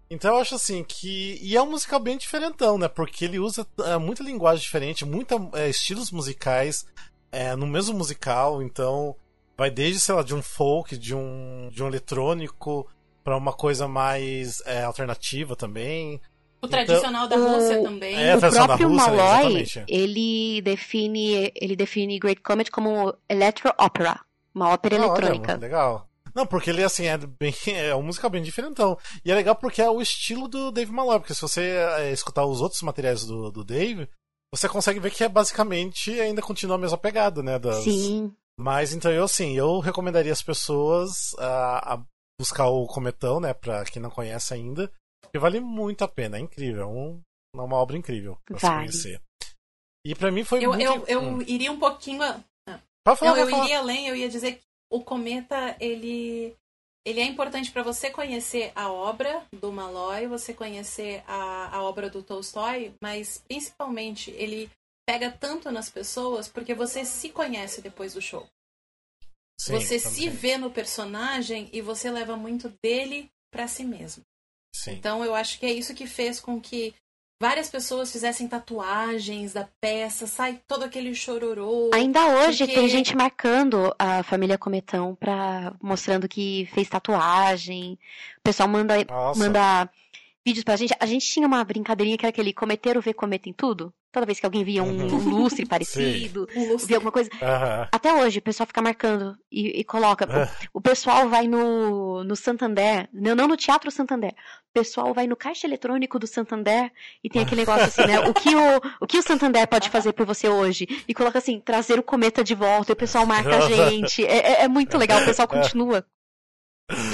Então eu acho assim que. E é um musical bem diferentão, né? Porque ele usa é, muita linguagem diferente, muita é, estilos musicais é, no mesmo musical, então vai desde, sei lá, de um folk, de um, de um eletrônico, pra uma coisa mais é, alternativa também. O tradicional da Rússia o- também. É, o próprio Rússia, né? Malloy, ele define, ele define Great Comet como electro opera, uma ópera Ah, olha, eletrônica. legal. Não, porque ele assim é bem [laughs] é um musical bem diferentão. E é legal porque é o estilo do Dave Malloy, porque se você é, escutar os outros materiais do, do Dave, você consegue ver que é basicamente ainda continua a mesma pegada, né? Das... Sim, Mas então eu assim, eu recomendaria as pessoas a, a buscar o Cometão, né, pra quem não conhece ainda, porque vale muito a pena, é incrível, é um, é uma obra incrível pra se Vale. conhecer. E pra mim foi Eu, muito eu, eu Hum. iria um pouquinho. falar, Não, eu falar. iria além, eu ia dizer que o Cometa, ele, ele é importante para você conhecer a obra do Malloy, você conhecer a, a obra do Tolstói, mas principalmente ele pega tanto nas pessoas porque você se conhece depois do show. Sim, você também. se vê no personagem e você leva muito dele para si mesmo. Sim. Então eu acho que é isso que fez com que várias pessoas fizessem tatuagens da peça, sai todo aquele chororô. ainda hoje porque- tem gente marcando a família Cometão pra, mostrando que fez tatuagem. O pessoal manda, Nossa. manda vídeos pra gente. A gente tinha uma brincadeirinha que era aquele cometeiro vê cometa em tudo. Toda vez que alguém via um Uhum. lustre [laughs] parecido, Um via alguma coisa. Aham. Até hoje, o pessoal fica marcando e, e coloca. É. O, o pessoal vai no, no Santander, não, não no Teatro Santander. O pessoal vai no caixa eletrônico do Santander e tem aquele negócio assim, né? O que o, o que o Santander pode fazer por você hoje? E coloca assim, trazer o cometa de volta. E o pessoal marca a gente. É, é- é muito legal, o pessoal continua.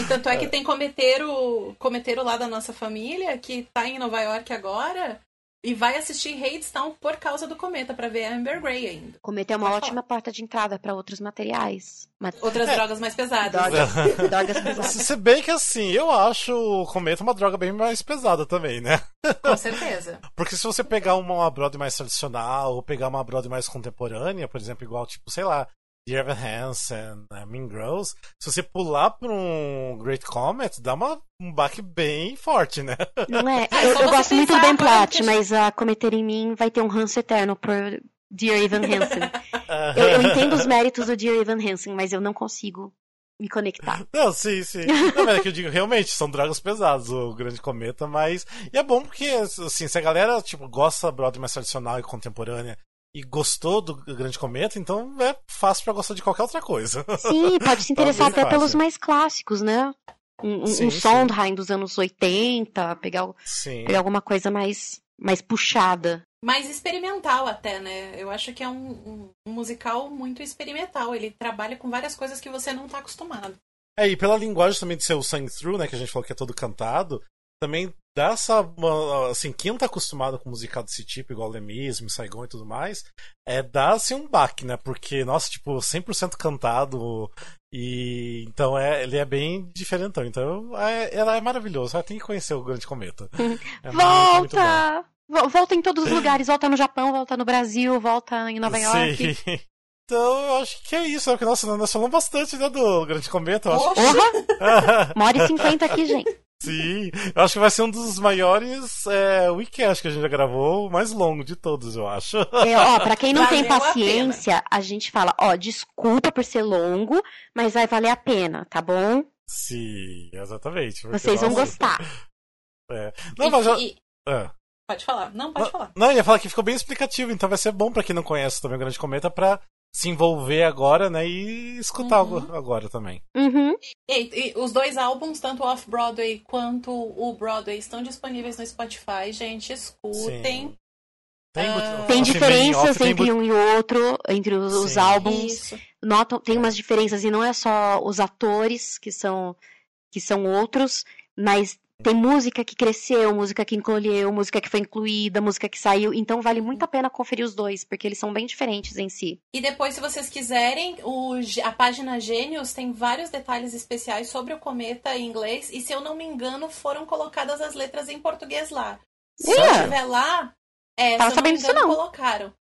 E tanto é que tem cometeiro, cometeiro lá da nossa família que tá em Nova York agora e vai assistir Hadestown por causa do cometa pra ver a Amber Grey ainda. Cometa é uma Pode ótima porta de entrada para outros materiais. Ma- Outras drogas mais pesadas. [laughs] Drogas, drogas pesadas. Se bem que assim, eu acho o Cometa uma droga bem mais pesada também, né? Com certeza. [laughs] Porque se você pegar uma, uma Broadway mais tradicional, ou pegar uma Broadway mais contemporânea, por exemplo, igual, tipo, sei lá, Dear Evan Hansen, né, Mean Girls, se você pular pra um Great Comet, dá uma, um baque bem forte, né? [laughs] Não é? É eu eu gosto muito do Ben Platt, mas a Cometer em mim vai ter um ranço eterno por Dear Evan Hansen. [laughs] Eu, eu entendo os méritos do Dear Evan Hansen, mas eu não consigo me conectar. [laughs] Não, sim, sim. Não, é que eu digo, realmente, são drogas pesadas, o Grande Cometa, mas. E é bom porque, assim, se a galera, tipo, gosta da Broadway mais tradicional e contemporânea e gostou do Grande Cometa, então é fácil pra gostar de qualquer outra coisa. Sim, pode se [laughs] interessar até pelos fácil. mais clássicos, né? Um, Sim, um sim. Sondheim dos anos 80, pegar, Sim. pegar alguma coisa mais, mais puxada. Mais experimental até, né? Eu acho que é um, um- musical muito experimental. Ele trabalha com várias coisas que você não tá acostumado. É, e pela linguagem também de ser o sangue through, né, que a gente falou que é todo cantado, também dá essa, assim, quem não tá acostumado com musical desse tipo, igual Lemis, Miss Saigon e tudo mais, é dá assim um baque, né, porque, nossa, tipo, 100% cantado, e então é, ele é bem diferentão, então é, ela é maravilhosa, tem que conhecer o Grande Cometa. [laughs] É muito, muito volta! Vo- Volta em todos os lugares, volta no Japão, volta no Brasil, volta em Nova York. Sim. [laughs] Então, eu acho que é isso, né? Porque, nossa, nós falamos bastante né, do Grande Cometa. Eu acho Porra! [laughs] Uma hora e cinquenta aqui, gente. Sim, eu acho que vai ser um dos maiores é, weekends que a gente já gravou, o mais longo de todos, eu acho. É, ó, pra quem não tem Valeu a paciência, a, gente fala, ó, desculpa por ser longo, mas vai valer a pena, tá bom? Sim, exatamente. porque, Vocês vão nossa, gostar. é. Não, E- mas já... e- é. Pode falar. Não, pode Não, falar. não, eu ia falar que ficou bem explicativo, então vai ser bom pra quem não conhece também o Grande Cometa pra se envolver agora, né? E escutar Uhum. algo agora também. Uhum. E, e os dois álbuns, tanto o Off-Broadway quanto o Broadway, estão disponíveis no Spotify. Gente, escutem. Sim. Tem, Ah, Tem diferenças tem entre um e outro, entre os, os álbuns. Isso. Notam, tem umas diferenças e não é só os atores que são que são outros, mas tem música que cresceu, música que encolheu, música que foi incluída, música que saiu. Então vale muito a pena conferir os dois, porque eles são bem diferentes em si. E depois, se vocês quiserem, o a página Gênios tem vários detalhes especiais sobre o cometa em inglês. E se eu não me engano, foram colocadas as letras em português lá. Se não tiver lá, é, Tava se eu não me engano, não. colocaram.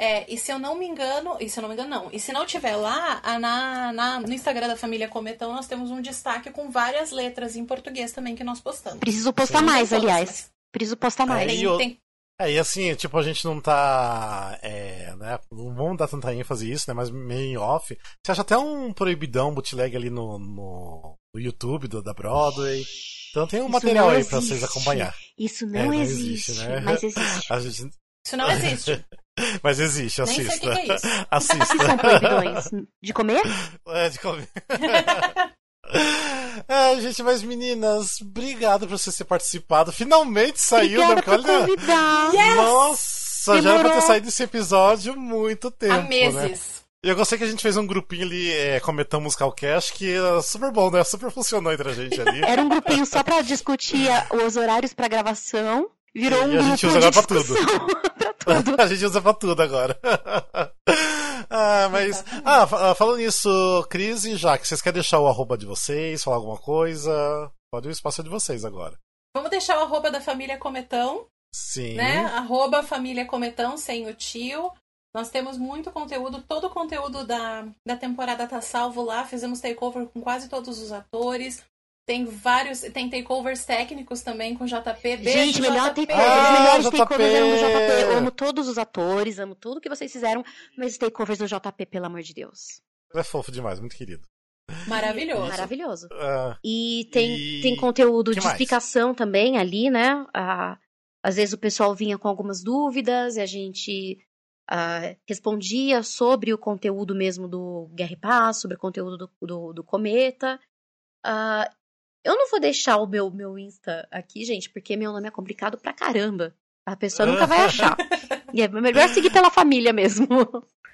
É, e se eu não me engano, e se eu não me engano, não. E se não tiver lá, a- na, na- no Instagram da família Cometão, nós temos um destaque com várias letras em português também que nós postamos. Preciso postar Sim. mais, todas, aliás. Preciso postar mais. Aí Tem, tem- É, e assim, tipo, a gente não tá. É, né, não vamos dar tanta ênfase nisso, né? Mas meio em off. Você acha até um proibidão bootleg ali no, no, no YouTube do, da Broadway. Então tem um Isso material aí pra vocês existe. acompanhar. Isso É, não, não existe, existe, né? mas existe. [laughs] A gente- Isso não existe. Mas existe, Nem sei o assista. que é isso. [laughs] Assista. são proibidões? De comer? [laughs] É, de comer. [laughs] É, gente, mas meninas, obrigado por vocês terem participado. Finalmente saiu, né? Obrigada Porque por olha. convidar. Nossa, já era pra Demorou. ter saído esse episódio há muito tempo. Há Né? meses. E eu gostei que a gente fez um grupinho ali, é, Cometão Musical que é super bom, né? Super funcionou entre a gente ali. Era um grupinho só pra discutir os horários pra gravação. Virou E um a gente grupo usa de agora pra tudo. [laughs] pra [laughs] tudo. a gente usa pra tudo agora. [laughs] ah, mas. Ah, fa- falando nisso, Cris e Jaque, vocês querem deixar o arroba de vocês, falar alguma coisa? Pode o espaço é de vocês agora. Vamos deixar o arroba da família Cometão, Sim. né? Arroba família Cometão, sem o tio. Nós temos muito conteúdo, todo o conteúdo da, da temporada tá salvo lá. Fizemos takeover com quase todos os atores. Tem vários, tem takeovers técnicos também com JP. Beijo, Gente, melhor JP. takeover. Ah, os melhores JP. takeovers eram do JP. Eu amo todos os atores, amo tudo que vocês fizeram, mas takeovers do JP, pelo amor de Deus. É fofo demais, muito querido. Maravilhoso. Maravilhoso. Ah, E tem, E- tem conteúdo que de mais? explicação também ali, né? Ah, às vezes o pessoal vinha com algumas dúvidas e a gente ah, respondia sobre o conteúdo mesmo do Guerra e Paz, sobre o conteúdo do, do, do Cometa. Ah, eu não vou deixar o meu, meu Insta aqui, gente, porque meu nome é complicado pra caramba. A pessoa nunca vai [laughs] achar. E é melhor seguir pela família mesmo.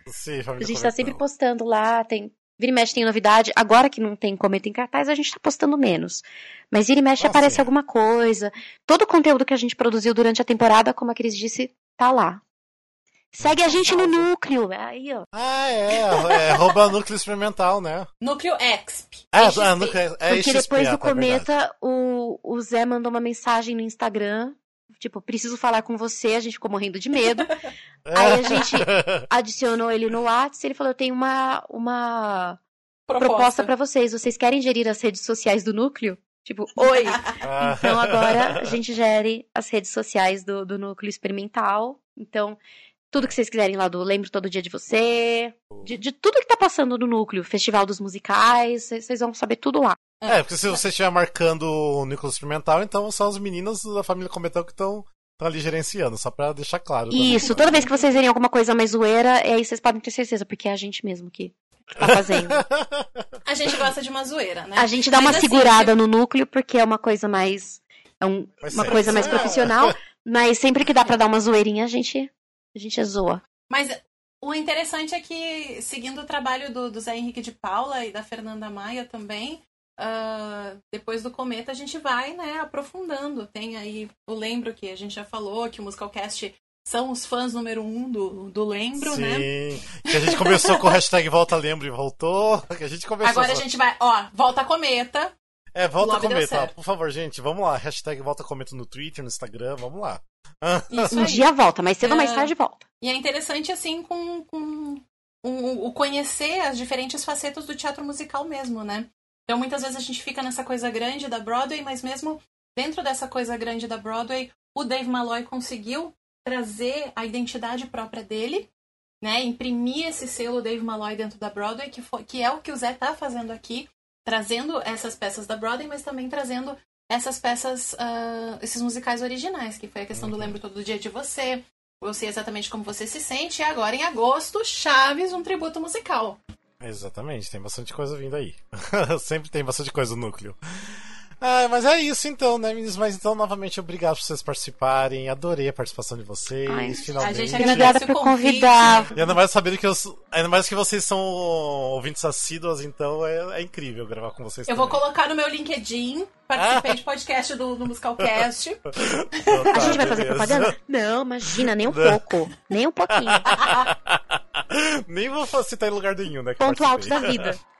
sim, A família gente tá sempre postando lá, tem. Vira e mexe tem novidade. Agora que não tem cometa em cartaz, a gente tá postando menos. Mas vira e mexe Ah, aparece sim. alguma coisa. Todo o conteúdo que a gente produziu durante a temporada, como a Cris disse, tá lá. Segue a gente no núcleo. Aí, ó. Ah, é. É arroba núcleo experimental, né? Núcleo Exp. Ah, XP. ah, núcleo, é Porque XP, depois do tá, é verdade. cometa, o, o Zé mandou uma mensagem no Instagram. Tipo, preciso falar com você. A gente ficou morrendo de medo. [laughs] Aí a gente adicionou ele no WhatsApp. Ele falou: Eu tenho uma, uma proposta pra vocês. Vocês querem gerir as redes sociais do núcleo? Tipo, oi! [laughs] Então agora a gente gere as redes sociais do, do núcleo experimental. Então, tudo que vocês quiserem lá do Lembro Todo Dia de Você, de, de tudo que tá passando no núcleo, Festival dos Musicais, vocês vão saber tudo lá. É, porque se você estiver marcando o núcleo experimental, então são os meninos da família Cometão que estão ali gerenciando, só pra deixar claro. Isso, toda vez que vocês verem alguma coisa mais zoeira, é aí vocês podem ter certeza, porque é a gente mesmo que tá fazendo. [laughs] A gente gosta de uma zoeira, né? A gente dá uma Mas, assim, segurada no núcleo, porque é uma coisa mais. É um- uma coisa mais profissional, [laughs] mas sempre que dá pra dar uma zoeirinha, a gente, a gente zoa. Mas o interessante é que, seguindo o trabalho do, do Zé Henrique de Paula e da Fernanda Maia também, ah, depois do Cometa a gente vai, né, aprofundando. Tem aí o Lembro, que a gente já falou, que o Musicalcast são os fãs número um do, do Lembro, Sim, né? que a gente começou com o hashtag Volta Lembro e voltou. Que a gente começou Agora a gente vai, ó, volta Cometa. É, volta ó, certo. por favor, gente, vamos lá. Hashtag volta cometa no Twitter, no Instagram, vamos lá. Isso Um dia volta, mais cedo ou mais É. tarde volta. E é interessante, assim, com, com o, o conhecer as diferentes facetas do teatro musical mesmo, né? Então, muitas vezes a gente fica nessa coisa grande da Broadway, mas mesmo dentro dessa coisa grande da Broadway, o Dave Malloy conseguiu trazer a identidade própria dele, né? Imprimir esse selo Dave Malloy dentro da Broadway, que, foi, que é o que o Zé tá fazendo aqui, trazendo essas peças da Broadway, mas também trazendo essas peças, ah, esses musicais originais, que foi a questão do Lembro Todo Dia de Você, Eu sei exatamente como você se sente. E agora, em agosto, Chaves, um tributo musical. Exatamente, tem bastante coisa vindo aí. [laughs] Sempre tem bastante coisa no núcleo. Ah, mas é isso então, né, meninos? Mas então, novamente, obrigado por vocês participarem. Adorei a participação de vocês, Ai, finalmente. a gente agradece por o convite. convidar. E ainda mais sabendo que eu, ainda mais que vocês são ouvintes assíduos, então é, é incrível gravar com vocês. Eu vou também. colocar no meu LinkedIn. Participei de podcast do, do Musicalcast. [laughs] Então, tá, A gente vai fazer beleza. propaganda? Não, imagina, nem um pouco. Nem um pouquinho. [laughs] Nem vou citar em lugar nenhum, né? Ponto alto da vida. [laughs]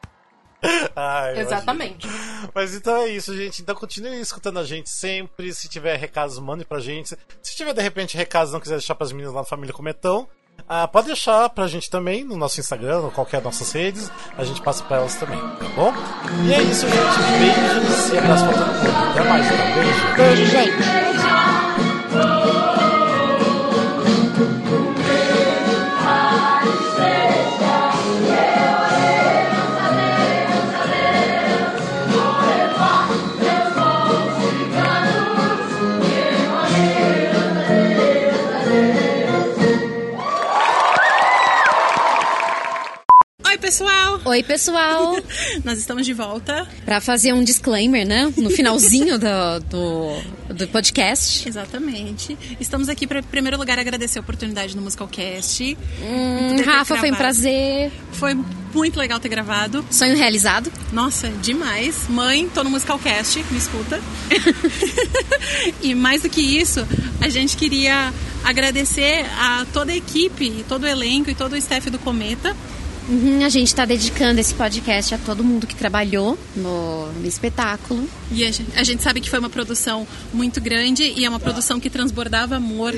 [laughs] Ai. Exatamente. Mas então é isso, gente. Então continue escutando a gente sempre. Se tiver recados, mande pra gente. Se tiver de repente recados e não quiser deixar pras meninas lá na família Cometão, ah, pode deixar pra gente também no nosso Instagram, ou qualquer das nossas redes. A gente passa pra elas também, tá bom? E é isso, gente. Beijos e abraço pra todo mundo. Até mais, então. Beijo. Beijo, gente. Pessoal! Oi, pessoal! [laughs] Nós estamos de volta. Pra fazer um disclaimer, né? No finalzinho do, do, do podcast. Exatamente. Estamos aqui para, em primeiro lugar, agradecer a oportunidade no Musicalcast. Hum, Rafa, foi um prazer. Foi muito legal ter gravado. Sonho realizado. Nossa, demais. Mãe, tô no Musicalcast, me escuta. [laughs] e mais do que isso, a gente queria agradecer a toda a equipe, todo o elenco e todo o staff do Cometa. Uhum, a gente tá dedicando esse podcast a todo mundo que trabalhou no, no espetáculo. E a gente, a gente sabe que foi uma produção muito grande e é uma produção que transbordava amor,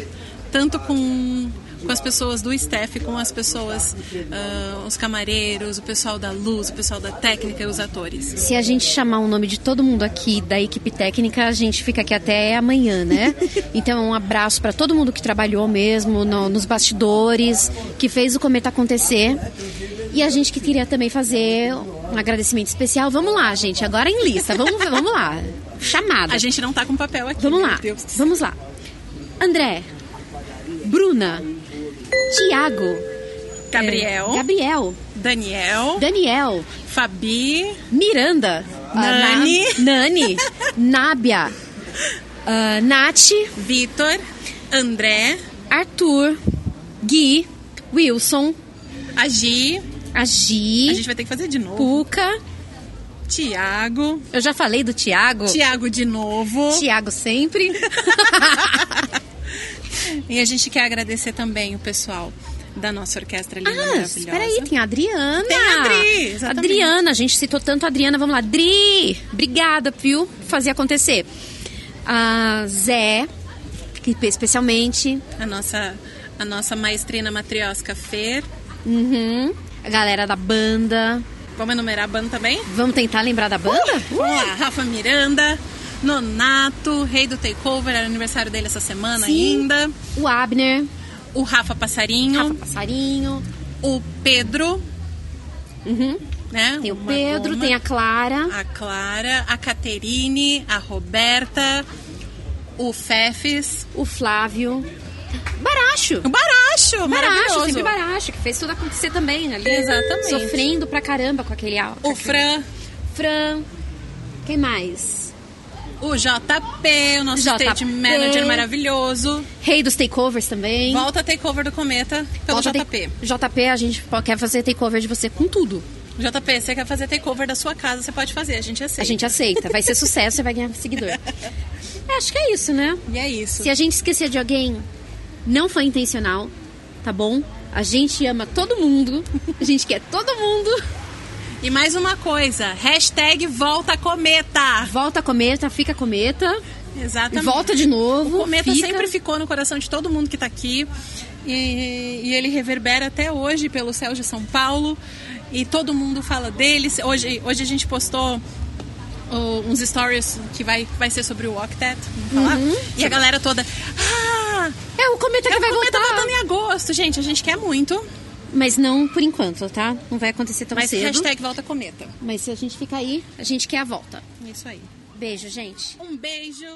tanto com, com as pessoas do staff, com as pessoas, ah, os camareiros, o pessoal da luz, o pessoal da técnica e os atores. Se a gente chamar o nome de todo mundo aqui da equipe técnica, a gente fica aqui até amanhã, né? [laughs] Então, um abraço pra todo mundo que trabalhou mesmo no- nos bastidores, que fez o cometa acontecer. E a gente que queria também fazer um agradecimento especial. Vamos lá, gente, agora em lista. Vamos, vamos lá. Chamada. A gente não tá com papel aqui. Vamos lá. Deus. Vamos lá. André, Bruna, Tiago, Gabriel, Gabriel, Daniel, Daniel, Fabi, Miranda, Nani. Ah, Na- [laughs] Nani, Nábia, ah, Nath, Vitor, André, Arthur, Gui, Wilson, a Gi. a gente vai ter que fazer de novo. Puca. Tiago. Eu já falei do Tiago. Tiago de novo. Tiago sempre. [laughs] E a gente quer agradecer também o pessoal da nossa orquestra linda, Ah, maravilhosa. espera aí, tem a Adriana. Tem a Adri, exatamente. Adriana, a gente citou tanto a Adriana. Vamos lá, Adri, obrigada, viu, por fazer acontecer. A Zé, que especialmente. A nossa, a nossa maestrina matriosca Fer. Uhum, a galera da banda. Vamos enumerar a banda também? Vamos tentar lembrar da banda? Vamos lá, Rafa Miranda, Nonato, Rei do Takeover, era aniversário dele essa semana Sim. ainda. O Abner, O Rafa Passarinho, Rafa Passarinho. o Pedro, Uhum. né? Tem o Uma Pedro, goma. tem a Clara. a Clara, a Caterine, a Roberta, o Fefes, o Flávio. Baracho. Baracho, Baracho, sempre Baracho, que fez tudo acontecer também ali. Exatamente. Sofrendo pra caramba com aquele álcool. O Fran, Fran. Quem mais? o JP, o nosso JP. manager maravilhoso. Rei dos takeovers também. Volta takeover do Cometa pelo Volta JP. JP, a gente quer fazer takeover de você com tudo. JP, você quer fazer takeover da sua casa, você pode fazer, a gente aceita. A gente aceita. Vai ser sucesso, você vai ganhar seguidor. [laughs] É, acho que é isso, né? E é isso. Se a gente esquecer de alguém, não foi intencional, tá bom? A gente ama todo mundo. A gente quer todo mundo. E mais uma coisa, hashtag volta cometa. Volta cometa, fica cometa. Exatamente. Volta de novo. O cometa fica. sempre ficou no coração de todo mundo que tá aqui. E, e ele reverbera até hoje pelo céu de São Paulo. E todo mundo fala dele. Hoje, hoje a gente postou oh, uns stories que vai, vai ser sobre o Octet. Vamos falar? E a galera toda. Ah! É o cometa que é vai o cometa voltar. voltando em agosto, gente. A gente quer muito. Mas não por enquanto, tá? Não vai acontecer tão Mas cedo. hashtag volta cometa. Mas se a gente ficar aí, a gente quer a volta. Isso aí. Beijo, gente. Um beijo.